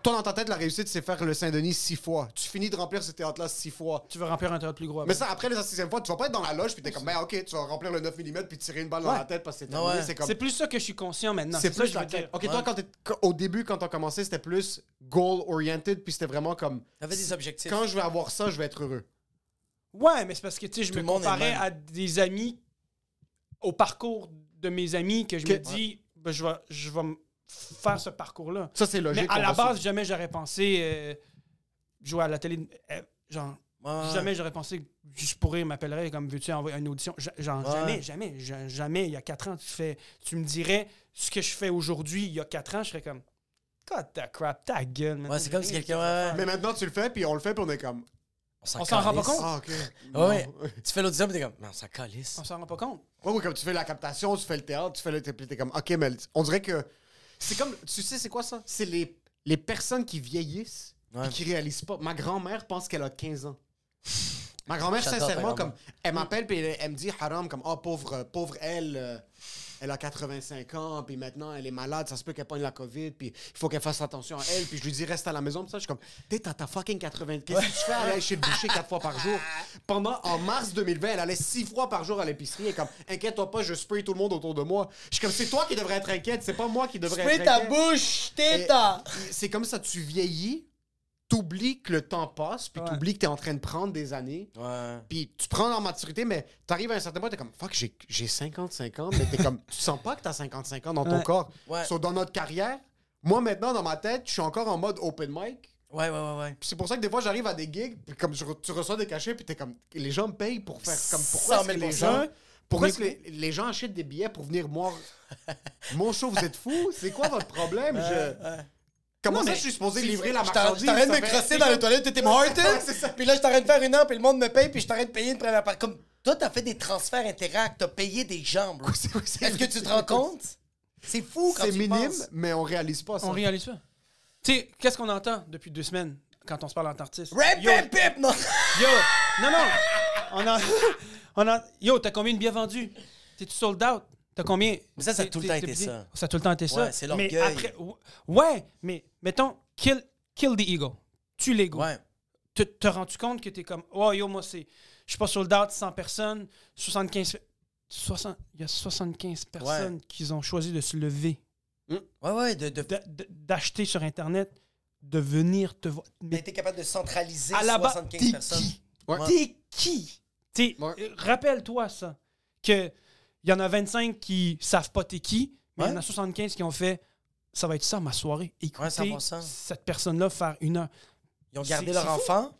C: Toi, dans ta tête, la réussite, c'est faire le Saint-Denis six fois. Tu finis de remplir ce théâtre-là six fois.
D: Tu veux remplir un théâtre plus gros.
C: Mais
D: après.
C: ça, après la sixième fois, tu vas pas être dans la loge puis t'es comme, ben ok, tu vas remplir le 9 mm puis tirer une balle dans la tête parce que c'est
B: Ah
C: terminé.
B: ouais.
C: C'est comme.
D: C'est plus ça que je suis conscient maintenant.
C: C'est
D: ça que
C: plus
D: je
C: la
D: veux dire.
C: quête. Ok,
B: Ouais.
C: toi, quand au début, quand t'as commencé, c'était plus goal-oriented, puis c'était vraiment comme.
B: T'avais des objectifs.
C: Quand je vais avoir ça, je vais être heureux.
D: Ouais, mais c'est parce que tu sais, je
B: Tout
D: me comparais à des amis, au parcours de mes amis, que je
C: Que-
D: me dis, ben, je vais, je vais me faire ce parcours-là.
C: Ça, c'est logique.
D: Mais à la base, jamais j'aurais pensé euh, jouer à la télé. euh, genre,
B: Ouais.
D: jamais j'aurais pensé que je pourrais m'appellerais comme veux-tu envoyer une audition. Genre,
B: Ouais.
D: jamais, jamais, ja- jamais. Il y a quatre ans, tu fais, tu me dirais ce que je fais aujourd'hui. Il y a quatre ans, je serais comme, God the crap, ta gueule. man.
B: Ouais, c'est comme si quelqu'un.
D: que-
B: ouais,
C: Mais maintenant, tu le fais, puis on le fait, puis on est comme.
D: On s'en rend pas compte.
C: Ah, ok.
B: Ouais.
C: Non.
B: Tu fais l'audition, puis t'es comme, non, ça calisse.
D: On s'en rend pas compte.
C: Ouais, oui, comme tu fais la captation, tu fais le théâtre, tu fais le. Puis t'es comme, ok, mais on dirait que. C'est comme. Tu sais, c'est quoi ça? C'est les, les personnes qui vieillissent
B: Ouais.
C: et qui réalisent pas. Ma grand-mère pense qu'elle a 15 ans. Ma grand-mère,
B: J'adore ta
C: sincèrement,
B: grand-mère.
C: comme. Elle m'appelle, puis elle, elle me dit, haram, comme, oh, pauvre, pauvre elle. euh, elle a 85 ans, puis maintenant elle est malade, ça se peut qu'elle pogne la COVID, puis il faut qu'elle fasse attention à elle, puis je lui dis reste à la maison, puis ça, je suis comme, t'es t'as ta fucking 80, qu'est-ce que tu fais? À aller chez le boucher quatre fois par jour? Pendant, en mars 2020, elle allait six fois par jour à l'épicerie, et comme, inquiète-toi pas, je spray tout le monde autour de moi. Je suis comme, c'est toi qui devrais être inquiète, c'est pas moi qui devrais
E: Spray
C: être
E: ta
C: inquiète.
E: bouche,
C: Et
E: téta!
C: C'est comme ça, tu vieillis, t'oublies que le temps passe, puis
D: Ouais.
C: t'oublies que t'es en train de prendre des années.
B: Ouais.
C: Puis tu prends en maturité, mais t'arrives à un certain point, t'es comme fuck, j'ai- j'ai 55 ans, mais t'es comme, tu sens pas que t'as 55 ans dans ton
D: Ouais.
C: corps.
B: Ouais.
C: So, dans notre carrière, moi maintenant, dans ma tête, je suis encore en mode open mic.
B: Ouais, ouais, ouais, ouais.
C: Puis c'est pour ça que des fois, j'arrive à des gigs, puis comme je re- tu reçois des cachets, puis t'es comme, les gens me payent pour faire comme, pourquoi
B: 100
C: est-ce que
B: 000
C: les gens... Pourquoi est-ce que les, les gens achètent des billets pour venir voir mon show? Vous êtes fous? C'est quoi votre problème? Je- Comment
D: Non,
C: ça, je suis supposé livrer la marchandise?
E: Je t'arrête de me crosser dans les toilettes de Tim Hortons. Puis là, je t'arrête de faire une heure, puis le monde me paye, puis je t'arrête de payer une première partie. Comme
B: Toi, t'as fait des transferts Interact, t'as payé des gens, bro. Est-ce que tu te rends compte? C'est fou quand
C: C'est minime,
B: penses.
C: mais on réalise pas ça.
D: On réalise pas. Tu sais, qu'est-ce qu'on entend depuis deux semaines quand on se parle en artiste?
B: Rap,
D: Yo,
B: rap, rap, non.
D: Yo! Non, non! On a, on a, yo, t'as combien de billets vendus? T'es-tu sold out? T'as combien?
B: Mais ça, ça a tout le temps été ça.
D: Ça a tout le temps été ça.
B: Ouais, c'est
D: Mais
B: l'orgueil.
D: après, ouais, mais mettons, kill, kill the ego. Tue l'ego.
B: Ouais.
D: Te, te rends-tu compte que t'es comme, oh yo, moi, c'est, je suis pas sold out, 100 personnes, 75, 60, il y a 75 personnes qui ont choisi de se lever,
B: Ouais, ouais, de, de,
D: de- de- d'acheter sur Internet, de venir te voir.
B: Mais t'es capable de centraliser
D: à la base,
B: 75
D: t'es
B: personnes.
D: qui?
C: Ouais.
D: T'es qui?
C: Ouais.
D: euh, Rappelle-toi ça. Que il y en a 25 qui savent pas t'es qui, mais il y en a 75 qui ont fait ça va être ça ma soirée. Écoutez
B: 100%.
D: cette personne-là faire une heure.
B: Ils ont gardé leur
D: fou.
B: enfant.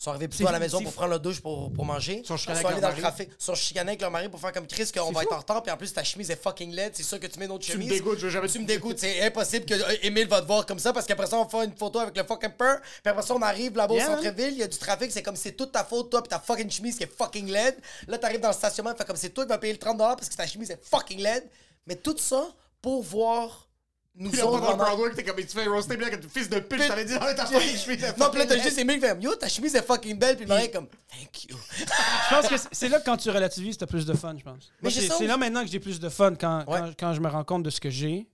B: Ils sont arrivés plutôt à la maison pour prendre leur douche pour, pour manger.
C: Ils sont
B: sont
C: avec
B: allés
C: leur
B: dans le
C: mari.
B: café. Ils sont chicanés avec leur mari pour faire comme Chris qu'on va être en retard. Puis en plus, ta chemise est fucking laide. C'est sûr que tu mets une autre
C: Tu me
B: chemise.
C: dégoûtes, je veux jamais
B: Tu me dégoûtes. C'est impossible que euh, va te voir comme ça parce qu'après ça, on faire une photo avec le fucking peur. Puis après ça, on arrive là-bas
D: Yeah,
B: au
D: man.
B: centre-ville. Il y a du trafic. C'est comme c'est toute ta faute, toi, puis ta fucking chemise qui est fucking laide. Là, t'arrives dans le stationnement. Fait comme c'est toi qui vas payer le 30$ parce que ta chemise est fucking laide. Mais tout ça pour voir nous
C: Puis là,
B: autres.
C: pendant le Broadway, t'es comme, tu fais roaster bien avec fils de pute, je t'avais dit, non, t'as fucking chemise.
B: Non, puis là, t'as juste qui fait Yo, ta chemise est fucking belle. Puis le mari est comme Thank you.
D: Je pense que c'est- là que quand tu relativises, t'as plus de fun, je pense.
B: Mais
D: c'est là maintenant que j'ai plus de fun quand,
B: Ouais.
D: quand, quand je me rends compte de ce que j'ai.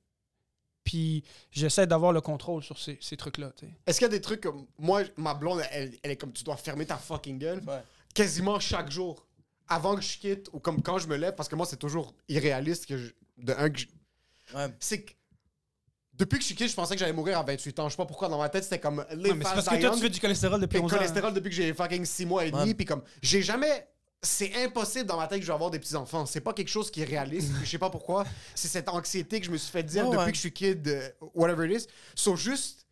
D: Puis j'essaie d'avoir le contrôle sur ces, ces trucs-là.
C: Est-ce qu'il y a des trucs comme. Moi, ma blonde, elle, elle est comme, tu dois fermer ta fucking gueule.
B: Ouais.
C: Quasiment chaque jour. Avant que je quitte, ou comme quand je me lève, parce que moi, c'est toujours irréaliste que je. De un, que je-
B: Ouais.
C: C'est que. Depuis que je suis quitte, je pensais que j'allais mourir à 28 ans. Je sais pas pourquoi, dans ma tête, c'était comme. Live
D: mais c'est parce que toi, tu fais du cholestérol depuis
C: Puis
D: 11
C: le
D: ans.
C: cholestérol depuis que j'ai fucking 6 mois et demi.
B: Ouais.
C: Puis comme, j'ai jamais. C'est impossible dans ma tête que je vais avoir des petits-enfants. C'est pas quelque chose qui est réaliste. je sais pas pourquoi. C'est cette anxiété que je me suis fait dire depuis
B: ouais.
C: que je suis kid, euh, whatever it is. So, juste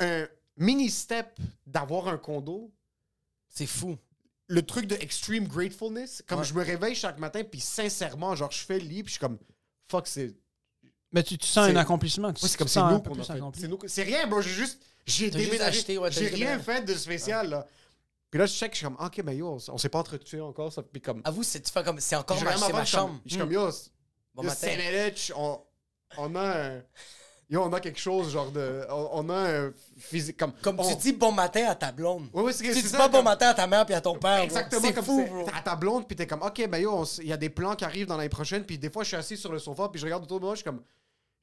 C: un mini step d'avoir un condo.
B: C'est fou.
C: Le truc de extreme gratefulness. Comme
B: Ouais.
C: je me réveille chaque matin, puis sincèrement, genre, je fais le lit, puis je suis comme, fuck, c'est.
D: Mais tu, tu sens un accomplissement. Tu
C: Ouais, c'est comme c'est nous. C'est nous- C'est rien, bro. J'ai juste. J'ai déménagé.
B: ouais,
C: J'ai rien
B: déménagé.
C: fait de spécial, là. Puis là, je check, je suis comme, ok, mais yo, on s'est pas entretenu encore, ça. Puis comme.
B: Avoue, c'est tu fais comme c'est encore ma, ma chambre.
C: Je suis comme, yo,
B: Bon
C: yo
B: matin.
C: On, on a un. Yo, on a quelque chose, genre de. On, on a un physique. Comme,
B: Comme
C: on-
B: tu dis bon matin à ta blonde.
C: Ouais, ouais, c'est
B: Tu dis
C: ça,
B: pas bon matin à ta mère puis à ton père.
C: Exactement
B: C'est
C: comme
B: fou, bro.
C: À ta blonde, puis t'es comme, ok, ben yo, il y a des plans qui arrivent dans l'année prochaine, puis des fois, je suis assis sur le sofa, puis je regarde autour de moi, je suis comme,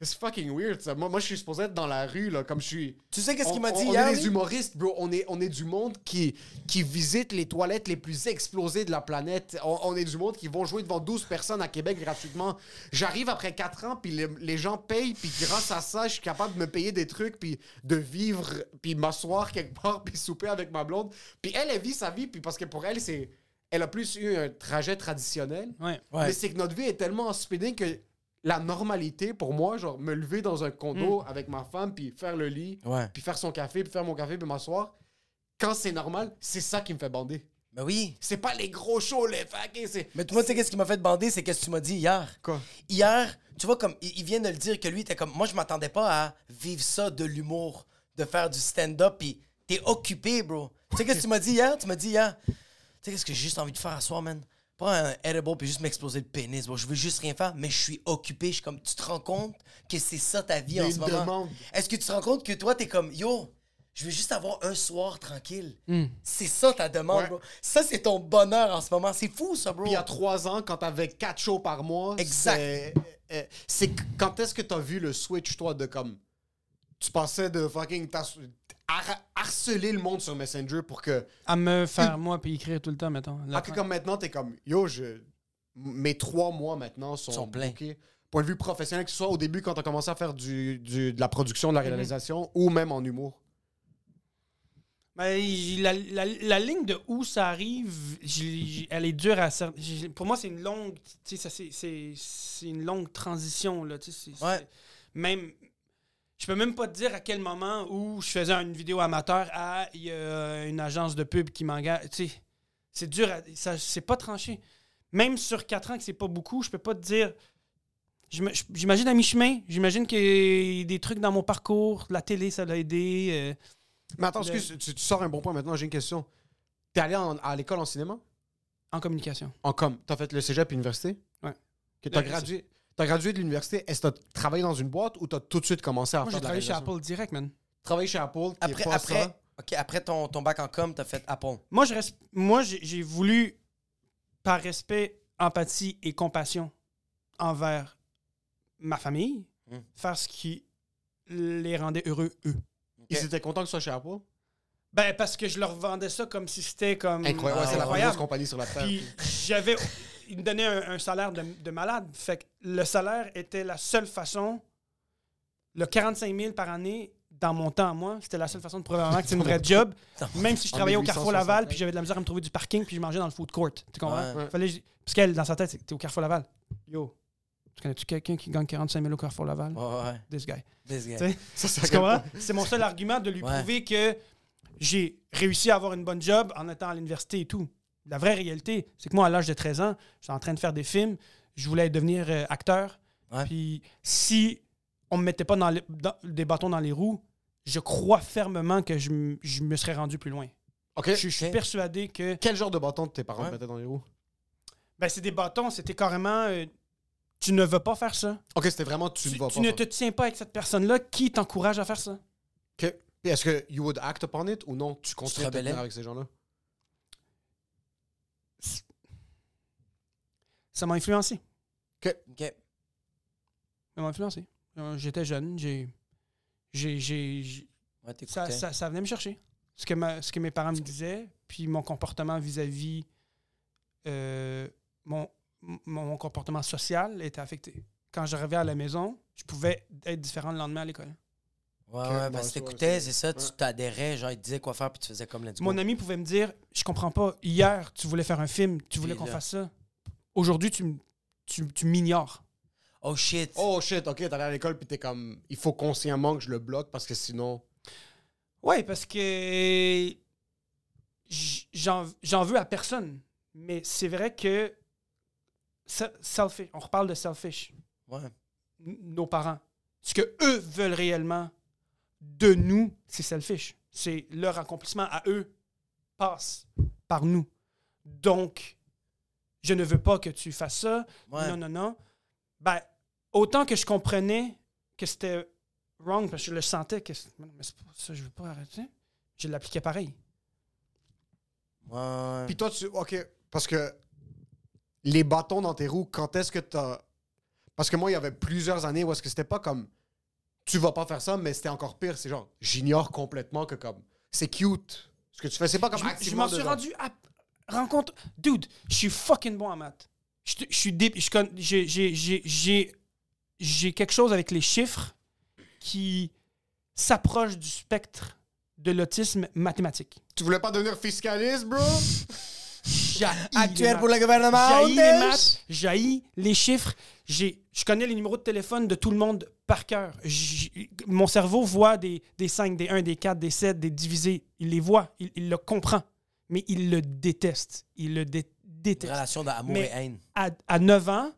C: it's fucking weird, ça. Moi, moi, je suis supposé être dans la rue, là, comme je suis.
B: Tu sais qu'est-ce
C: On-
B: qu'il m'a
C: on-
B: dit
C: on
B: hier?
C: est des
B: lui?
C: humoristes, bro. On est, on est du monde qui, qui visite les toilettes les plus explosées de la planète. On, on est du monde qui vont jouer devant 12 personnes à Québec gratuitement. J'arrive après 4 ans, puis les, les gens payent, puis grâce à ça, je suis capable de me payer des trucs, puis de vivre, puis m'asseoir quelque part, puis souper avec ma blonde. Puis elle, elle vit sa vie, puis parce que pour elle, c'est... Elle a plus eu un trajet traditionnel.
D: Ouais.
B: Ouais.
C: Mais c'est que notre vie est tellement en speeding que la normalité pour moi, genre me lever dans un condo
D: Hmm.
C: avec ma femme, puis faire le lit,
B: Ouais.
C: puis faire son café, puis faire mon café, puis m'asseoir. Quand c'est normal, c'est ça qui me fait bander.
B: Ben oui.
C: C'est pas les gros shows, les fucking, c'est.
B: Mais toi, tu sais, qu'est-ce qui m'a fait bander, c'est qu'est-ce que tu m'as dit hier?
C: Quoi?
B: Hier, tu vois, comme il, il vient de le dire que lui, était comme. Moi, je m'attendais pas à vivre ça de l'humour, de faire du stand-up, puis t'es occupé, bro. Tu sais, qu'est-ce que tu m'as dit hier? Tu m'as dit hier. Tu sais, qu'est-ce que j'ai juste envie de faire à soir, man? Pas un edible puis juste m'exploser le pénis, bro. Je veux juste rien faire, mais je suis occupé. Je suis comme, tu te rends compte que c'est ça ta vie en ce moment?
C: demande.
B: Est-ce que tu te rends compte que toi, t'es comme, yo, je veux juste avoir un soir tranquille?
D: Hmm.
B: C'est ça ta demande,
C: Ouais.
B: bro. Ça, c'est ton bonheur en ce moment. C'est fou, ça, bro.
C: Puis il y a trois ans, quand t'avais quatre shows par mois,
B: Exact.
C: c'est- euh, qu- quand est-ce que t'as vu le switch, toi, de comme. Tu passais de fucking. Har- harceler le monde sur Messenger pour que.
D: À me faire, moi, puis écrire tout le temps, mettons.
C: Ah, que comme maintenant, t'es comme. Yo, je. Mes trois mois maintenant sont,
B: Sont pleins.
C: Point de vue professionnel, que ce soit au début quand t'as commencé à faire du, du- de la production,
B: Mhm.
C: de la réalisation, ou même en humour.
D: Ben, la, la- la ligne de où ça arrive, j- j- elle est dure à Pour moi, c'est une longue. C'est- une longue transition. Là,
B: Ouais.
D: Même. Je peux même pas te dire à quel moment où je faisais une vidéo amateur à il y a une agence de pub qui m'engage. Tu sais, c'est dur. à- ça- C'est pas tranché. Même sur 4 ans, que c'est pas beaucoup, je peux pas te dire. j'im- J'imagine à mi-chemin. J'imagine qu'il y a des trucs dans mon parcours. La télé, ça l'a aidé. euh,
C: Mais attends,
D: Le-
C: excuse, tu, tu sors un bon point maintenant, j'ai une question. T'es allé en- à l'école en cinéma?
D: en communication.
C: En com. T'as fait le cégep et l'université?
D: Ouais.
C: Que t'as
D: Le-
C: T'as gradué de l'université. Est-ce que t'as travaillé dans une boîte ou t'as tout de suite commencé à
D: Moi,
C: faire
D: j'ai
C: de la
D: travaillé chez? Apple direct, man.
C: Travaillé chez Apple, qui est
B: Après,
C: pas
B: après,
C: ça?
B: ok, après ton, ton bac en com, t'as fait Apple.
D: Moi, je reste, moi j'ai j'ai voulu, par respect, empathie et compassion envers ma famille,
B: Hmm.
D: faire ce qui les rendait heureux, eux.
C: Ils étaient contents que ce soit chez Apple?
D: Ben, parce que je leur vendais ça comme si c'était comme.
C: Incroyable.
B: Ah,
C: c'est la grosse compagnie sur la Terre.
D: Puis j'avais. Ils me donnaient un, un salaire de, de malade. Fait que le salaire était la seule façon. Le 45 000 par année, dans mon temps à moi, c'était la seule façon de prouver vraiment que c'est une vraie job. Même si je travaillais au
C: 1860.
D: Carrefour Laval, puis j'avais de la misère à me trouver du parking, puis je mangeais dans le food court. Tu comprends?
B: Ouais.
D: Fallait Parce qu'elle, dans sa tête, t'es au Carrefour Laval. Yo, tu connais-tu quelqu'un qui gagne 45 000 au Carrefour Laval?
B: Ouais, ouais.
D: This guy.
B: This guy.
C: Ça, c'est
D: Tu comprends? mon seul argument de lui
B: Ouais.
D: prouver que j'ai réussi à avoir une bonne job en étant à l'université et tout. La vraie réalité, c'est que moi, à l'âge de 13 ans, j'étais en train de faire des films. Je voulais devenir euh, acteur.
B: Ouais.
D: Puis si on me mettait pas dans les- dans- des bâtons dans les roues, je crois fermement que je, m- je me serais rendu plus loin.
C: OK.
D: Je, je suis persuadé que
C: Quel genre de bâton tes parents
B: Ouais.
C: te mettaient dans les roues?
D: ben, c'est des bâtons, c'était carrément euh, tu ne veux pas faire ça.
C: OK, c'était vraiment tu,
D: Tu,
C: ne vas
D: tu
C: pas.
D: ne
C: faire.
D: te tiens pas avec cette personne-là qui t'encourage à faire ça.
C: OK. Puis est-ce que you would act upon it ou non? Tu continues à te
B: rebellais?
C: tenir avec ces gens-là?
D: Ça m'a influencé.
B: Ok.
D: Ça m'a influencé. Euh, J'étais jeune, j'ai. j'ai-
B: Ouais,
D: ça, ça, ça venait me chercher. Ce que, ma- ce que mes parents me disaient, puis mon comportement vis-à-vis. euh, mon, mon, mon comportement social était affecté. Quand j'arrivais à la maison, je pouvais être différent le lendemain à l'école.
B: Ouais, ouais, parce que t'écoutais,
C: c'est-
B: ça, tu t'adhérais, genre, il te disait quoi faire, puis tu faisais comme go.
D: Mon ami pouvait me dire Je comprends pas, hier, tu voulais faire un film, tu voulais qu'on fasse ça. Aujourd'hui, tu, m- tu, tu m'ignores.
B: Oh shit.
C: Oh shit, OK, t'allais à l'école puis t'es comme... Il faut consciemment que je le bloque parce que sinon...
D: Ouais, parce que j- j'en j'en veux à personne. Mais c'est vrai que se- selfish, on reparle de selfish.
B: Ouais.
D: N- Nos parents, ce que eux veulent réellement de nous, c'est selfish. C'est leur accomplissement à eux passe par nous. Donc, je ne veux pas que tu fasses ça.
B: Ouais.
D: Non, non, non. Ben, autant que je comprenais que c'était wrong, parce que je le sentais que c'est- mais c'est pas ça, je veux pas arrêter, je l'appliquais pareil.
B: Ouais, ouais.
C: Puis toi, tu... OK, parce que les bâtons dans tes roues, quand est-ce que t'as... Parce que moi, il y avait plusieurs années où est-ce que c'était pas comme... Tu vas pas faire ça, mais c'était encore pire. C'est genre, j'ignore complètement que comme... C'est cute. Ce que tu fais, c'est pas comme
D: Je, m- je m'en suis
C: dedans.
D: rendu à rencontre. Dude, je suis fucking bon en maths. Je, suis dé- j'ai- j'ai- j'ai- j'ai j'ai quelque chose avec les chiffres qui s'approche du spectre de l'autisme mathématique.
C: Tu voulais pas devenir fiscaliste, bro?
D: J'haïs
B: Actuel pour le gouvernement.
D: J'haïs les maths, j'haïs les chiffres. J'ai, je connais les numéros de téléphone de tout le monde par cœur. Mon cerveau voit des, des 5, des 1, des 4, des 7, des divisés. Il les voit, il, il le comprend. Mais il le déteste. Il le dé- déteste.
B: Relation d'amour et haine.
D: À, à 9 ans,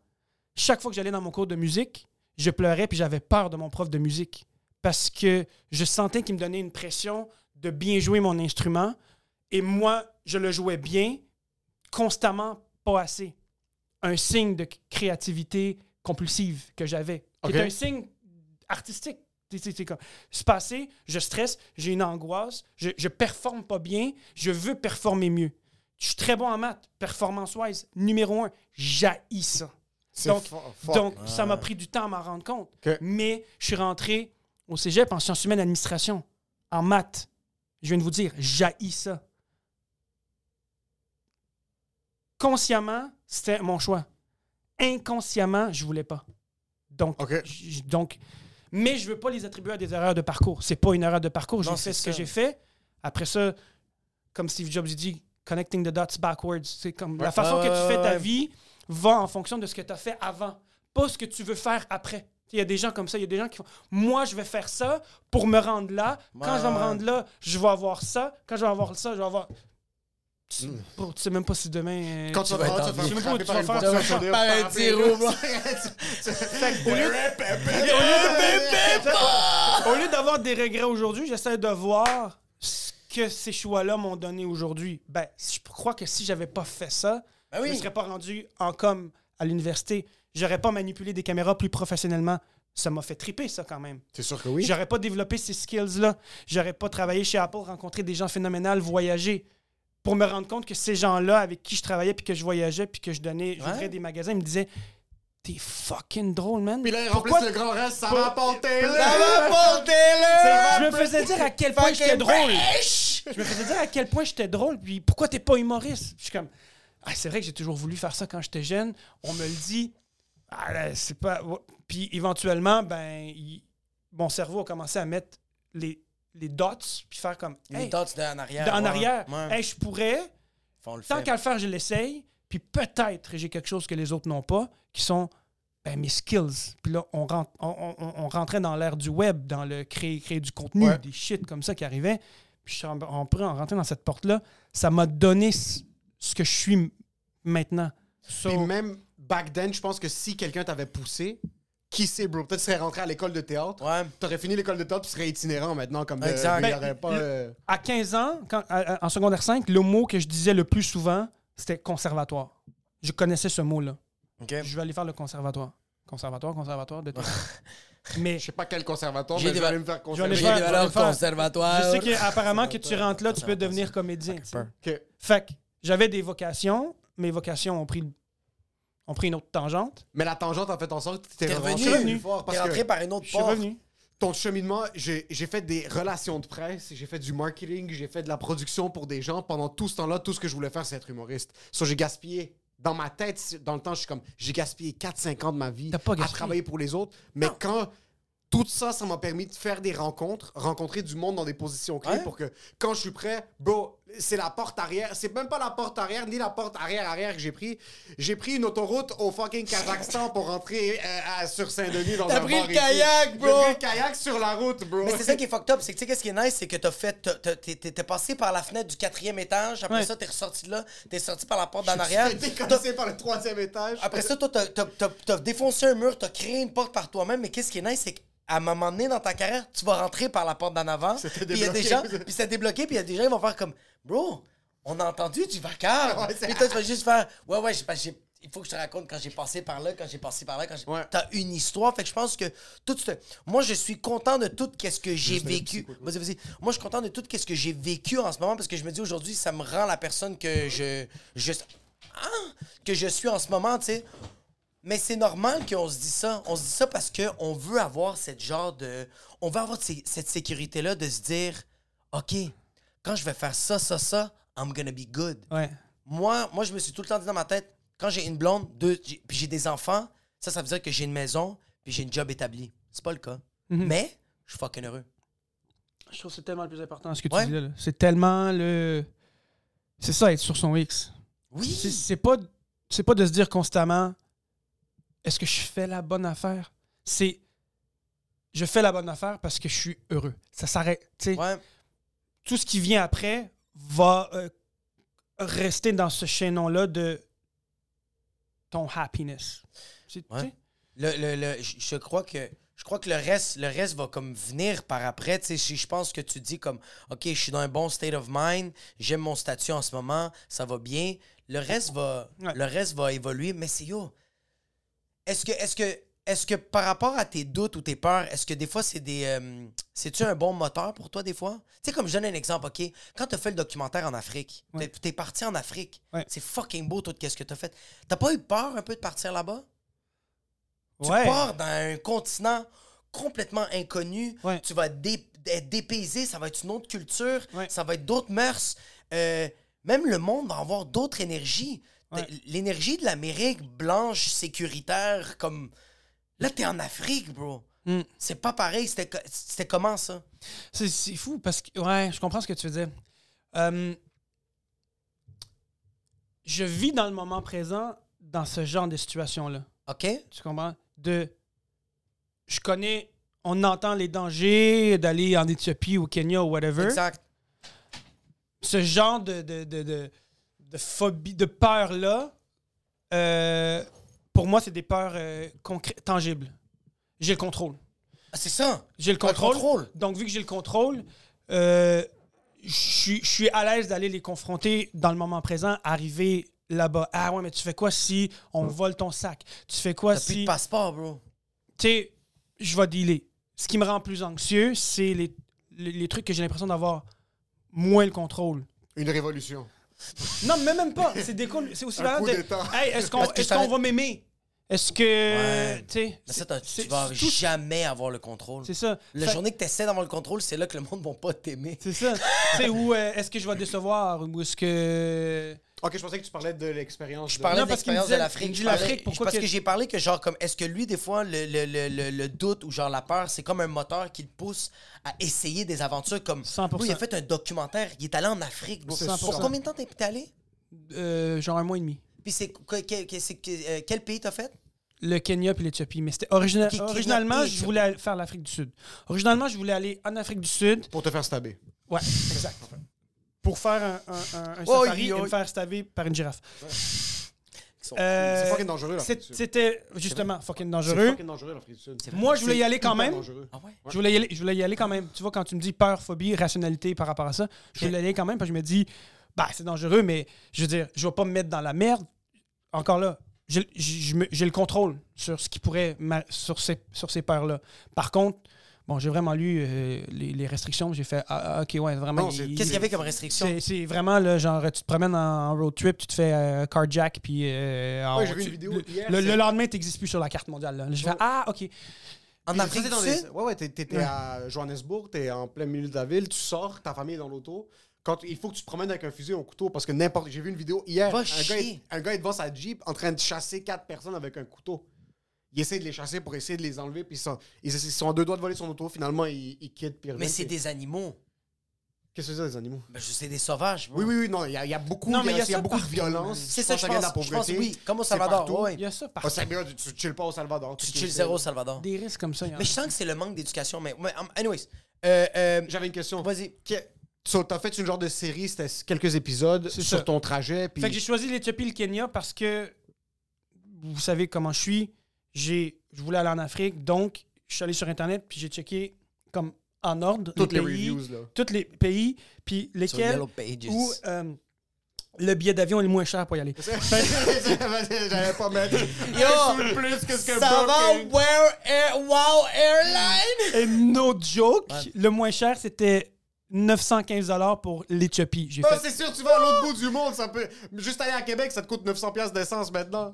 D: chaque fois que j'allais dans mon cours de musique, je pleurais puis j'avais peur de mon prof de musique. Parce que je sentais qu'il me donnait une pression de bien jouer mon instrument. Et moi, je le jouais bien, constamment pas assez. Un signe de créativité compulsive que j'avais. qui
C: Ok.
D: est un signe artistique. C'est- c'est- c'est comme, C'est passé, je stresse, j'ai une angoisse, je, je performe pas bien, je veux performer mieux. Je suis très bon en maths, performance-wise, numéro un, j'haïs ça.
C: C'est
D: Donc, donc ça m'a pris du temps à m'en rendre compte. Mais je suis rentré au cégep en sciences humaines administration, en maths. Je viens de vous dire, j'haïs ça. Consciemment, c'était mon choix. Inconsciemment, je voulais pas. Donc,
C: Ok.
D: j- donc mais je veux pas les attribuer à des erreurs de parcours. C'est pas une erreur de parcours. J'ai fait ce que j'ai fait. Après ça, comme Steve Jobs dit, connecting the dots backwards. C'est comme la façon que tu fais ta vie va en fonction de ce que tu as fait avant, pas ce que tu veux faire après. Il y a des gens comme ça, il y a des gens qui font Moi, je vais faire ça pour me rendre là. Quand
B: Ouais,
D: je vais me rendre là, je vais avoir ça. Quand je vais avoir ça, je vais avoir. Tu,
C: Mm.
D: bro, tu sais même pas si demain. euh,
C: Quand tu
B: vas
C: vas faire.
D: Je sais même
C: frapper
D: pas où tu vas faire
C: un tir
D: Au lieu d'avoir des regrets aujourd'hui, j'essaie de voir ce que ces choix-là m'ont donné aujourd'hui. Ben, je crois que si j'avais pas fait ça,
B: Ben
D: je
B: oui.
D: ne serais pas rendu en com à l'université. J'aurais pas manipulé des caméras plus professionnellement. Ça m'a fait triper, ça, quand même.
C: C'est sûr que oui.
D: J'aurais pas développé ces skills-là. J'aurais pas travaillé chez Apple, rencontré des gens phénoménaux, voyagé. Pour me rendre compte que ces gens-là avec qui je travaillais, puis que je voyageais, puis que je donnais, j'ouvrais
B: Ouais.
D: des magasins, ils me disaient T'es fucking drôle, man.
C: Puis là, ils
D: Pourquoi
C: remplissent le grand reste, ça va porter
E: Ça va porter le...
D: Je me faisais dire à quel point j'étais drôle. Je me faisais dire à quel point j'étais drôle, puis pourquoi t'es pas humoriste? Je suis comme, ah, c'est vrai que j'ai toujours voulu faire ça quand j'étais jeune. On me le dit. Ah, c'est pas. Puis éventuellement, ben, il- mon cerveau a commencé à mettre les, les dots, puis faire comme,
B: Les
D: hey,
B: dots de- en arrière.
D: en
B: ouais.
D: arrière,
B: Ouais.
D: hey, je pourrais,
B: Faut
D: tant qu'à le faire, je l'essaye, puis peut-être j'ai quelque chose que les autres n'ont pas, qui sont ben, mes skills. Puis là, on, rentre, on, on- on rentrait dans l'ère du web, dans le créer, créer du contenu,
C: Ouais.
D: des shit comme ça qui arrivaient. Puis je suis en, en, en rentrant dans cette porte-là, ça m'a donné ce, que je suis maintenant. So,
C: Puis même back then, je pense que si quelqu'un t'avait poussé, qui sait, bro? Peut-être tu serais rentré à l'école de théâtre.
B: Ouais.
C: T'aurais fini l'école de théâtre, tu serais itinérant maintenant. comme de-
B: Exact.
C: Il y aurait pas.
D: le-
C: euh,
D: à 15 ans, quand, à- à- en secondaire 5, le mot que je disais le plus souvent, c'était conservatoire. Je connaissais ce mot-là.
B: OK.
D: Je vais aller faire le conservatoire. Conservatoire, conservatoire de tout. Mais
C: Je sais pas quel conservatoire,
B: J'ai
C: mais
B: des
C: je vais
B: va-
C: aller me faire
D: Je vais aller
B: J'ai
D: faire-
B: des
D: je vais
B: valeurs
D: le faire.
B: conservatoires.
D: Je sais qu'apparemment que tu rentres là, tu peux devenir comédien. tu sais. Fait que j'avais des vocations. Mes vocations ont pris, ont pris une autre tangente.
C: Mais la tangente a fait en sorte que tu
B: t'es revenu.
C: revenu fort.
B: T'es
C: Parce
B: rentré
C: que
B: par une autre
D: Je suis
B: porte.
D: revenu.
C: ton cheminement, j'ai fait des relations de presse, j'ai fait du marketing, j'ai fait de la production pour des gens. Pendant tout ce temps-là, tout ce que je voulais faire, c'est être humoriste. So, j'ai gaspillé. Dans ma tête, dans le temps, je suis comme, j'ai gaspillé 4-5 ans de ma vie
D: pas
C: à travailler pour les autres. Mais quand tout ça, ça m'a permis de faire des rencontres, rencontrer du monde dans des positions clés
B: Ouais.
C: pour que quand je suis prêt, bro, c'est la porte arrière. C'est même pas la porte arrière ni la porte arrière-arrière que j'ai pris. J'ai pris une autoroute au fucking Kazakhstan pour rentrer euh, à- sur Saint-Denis dans
E: T'as
C: un
E: pris
C: bar
E: le
C: ici.
E: kayak,
C: J'ai
E: bro.
C: pris le kayak sur la route, bro.
B: Mais c'est ça qui est fucked up, c'est que tu sais qu'est-ce qui est nice, c'est que t'as fait, t'as- t'as- t'es t'es- t'es passé par la fenêtre du quatrième étage, après
D: Ouais.
B: ça t'es ressorti de là, t'es sorti par la porte d'en arrière.
C: J'ai été
B: T'as-
C: cassé par le troisième étage.
B: Après ça, toi, t'as- t'as t'as- t'as défoncé un mur, t'as créé une porte par toi-même, mais qu'est-ce qui est nice, c'est qu'à un moment donné dans ta carrière, tu vas rentrer par la porte d'en avant, puis il y a des gens, puis c'est débloqué, puis il y a des gens qui vont faire comme, bro, on a entendu du vacarme. Puis toi, tu vas juste faire, ouais, ouais, j'ai- il faut que je te raconte quand j'ai passé par là, quand j'ai passé par là, quand j'ai...
C: Ouais.
B: T'as une histoire, fait que je pense que tout ce... Moi, je suis content de tout ce que j'ai vécu. Vas-y, vas-y. Moi, je suis content de tout ce que j'ai vécu en ce moment parce que je me dis aujourd'hui, ça me rend la personne que je... je... Ah! que je suis en ce moment, tu sais. Mais c'est normal qu'on se dise ça. On se dit ça parce qu'on veut avoir cette genre de. On veut avoir cette sécurité-là de se dire OK, quand je vais faire ça, ça, ça, I'm gonna be good.
D: Ouais.
B: Moi, moi, je me suis tout le temps dit dans ma tête, quand j'ai une blonde, deux, puis j'ai des enfants, ça, ça veut dire que j'ai une maison, puis j'ai une job établi. C'est pas le cas.
D: Mhm.
B: Mais je suis fucking heureux.
D: Je trouve que c'est tellement le plus important ce que tu
B: Ouais.
D: dis là. là. C'est tellement le. C'est ça, être sur son X. C'est-
B: Oui.
D: C'est pas, c'est pas de se dire constamment est-ce que je fais la bonne affaire? C'est. Je fais la bonne affaire parce que je suis heureux. Ça s'arrête.
B: Ouais.
D: Tout ce qui vient après va euh, rester dans ce chaînon-là de ton happiness.
B: Ouais. Le, le, le- je crois que je crois que le reste le reste va comme venir par après tu sais si je pense que tu dis comme OK je suis dans un bon state of mind j'aime mon statut en ce moment ça va bien le reste va
D: Ouais.
B: le reste va évoluer mais c'est yo est-ce que est-ce que est-ce que par rapport à tes doutes ou tes peurs est-ce que des fois c'est des euh, c'est-tu un bon moteur pour toi des fois? Tu sais comme je donne un exemple OK? Quand tu as fait le documentaire en Afrique
D: Ouais.
B: t'es, parti en Afrique
D: Ouais.
B: c'est fucking beau tout qu'est-ce que tu as fait t'as pas eu peur un peu de partir là-bas? Tu
D: Ouais.
B: pars dans un continent complètement inconnu. Tu vas dé- être dépaysé. Ça va être une autre culture. Ça va être d'autres mœurs. Euh, même le monde va avoir d'autres énergies.
D: Ouais.
B: L'énergie de l'Amérique blanche, sécuritaire, comme... Là, t'es en Afrique, bro.
D: Mm.
B: C'est pas pareil. C'était co- C'était comment, ça?
D: C'est, fou parce que. Ouais, je comprends ce que tu veux dire. Euh, je vis dans le moment présent dans ce genre de situation-là.
B: OK?
D: Tu comprends? De. Je connais. On entend les dangers d'aller en Éthiopie ou au Kenya ou whatever.
B: Exact.
D: Ce genre de, de, de, de, de phobie, de peur-là, euh, pour moi, c'est des peurs euh, tangibles. J'ai le contrôle.
B: Ah, c'est ça?
D: J'ai le contrôle.
B: contrôle.
D: Donc, vu que j'ai le contrôle, euh, je suis- je suis à l'aise d'aller les confronter dans le moment présent, arriver là-bas. Ah ouais, mais tu fais quoi si on vole ton sac? Tu fais quoi
B: T'as plus
D: si.
B: de passeport, bro.
D: Tu sais, je vais dealer. Ce qui me rend plus anxieux, c'est les, les, les trucs que j'ai l'impression d'avoir moins le contrôle.
C: Une révolution.
D: Non, mais même pas. C'est des C'est aussi
C: Un
D: valable
C: coup
D: de.
C: d'État.
D: Hey, est-ce qu'on
B: Parce que
D: est-ce
B: ça
D: qu'on
B: va-
D: va m'aimer? Est-ce que.
B: Ouais.
D: Tu sais.
B: Mais ça, t'as-
D: c'est-
B: tu vas
D: c'est tout-
B: jamais avoir le contrôle.
D: C'est ça.
B: La
D: Fait-
B: journée que tu essaies d'avoir le contrôle, c'est là que le monde ne va pas t'aimer.
D: C'est ça. tu sais, ou euh, est-ce que je vais décevoir? Ou est-ce que.
C: Ok, je pensais que tu parlais de l'expérience.
B: Je
C: de-
B: parlais
D: Non,
B: de l'expérience de l'Afrique.
D: pourquoi
B: Parce
D: que-
B: que j'ai parlé que, genre, comme, est-ce que lui, des fois, le, le, le, le, le doute ou, genre, la peur, c'est comme un moteur qui le pousse à essayer des aventures comme.
D: 100%.
B: Bro, il a fait un documentaire, il est allé en Afrique. bro. Pour
C: 100%.
B: combien de temps t'es allé?
D: Euh, genre un mois et demi.
B: Puis c'est euh, quel pays t'as fait?
D: Le Kenya puis l'Éthiopie. Mais c'était origina- originalement, je voulais faire l'Afrique du Sud. Originalement, je voulais aller en Afrique du Sud.
C: Pour te faire stabber.
D: Ouais, exact. Pour faire un, un, un- un
B: Oh,
D: safari
B: oui,
D: et me faire staver par une girafe.
B: Sont
D: Euh,
C: C'est fucking dangereux,
D: C'était justement fucking
C: C'est
D: dangereux.
C: fucking dangereux,
D: Moi, je voulais y aller quand même.
B: Ah ouais?
D: Je voulais, y aller, je voulais y aller quand même. Tu vois, quand tu me dis peur, phobie, rationalité par rapport à ça, je voulais y aller quand même parce que je me dis, bah, c'est dangereux, mais je veux dire, je vais pas me mettre dans la merde. Encore là, j'ai le contrôle sur ce qui pourrait, m'a- sur ces, sur ces peurs-là. Par contre, bon, j'ai vraiment lu euh, les, les restrictions, j'ai fait, ah, ah, ok, ouais, vraiment.
B: Qu'est-ce qu'il y avait comme restriction?
D: c'est vraiment, là, genre, tu te promènes en, en road trip, tu te fais euh, carjack, puis. euh, en-
C: Ouais, j'ai vu
D: tu-
C: une vidéo
D: le,
C: hier,
D: le- le lendemain, tu n'existes plus sur la carte mondiale. Je fais,
C: Ouais.
D: ah, ok.
B: En Afrique du
C: dans
B: Sud?
C: Ouais, ouais, t'es-
D: Ouais.
C: à Johannesburg, t'es en plein milieu de la ville, tu sors, ta famille est dans l'auto. Quand il faut que tu te promènes avec un fusil ou un couteau parce que n'importe. J'ai vu une vidéo hier. Un, gars est, un gars est devant sa Jeep en train de chasser quatre personnes avec un couteau. Il essaie de les chasser pour essayer de les enlever, puis ils sont, ils, ils sont à deux doigts de voler son auto. Finalement, ils, ils quittent.
B: Mais c'est
C: puis-
B: des animaux.
C: Qu'est-ce que c'est, des animaux?
B: Ben, je sais, des sauvages.
C: Oui, oui, oui, non, il y, a- il y a beaucoup,
D: Non,
C: il y
D: mais
C: a,
D: il y a
C: il y a
D: ça
C: beaucoup de violence.
B: C'est ça,
C: pense
B: je
C: de la
B: pense. Je pense,
C: pauvreté.
B: oui. Comme au Salvador.
C: partout.
B: ouais.
D: Il y a ça partout.
C: c'est bien, tu, chilles pas au Salvador.
B: Tu
C: tu
B: chilles zéro au Salvador.
D: Des risques comme ça. il y en a.
B: Mais je sens que c'est le manque d'éducation. Mais, mais, um, anyways, euh, euh,
C: J'avais une question.
B: vas-y.
C: Que- So, t'as fait une genre de série, c'était quelques épisodes sur
D: ça.
C: ton trajet. Puis...
D: Fait que j'ai choisi l'Éthiopie et le Kenya parce que vous savez comment je suis. J'ai, je voulais aller en Afrique, donc je suis allé sur Internet puis j'ai checké comme en ordre
C: toutes les,
D: les pays,
C: reviews, là.
D: tous les pays, puis lesquels où euh, le billet d'avion est le moins cher pour y aller.
C: J'allais pas mettre.
B: Yo,
C: plus que ce que
B: ça va,
C: Booking.
B: Where Air, Wow Airline?
D: Et no joke,
B: Ouais.
D: le moins cher c'était 915 dollars pour l'Éthiopie. J'ai fait
C: c'est sûr, tu vas à l'autre bout du monde, ça peut. Juste aller à Québec, ça te coûte 900$ piastres d'essence maintenant.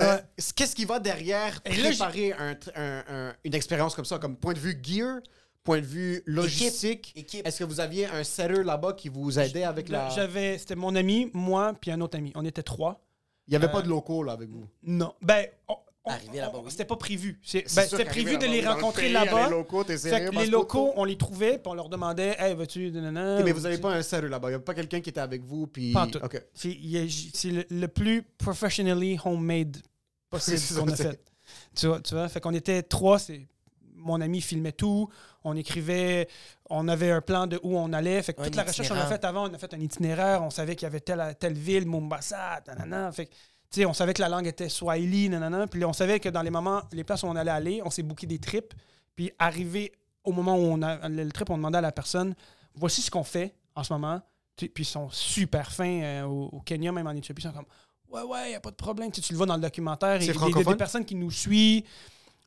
C: Euh. Qu'est-ce qui va derrière préparer un tr- un- un- une expérience comme ça, comme point de vue gear, point de vue logistique?
B: Équipe.
C: Est-ce que vous aviez un setter là-bas qui vous aidait avec la.
D: J'avais, c'était mon ami, moi, puis un autre ami. On était trois.
C: Il n'y avait
D: Euh,
C: pas de locaux là avec vous?
D: Non. Ben, on-
B: Arrivé là-bas, oui.
D: C'était pas prévu. Ben, c'était prévu de les
C: le
D: rencontrer là-bas.
C: Les locaux, t'es
D: Fait
C: sérieux,
D: que
C: parce
D: les
C: que-
D: locaux, on les trouvait, puis on leur demandait Hey, veux-tu. nanana,
C: Mais
D: ou-
C: vous n'avez pas un setter là-bas. Il n'y a pas quelqu'un qui était avec vous. Puis...
D: Pas tout.
C: Ok.
D: C'est le, le plus professionally homemade possible qu'on a fait. Tu vois, tu vois? Fait qu'on était trois, c'est mon ami filmait tout, on écrivait, on avait un plan de où on allait. Fait que
B: Un
D: toute la recherche qu'on a faite avant, on a fait un itinéraire, on savait qu'il y avait telle, telle ville, Mombasa, nanana. Fait que, tu sais, on savait que la langue était Swahili, nanana. Puis on savait que dans les moments, les places où on allait aller, on s'est booké des trips. Puis arrivé au moment où on a le trip, on demandait à la personne voici ce qu'on fait en ce moment. Puis ils sont super fins euh, au, au Kenya, même en Éthiopie. Ils sont comme Ouais, ouais, y a pas de problème. Tu, le vois dans le documentaire. Et- et-
C: francophone?
D: Des personnes qui nous suivent.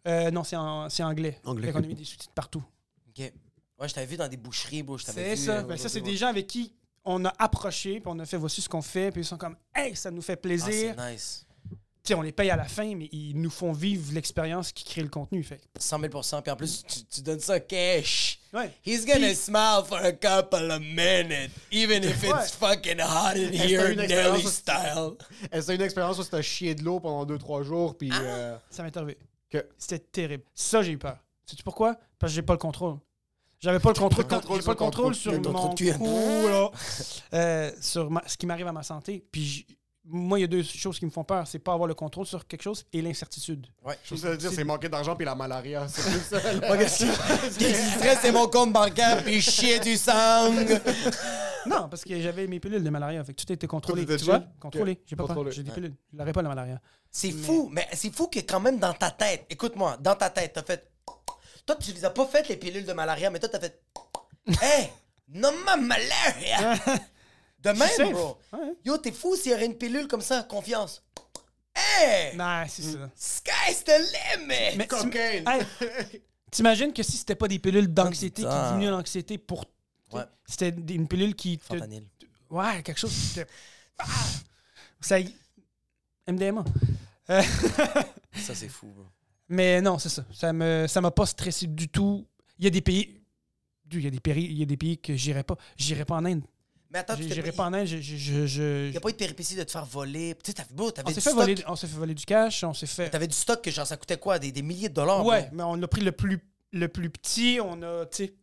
D: Euh, non, c'est anglais.
C: Anglais.
D: Qu'on a mis des sous-titres partout.
B: Ok. Ouais, je t'avais vu dans des boucheries, bro. je t'avais
D: C'est ça.
B: euh,
D: Ben, ça, c'est des gens avec qui on a approché, puis on a fait voici ce qu'on fait, puis ils sont comme Hey, ça nous fait
B: Ah,
D: plaisir.
B: c'est nice.
D: Tu sais, on les paye à la fin, mais ils nous font vivre l'expérience qui crée le contenu. Fait.
B: 100 000 Puis en plus, tu, tu donnes ça cash.
D: Ouais.
B: He's gonna
D: Puis-
B: smile for a couple of minutes, even if it's fucking hot in
C: Est-ce
B: here,
C: que une expérience
B: Nelly style.
C: Est-ce que une expérience où c'était chier de l'eau pendant 2-3 jours, puis...
B: Ah.
C: euh,
D: Ça m'est arrivé.
C: Que-
D: C'était terrible. Ça, j'ai eu peur. Sais-tu pourquoi? Parce que j'ai pas le contrôle. J'avais pas le contrôle,
C: pas le contrôle
D: j'ai
C: sur
D: contrôle mon cou, là. Euh, sur ma- ce qui m'arrive à ma santé. Puis j- moi, il y a deux choses qui me font peur. C'est pas avoir le contrôle sur quelque chose et l'incertitude.
B: Ouais.
C: Je veux dire, c'est manquer d'argent puis la malaria. C'est plus ça.
B: c'est mon compte bancaire, puis chier du sang?
D: Non, parce que j'avais mes pilules de malaria. Fait que tout était contrôlé.
C: Tout
D: Tu vois? Contrôlé. J'ai pas. J'ai des pilules. Je l'aurais pas, la malaria.
B: C'est fou, mais c'est fou que quand même dans ta tête, écoute-moi, dans ta tête, t'as fait. Toi, tu les as pas faites les pilules de malaria, mais toi, t'as fait. Hey, non ma malaria! De même, bro.
D: Ouais.
B: Yo, t'es fou s'il y aurait une pilule comme ça, confiance. Hey!
D: Non, c'est ça.
B: Sky's the limit!
D: Mais
C: Cocaine.
D: Hey, T'imagines que si c'était pas des pilules d'anxiété qui diminuent l'anxiété pour.
B: Ouais.
D: C'était des- une pilule qui. te-
B: Fentanyl.
D: Ouais, quelque chose qui te. Ah! Ça y... MDMA. Euh,
B: Ça, c'est fou, bro.
D: Mais non, c'est ça. Ça me, ça m'a pas stressé du tout. Il y a des pays. Il y a des pays, il y a des pays que j'irais pas. J'irais pas en Inde.
B: Mais attends,
D: J'irais
B: pas.
D: pas en Inde. Je, je, je- je-
B: Il y a pas eu de péripétie de te faire voler. Tu sais, t'avais beau,
D: on
B: t'avais
D: s'est
B: du
D: fait
B: stock.
D: voler, on s'est fait voler du cash. On s'est fait.
B: T'avais du stock que genre ça coûtait quoi? Des, des milliers de dollars?
D: Ouais, mais on a pris le plus, le plus petit. On a, tu sais,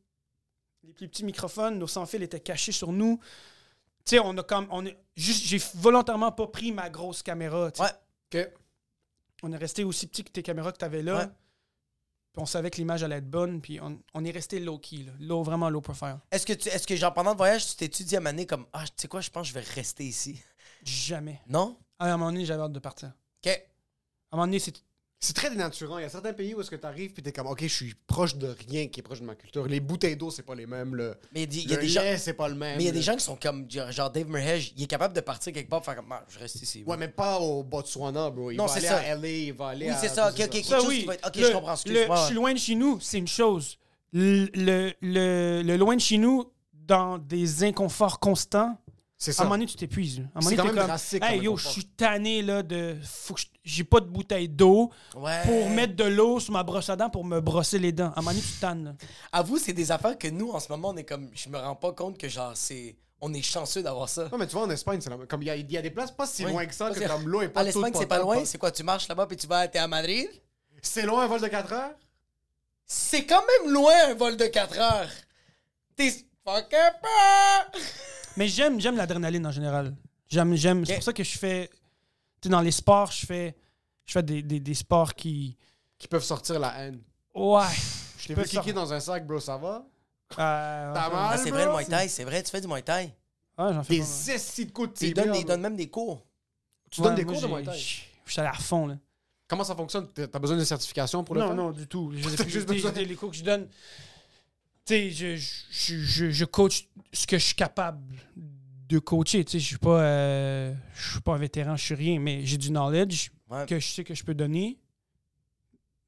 D: les plus petits microphones. Nos sans-fils étaient cachés sur nous. Tu sais, on a comme. On est, juste, j'ai volontairement pas pris ma grosse caméra.
B: Ouais.
C: Ok.
D: On est resté aussi petit que tes caméras que tu avais là.
B: Ouais.
D: Puis on savait que l'image allait être bonne. Puis on, on est resté low-key, là. Low, vraiment low profile.
B: Est-ce que, tu, est-ce que genre pendant le voyage, tu t'es-tu dit à Mané comme Ah, tu sais quoi, je pense que je vais rester ici?
D: Jamais.
B: Non?
D: À un moment donné, j'avais hâte de partir.
B: Ok.
D: À un moment donné, c'est.
C: C'est très dénaturant. Il y a certains pays où est-ce que t'arrives puis t'es comme, OK, je suis proche de rien qui est proche de ma culture. Les bouteilles d'eau, c'est pas les mêmes. Le,
B: Mais il y a, des gens.
C: c'est pas le même.
B: Mais il y a des gens qui sont comme genre Dave Merhege, il est capable de partir quelque part, faire comme Ah, je reste ici.
C: Ouais, mais pas au Botswana, bro. Il
B: Non,
C: va
B: c'est
C: aller
B: ça.
C: à LA, il va aller
B: Oui,
C: à...
B: c'est ça. Ok, ok, quelque
D: Ça,
B: chose
D: oui.
B: qui va être. Ok,
D: Le-
B: je comprends.
D: le-
B: Excuse-moi.
D: Je suis loin de chez nous, c'est une chose. Le, le, le- le loin de chez nous, dans des inconforts constants,
C: C'est
D: à un
C: ça.
D: moment donné, tu t'épuises. là. À un moment
C: C'est
D: donné,
C: quand
D: t'es
C: même
D: comme,
C: drastique
D: Hey yo, je suis tanné là, de. Faut que je- J'ai pas de bouteille d'eau
B: Ouais.
D: pour mettre de l'eau sur ma brosse à dents pour me brosser les dents. À un moment donné, tu tannes. là.
B: Avoue, c'est des affaires que nous, en ce moment, on est comme. Je me rends pas compte que genre, c'est. On est chanceux d'avoir ça.
C: Non, mais tu vois, en Espagne, c'est la même- comme il y, a- il y a des places pas si
B: Oui.
C: loin que ça,
B: Parce
C: que
B: que
C: comme l'eau est pas
B: À l'Espagne, c'est pas
C: potable,
B: loin. C'est quoi, tu marches là-bas puis tu vas, t'es à Madrid?
C: C'est loin un vol de 4 heures?
B: C'est quand même loin un vol de 4 heures. T'es fucking pas!
D: Mais j'aime, j'aime l'adrénaline en général. J'aime, j'aime. C'est pour ça que je fais. Tu sais, dans les sports, je fais, je fais des, des, des sports qui.
C: Qui peuvent sortir la haine.
D: Ouais.
C: Je t'ai
D: peux
C: vu kicker dans un sac, bro, ça va?
D: Euh,
C: T'as
D: ouais,
C: mal?
B: Ah, c'est vrai le? Muay Thai, c'est vrai, tu fais du Muay Thai.
D: Ouais, j'en fais
C: Des. 6 de coups de
B: des-
C: bro.
B: donnes même des cours.
C: Tu donnes des cours de Muay Thai?
D: Je suis allé à fond, là.
C: Comment ça fonctionne? T'as t'as besoin de certification pour le
D: non,
C: faire?
D: non, du tout.
C: T'as juste besoin-
D: les cours que je donne, sais, je, je, je, je coach ce que je suis capable de coacher. Tu sais, je suis pas, euh, je suis pas un vétéran, je suis rien, mais j'ai du knowledge
B: Ouais.
D: que je sais que je peux donner.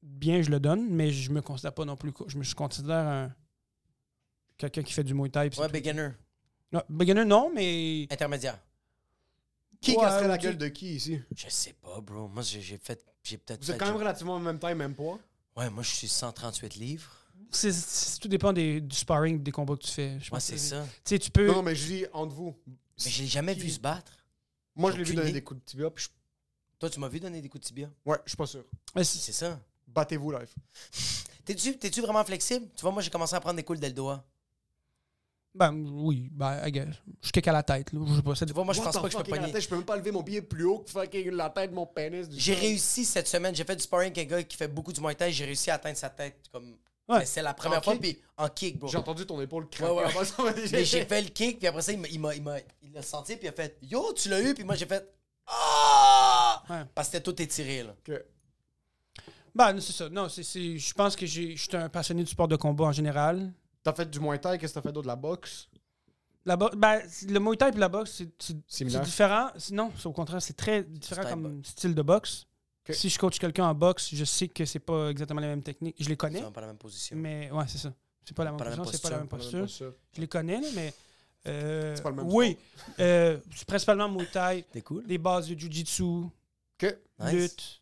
D: Bien, je le donne, mais je me considère pas non plus. Je me considère un quelqu'un qui fait du Muay Thai.
B: Ouais,
D: tout.
B: beginner.
D: Non, beginner, non, mais
B: Intermédiaire.
C: Qui
D: Ouais,
C: casserait la gueule de qui ici?
B: Je sais pas, bro. Moi, j'ai fait. J'ai peut-être
C: Vous êtes quand même relativement en même taille, même poids?
B: Ouais, moi, je suis 138 livres.
D: C'est- c'est- tout dépend des, du sparring, des combats que tu fais. Je
B: Ouais,
D: pense
B: c'est
D: que-
B: ça.
D: Tu sais, tu peux.
C: Non, mais je dis entre vous.
B: Mais je l'ai jamais vu se battre.
C: Moi,
B: J'ai
C: je l'ai vu donner des coups de tibia, puis je...
B: Toi, tu m'as vu donner des coups de tibia?
C: Ouais, je suis pas sûr.
D: Ouais, c'est-
B: C'est ça.
C: Battez-vous, live.
B: T'es-tu t'es-tu vraiment flexible? Tu vois, moi, j'ai commencé à prendre des coups d'Eldoa.
D: Ben oui, ben, I guess. Je kick à la tête, là. Je sais pas. ça
B: Tu vois, moi, je pense
C: the
B: pas que je peux pogner.
C: tête, Je peux même pas lever mon pied plus haut que fucking la tête de mon pénis.
B: J'ai réussi cette semaine. J'ai fait du sparring avec un gars qui fait beaucoup du Muay Thai. J'ai réussi à atteindre sa tête. Comme...
D: Ouais.
B: Mais C'est la première
C: En
B: fois,
C: kick?
B: puis en kick, bro.
C: J'ai entendu ton épaule craquer.
B: Ouais, ouais.
C: avant ça, mais
B: j'ai fait le kick, puis après ça, il m'a, il m'a, il m'a- il l'a senti, puis il a fait Yo, tu l'as eu, puis moi j'ai fait Ah!
D: Ouais.
B: Parce que c'était tout étiré, là.
C: que-
D: Ben, c'est ça. Non, c'est, c'est- je pense que j'ai, je suis un passionné du sport de combat en général.
C: T'as fait du Muay Thai, qu'est-ce que t'as fait d'autre? De la boxe?
D: La bo- ben, c'est- le Muay Thai et la boxe, c'est, c'est,
C: Similaire.
D: c'est différent. C'est- Non, c'est au contraire, c'est très différent
B: Style
D: comme style de boxe. Si je coach quelqu'un en boxe, je sais que c'est pas exactement la même technique. Je les
B: C'est
D: connais,
B: même pas la même position.
D: mais ouais, c'est ça. C'est pas la même
B: Pas la même
D: position, c'est pas la même
B: posture,
D: posture. Je les connais, mais. euh,
C: C'est pas le même
D: oui, euh, c'est principalement Muay Thai,
B: cool.
D: les bases de Jiu-Jitsu,
C: Que?
B: Nice.
D: lutte,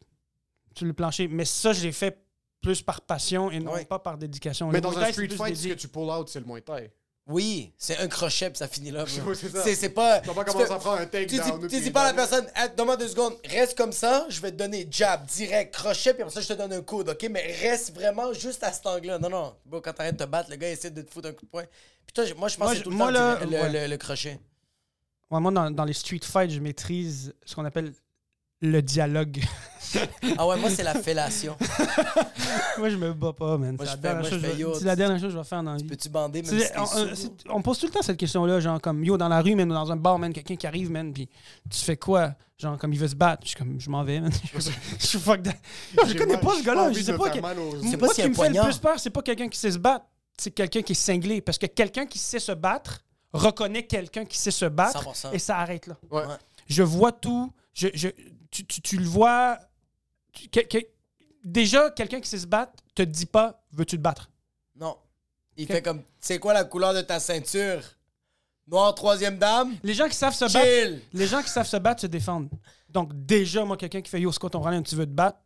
D: sur le plancher. Mais ça, je l'ai fait plus par passion et non
B: Ouais.
D: pas par dédication.
C: Mais
D: Le
C: dans
D: Muay
C: un
D: Thai, c'est
C: street fight, ce que tu pull out, c'est le Muay Thai.
B: Oui, c'est un crochet, puis ça finit là. bro.
C: C'est ça.
B: pas.
C: Tu pas
B: fais-
C: à prendre un
B: Tu dis, tu dis pas à la personne, Hey, donne-moi deux secondes, reste comme ça, je vais te donner jab, direct, crochet, puis après ça, je te donne un coude, ok? Mais reste vraiment juste à cet angle-là. Non, non. Bon, quand t'arrêtes de te battre, le gars essaie de te foutre un coup de poing. Puis toi, moi, je pense
D: Moi,
B: que tout le
D: moi,
B: temps le, le-
D: ouais.
B: le- le crochet.
D: Ouais, moi, dans, dans les street fights, je maîtrise ce qu'on appelle le dialogue.
B: Ah ouais, moi, c'est la fellation.
D: moi, je me bats pas, man.
B: Moi,
D: C'est
B: je
D: la,
B: fais-
D: dernière
B: moi,
D: chose
B: fais
D: je vais-
B: yo,
D: c'est la dernière chose que je vais faire dans la vie.
B: Peux-tu bander même
D: C'est-
B: si
D: on, c'est- pose tout le temps cette question-là, genre comme yo dans la rue, man, ou dans un bar, man, quelqu'un qui arrive, man, puis tu fais quoi? Genre comme il veut se battre, je suis comme je m'en vais, man. je suis fuck that. Je connais pas ce gars-là, je sais pas. que- Moi,
B: pas
D: ce qui me fait le plus peur, c'est pas quelqu'un qui sait se battre, c'est quelqu'un qui est cinglé. Parce que quelqu'un qui sait se battre reconnaît quelqu'un qui sait se battre
B: 100%.
D: et ça arrête là. Je vois tout. Je, je, tu, tu- tu le vois. tu- que- que- déjà, quelqu'un qui sait se battre te dit pas veux-tu te battre?
B: Non. Il fait comme, c'est quoi la couleur de ta ceinture? Noir, troisième dame?
D: Les gens qui savent se battre,
B: Chill!
D: les gens qui savent se battre se défendent. Donc déjà, moi, quelqu'un qui fait yo, c'est quoi ton problème, tu veux te battre?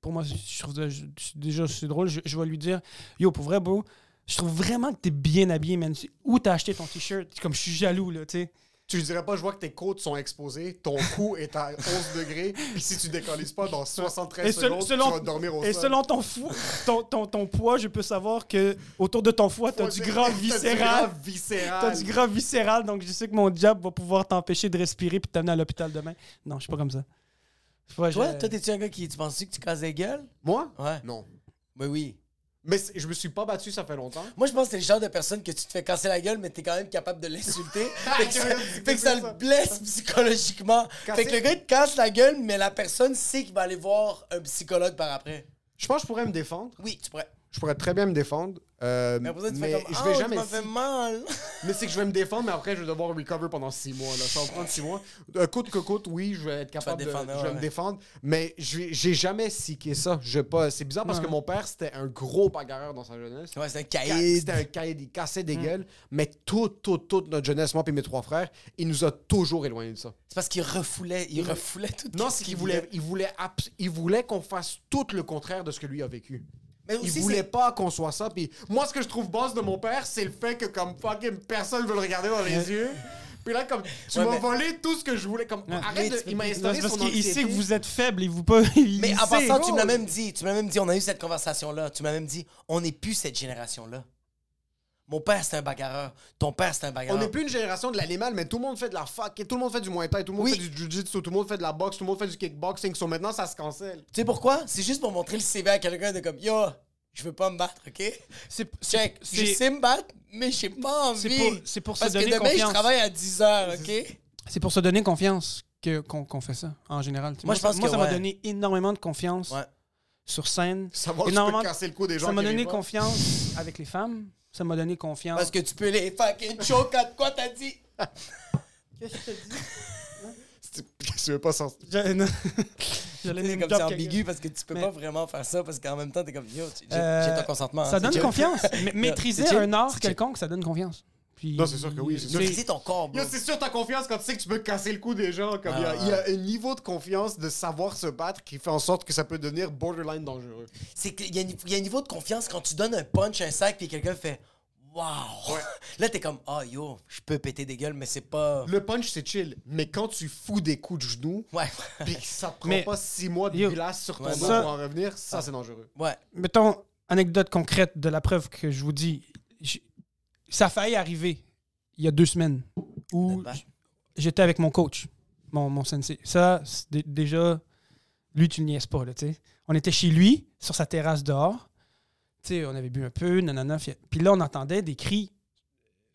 D: Pour moi, je trouve je- déjà c'est drôle. Je, je vais lui dire yo, pour vrai, bro, je trouve vraiment que t'es bien habillé, man. Où t'as acheté ton t-shirt? Comme je suis jaloux là, tu sais.
C: Tu dirais pas, je vois que tes côtes sont exposées, ton cou est à 11 degrés, puis si tu décollises pas dans 73
D: Et
C: secondes,
D: selon-
C: tu vas dormir au
D: Et
C: sol.
D: selon ton, fou, ton, ton, ton poids, je peux savoir que autour de ton foie, t'as
C: Ouais,
D: du gras
C: t'as du
D: viscéral.
C: gras viscéral.
D: T'as du gras viscéral, donc je sais que mon job va pouvoir t'empêcher de respirer puis t'amener à l'hôpital demain. Non, je suis pas comme ça. Ouais,
B: Toi,
D: je-
B: toi, t'es-tu un gars qui, tu penses-tu que tu casses des gueules?
C: Moi?
B: Ouais.
C: Non.
B: Oui, oui.
C: Mais c'est- je me suis pas battu, ça fait longtemps.
B: Moi, je pense que t'es le genre de personne que tu te fais casser la gueule, mais t'es quand même capable de l'insulter. fait que ça,
C: C'est
B: fait que ça
C: ça.
B: le blesse psychologiquement.
C: Casser-
B: Fait que le gars, il te casse la gueule, mais la personne sait qu'il va aller voir un psychologue par après.
C: Je pense que je pourrais me défendre.
B: Oui, tu pourrais.
C: Je pourrais très bien me défendre. Euh,
B: Mais ça, comme,
C: je vais
B: tu
C: jamais.
B: fait mal.
C: Mais c'est que je vais me défendre, mais après, je vais devoir recover pendant six mois. Là. Ça va prendre six mois. Euh, coûte que coûte, oui, je vais être capable de.
B: défendre,
C: je
B: ouais,
C: vais me défendre. Mais j'ai jamais seeké ça. Je pas. C'est bizarre parce
D: Ouais.
C: que mon père, c'était un gros bagarreur dans sa jeunesse.
B: Ouais, c'est un
C: Ca-
B: caïd.
C: C'était un caïd, il cassait
B: Mm.
C: des gueules, mais toute, toute, toute notre jeunesse, moi et mes trois frères, il nous a toujours éloignés de ça.
B: C'est parce qu'il refoulait, il refoulait tout
C: Non,
B: ce
C: c'est qu'il voulait, il voulait, il voulait qu'on fasse tout le contraire de ce que lui a vécu.
B: Mais
C: Il
B: aussi,
C: voulait
B: c'est-
C: pas qu'on soit ça. Puis moi, ce que je trouve boss de mon père, c'est le fait que comme fucking personne veut le regarder dans les yeux. Puis là, comme tu
B: Ouais,
C: m'as
B: mais-
C: volé tout ce que je voulais. Comme arrête, de- il m'a installé
D: parce qu'il sait que vous êtes faible et vous pas. il
B: Mais en passant, tu me l'as
C: gros.
B: même dit. Tu me l'as même dit. On a eu cette conversation-là. Tu m'as même dit, on n'est plus cette génération-là. Mon père, c'est un bagarreur. Ton père, c'est un
C: On
B: bagarreur.
C: n'est plus une génération de l'animal, mais tout le monde fait de la fuck, tout le monde fait du muay thai, tout le monde
B: Oui.
C: fait du jiu-jitsu, tout le monde fait de la boxe, tout le monde fait du kickboxing. So maintenant, ça se cancelle.
B: Tu sais pourquoi? C'est juste pour montrer le CV à quelqu'un de comme, yo, je veux pas me battre, OK?
D: C'est-
B: Check, je
D: c'est-
B: sais me battre, mais j'ai pas
D: C'est
B: envie.
D: pour, c'est pour se
B: Parce que demain, je
D: confiance.
B: travaille à 10 heures, OK?
D: C'est pour se donner confiance que- qu'on qu'on fait ça, en général.
B: Moi, je pense
D: moi
B: que
D: ça m'a donné énormément de confiance
B: Ouais.
D: sur scène. Ça m'a donné
C: pas.
D: confiance avec les femmes. Ça m'a donné confiance.
B: Parce que tu peux les fucking choke à quoi t'as dit?
D: Qu'est-ce que tu dis?
C: Si tu veux pas sortir.
D: Je- non. J'allais
B: C'est comme c'est ambigu parce que tu peux
D: Mais-
B: pas vraiment faire ça parce qu'en même temps, t'es comme, yo, tu- j'ai
D: Euh,
B: j'ai ton consentement. hein,
D: Ça donne confiance. Ma- Maîtriser un art quelconque, ça donne confiance. Puis-
C: Non, c'est sûr que oui, c'est sûr.
B: Maîtriser ton corps, bro.
C: C'est sûr, t'as confiance quand tu sais que tu peux casser le cou des gens. Comme il, y a,
B: Ah.
C: il y a un niveau de confiance de savoir se battre qui fait en sorte que ça peut devenir borderline dangereux.
B: C'est qu'il y, a un- il y a un niveau de confiance quand tu donnes un punch, un sac, puis quelqu'un fait Wow! Là, t'es comme, ah yo, je peux péter des gueules, mais c'est pas.
C: Le punch, c'est chill, mais quand tu fous des coups de genoux,
B: Ouais.
C: pis que ça prend
D: Mais-
C: pas six mois de
D: Yo.
C: glace sur ton
B: Ouais,
C: dos
D: ça-
C: pour en revenir, ça, c'est dangereux.
B: ouais.
D: Mettons, anecdote concrète de la preuve que je vous dis. Ça a failli arriver. il y a deux semaines où j'étais avec mon coach, mon, mon sensei. Ça, déjà, lui, tu ne niaises pas, là, tu sais. On était chez lui, sur sa terrasse dehors. Tu sais, on avait bu un peu, nanana. Puis là, on entendait des cris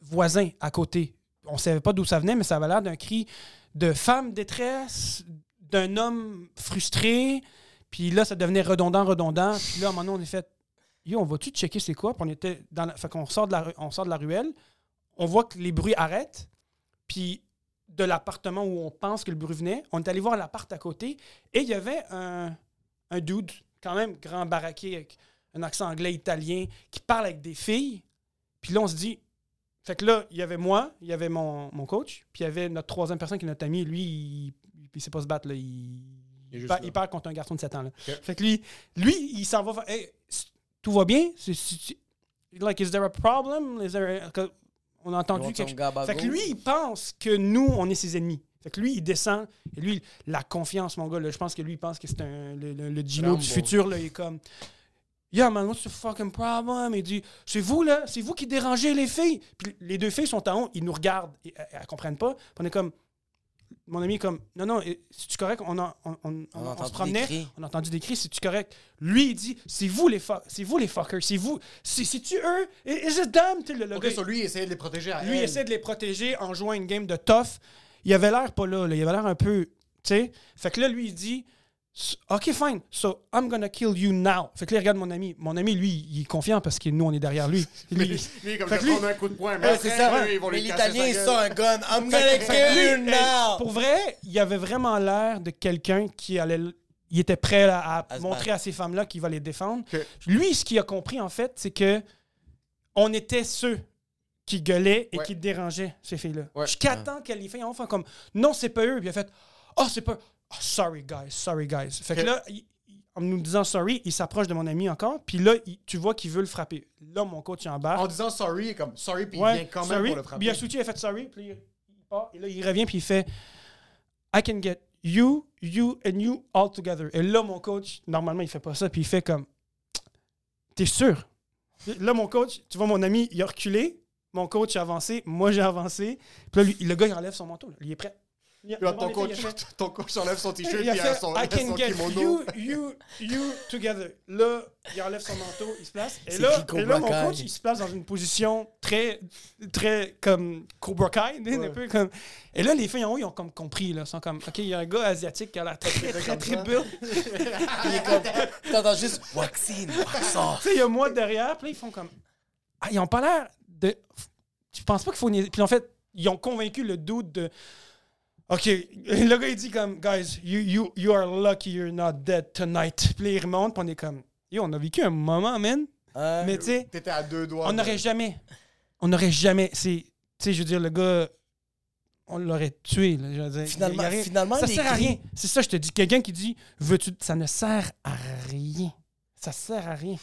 D: voisins à côté. On savait pas d'où ça venait, mais ça avait l'air d'un cri de femme détresse, d'un homme frustré. Puis là, ça devenait redondant, redondant. Puis là, à un moment donné, on est fait Yo, on va-tu checker c'est quoi? Puis on était dans la... Fait qu'on sort de la, ru- on sort de la ruelle. On voit que les bruits arrêtent. Puis de l'appartement où on pense que le bruit venait, on est allé voir l'appart à côté. Et il y avait un, un dude, quand même grand baraqué, avec un accent anglais italien, qui parle avec des filles. Puis là, on se dit. Fait que là, il y avait moi, il y avait mon, mon coach, puis il y avait notre troisième personne qui est notre ami. Lui, il, il sait pas se battre. Là. Il,
C: Il
D: parle contre un garçon de 7 ans. Là. Fait que lui, lui il s'en va. Hey, tout va bien? Like, is there a problem? Is there a- on a entendu quelque chose. Fait que lui, il pense que nous, on est ses ennemis. Fait que lui, il descend. Et lui, la confiance, mon gars, là, je pense que lui, il pense que c'est un, le, le, le Gino
C: Rambo.
D: du futur. Là, il est comme. Yeah, man, what's the fucking problem? Il dit, c'est vous, là, c'est vous qui dérangez les filles. Puis les deux filles sont en haut, ils nous regardent, et, elles, elles comprennent pas. Puis on est comme. Mon ami est comme, non, non, c'est correct, on, a- on, on-
B: On
D: se promenait,
B: des cris.
D: on a entendu des cris, c'est-tu correct? Lui, il dit, c'est vous les c'est vous les fuckers, c'est vous, c'est- c'est-tu eux? Is it them? Tu sais, Le, le
C: Ok,
D: gars,
C: sur lui, il essayait de les protéger à
D: lui,
C: elle.
D: essaie de les protéger en jouant une game de tough. Il avait l'air pas là, là. il avait l'air un peu. Tu sais? Fait que là, lui, il dit OK, fine. So, I'm gonna kill you now. Fait que là, regarde mon ami. Mon ami, lui, il est confiant parce que nous, on est derrière lui.
C: Lui,
D: Lui,
C: lui, comme
D: Fait que lui-
C: un coup de poing. Mais
B: Ouais,
C: après,
B: c'est ça.
C: eux, ils vont
B: Mais l'Italien, il sort un gun. I'm gonna kill you now.
D: pour vrai, il avait vraiment l'air de quelqu'un qui allait. Il était prêt là, à, montrer à ces femmes-là qu'il va les défendre. Lui, ce qu'il a compris, en fait, c'est que on était ceux qui gueulaient et
C: Ouais.
D: qui dérangeaient ces filles-là.
C: Ouais.
D: Jusqu'à temps qu'elles les ont fait comme non, c'est pas eux. Puis il a fait oh, c'est pas. Oh, sorry, guys, sorry, guys. Fait que là, il- en nous disant sorry, il s'approche de mon ami encore. Puis là, il- tu vois qu'il veut le frapper. Là, mon coach il embarque.
C: En disant sorry, il est comme sorry, puis il vient quand même pour le
D: Puis
C: frapper.
D: il a il a fait sorry, puis il, il part, et là, il revient, puis il fait I can get you, you and you all together. Et là, mon coach, normalement, il fait pas ça, puis il fait comme T'es sûr? Là, mon coach, tu vois, mon ami, il a reculé, mon coach a avancé, moi j'ai avancé, puis là, lui, le gars, il enlève son manteau, là. il est prêt.
C: Là, ton coach, ton coach enlève son t-shirt, puis il a son,
D: I can
C: son
D: get
C: kimono.
D: you, you, you together. Là, il enlève son manteau, il se place. Et là, et là, mon coach, il se place dans une position très, très comme Cobra Kai, tu sais, un
C: Ouais.
D: peu comme. Et là, les filles en haut, ils ont comme compris, là. Ils sont comme, OK, il y a un gars asiatique qui a l'air très, très, très, très
C: ça.
D: built.
B: Il est comme. T'entends juste Waxine, Waxor.
D: Tu sais, il y a moi derrière, puis là, ils font comme. Ah, ils ont pas l'air de. Je pense pas qu'il faut. Puis en fait, ils ont convaincu le doute de. OK, le gars, il dit comme, guys, you, you, you are lucky you're not dead tonight. Puis il remonte, puis on est comme, yo, on a vécu un moment, man. Mais tu sais,
C: T'étais à deux doigts.
D: on n'aurait jamais. On n'aurait jamais. Tu sais, je veux dire, le gars. On l'aurait tué. Là, je veux dire.
B: Finalement-
D: Il
B: finalement,
D: ça sert à rien. C'est ça, je te dis. Quelqu'un qui dit, veux-tu. Ça ne sert à rien. Ça sert à rien.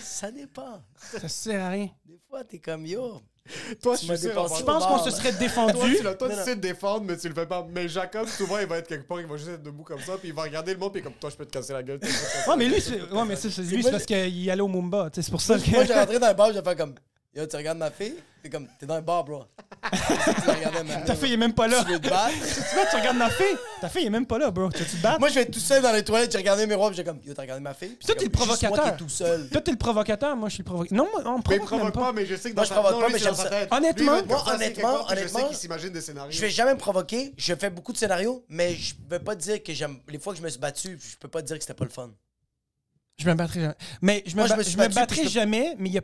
B: Ça dépend.
D: Ça sert à rien.
B: Des fois, t'es comme yo.
C: Toi,
B: Tu
C: je
B: m'as
C: suis sûr,
B: dépassé.
C: en
D: Je
C: passant.
D: pense qu'on se serait
C: Toi,
D: défendu?
C: tu, toi, tu sais te défendre, mais tu le fais pas. Mais Jacob, souvent, il va être quelque part, il va juste être debout comme ça, puis il va regarder le monde, puis comme toi, je peux te casser la gueule. toi, je peux te casser
D: Ouais,
C: la
D: mais lui,
C: gueule.
D: c'est ouais, mais c'est- c'est- lui, c'est parce qu'il allait au Mumba. tu sais, C'est pour ça que.
B: Moi, j'ai rentré dans un bar, j'ai fait comme Yo, tu regardes ma fille? T'es comme, t'es dans un bar, bro.
D: Ta fille est même pas là.
B: Tu veux te battre?
D: Tu vois, tu regardes ma fille. Ta fille est même pas là, bro. Tu veux te battre?
B: Moi, je vais être tout seul dans les toilettes, j'ai regardé miroir, puis j'ai comme Yo, t'as regardé ma fille? Puis
D: Toi, t'es le
B: Moi
D: provocateur.
B: tout seul.
D: Toi, t'es le provocateur. Moi, je suis le provocateur. Non, moi, on me
C: Mais il
D: provoque même
C: provoque
D: pas.
C: pas, mais je sais que
B: Moi,
C: dans
B: je
C: sa-
B: provoque pas, mais j'aime ça.
D: Honnêtement,
B: moi, honnêtement,
C: puis Je sais
B: honnêtement,
C: qu'il s'imagine des scénarios.
B: Je vais jamais me provoquer, je fais beaucoup de scénarios, mais je vais pas dire que j'aime. Les fois que je me suis battu, je peux pas dire que c'était pas le fun.
D: Je me battrai jamais. Mais je me,
B: Moi, je
D: je battrai
B: je-
D: jamais, mais il y a,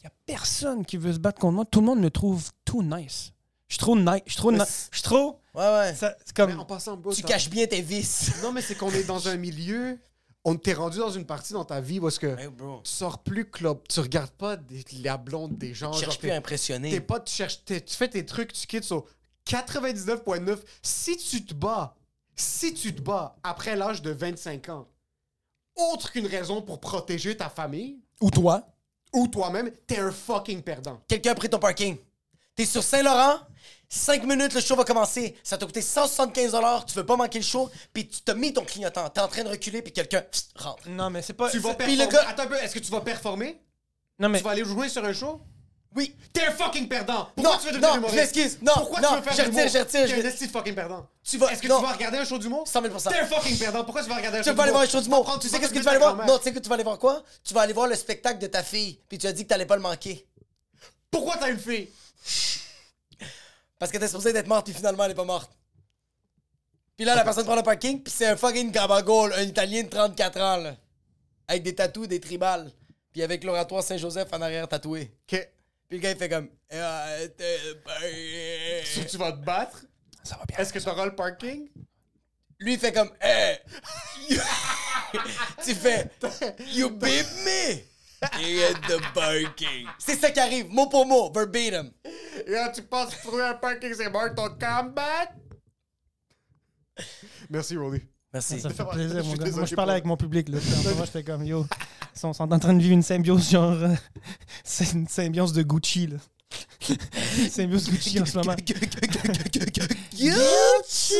D: il y a personne qui veut se battre contre moi. Tout le monde me trouve tout nice. Je suis trop nice. Je suis trop nice. Je suis trop.
B: Ouais, ouais.
D: ça- C'est
C: Mais en
D: comme.
C: passant, bro,
B: Tu caches bien tes vices.
C: Non, mais c'est qu'on est dans un milieu. On t'est rendu dans une partie dans ta vie où est-ce que
B: Hey, bro.
C: tu sors plus club, tu regardes pas des, la blonde des gens.
B: Je
C: genre,
B: cherche plus à impressionner.
C: T'es pas, tu cherches, t'es- tu fais tes trucs, tu quittes sur 99.9. Si tu te bats, si tu te bats après l'âge de 25 ans, autre qu'une raison pour protéger ta famille
D: Ou toi.
C: Ou toi-même, t'es un fucking perdant.
B: Quelqu'un a pris ton parking. T'es sur Saint-Laurent, 5 minutes, le show va commencer. Ça t'a coûté 175 tu veux pas manquer le show, puis tu t'as mis ton clignotant. T'es en train de reculer, puis quelqu'un pfft, rentre.
D: Non, mais c'est pas.
C: Tu vas performer.
B: gars-
C: Attends un peu, est-ce que tu vas performer?
D: Non, mais.
C: Tu vas aller jouer sur un show?
B: Oui.
C: T'es un fucking perdant. Pourquoi
B: Non,
C: tu veux devenir
B: non,
C: humoriste?
B: je m'excuse. Non,
C: Pourquoi
B: non,
C: tu veux faire
B: je retire, je retire, je
C: T'es un esti de fucking perdant.
B: Tu vas-
C: Est-ce que
B: non.
C: tu vas regarder un show d'humour?
B: 100 000
C: T'es un fucking perdant. Pourquoi tu vas regarder un
B: Tu
C: show
B: veux pas aller voir un show
C: d'humour?
B: du monde.
C: Prends-
B: Tu sais qu'est-ce que tu vas aller voir? Non, tu sais que tu vas aller voir quoi? Tu vas aller voir le spectacle de ta fille. Puis tu as dit que t'allais pas le manquer.
C: Pourquoi t'as une fille?
B: Parce que t'es supposé d'être morte, puis finalement, elle est pas morte. Puis là, la personne prend le parking, puis c'est un fucking gabagol, un Italien de 34 ans, là. Avec des tatous, des tribales. Puis avec l'oratoire Saint-Joseph en arrière tatoué. Puis le gars, il fait comme... Ah.
C: Si tu vas te battre,
D: Ça va bien.
C: est-ce que t'auras le parking?
B: Lui, il fait comme... Hey! tu fais... You beat me! You get the parking. C'est ça qui arrive, mot pour mot, verbatim.
C: Et là, tu penses trouver un parking, c'est mort ton comeback? Merci, Rolly.
B: Merci.
D: Ça, fait plaisir, mon gars. Moi, je parlais avec mon public. Là, j'étais comme, yo, ils sont, en train de vivre une symbiose, genre, euh, c'est une symbiose de Gucci, là. symbiose Gucci en ce moment.
B: Gucci!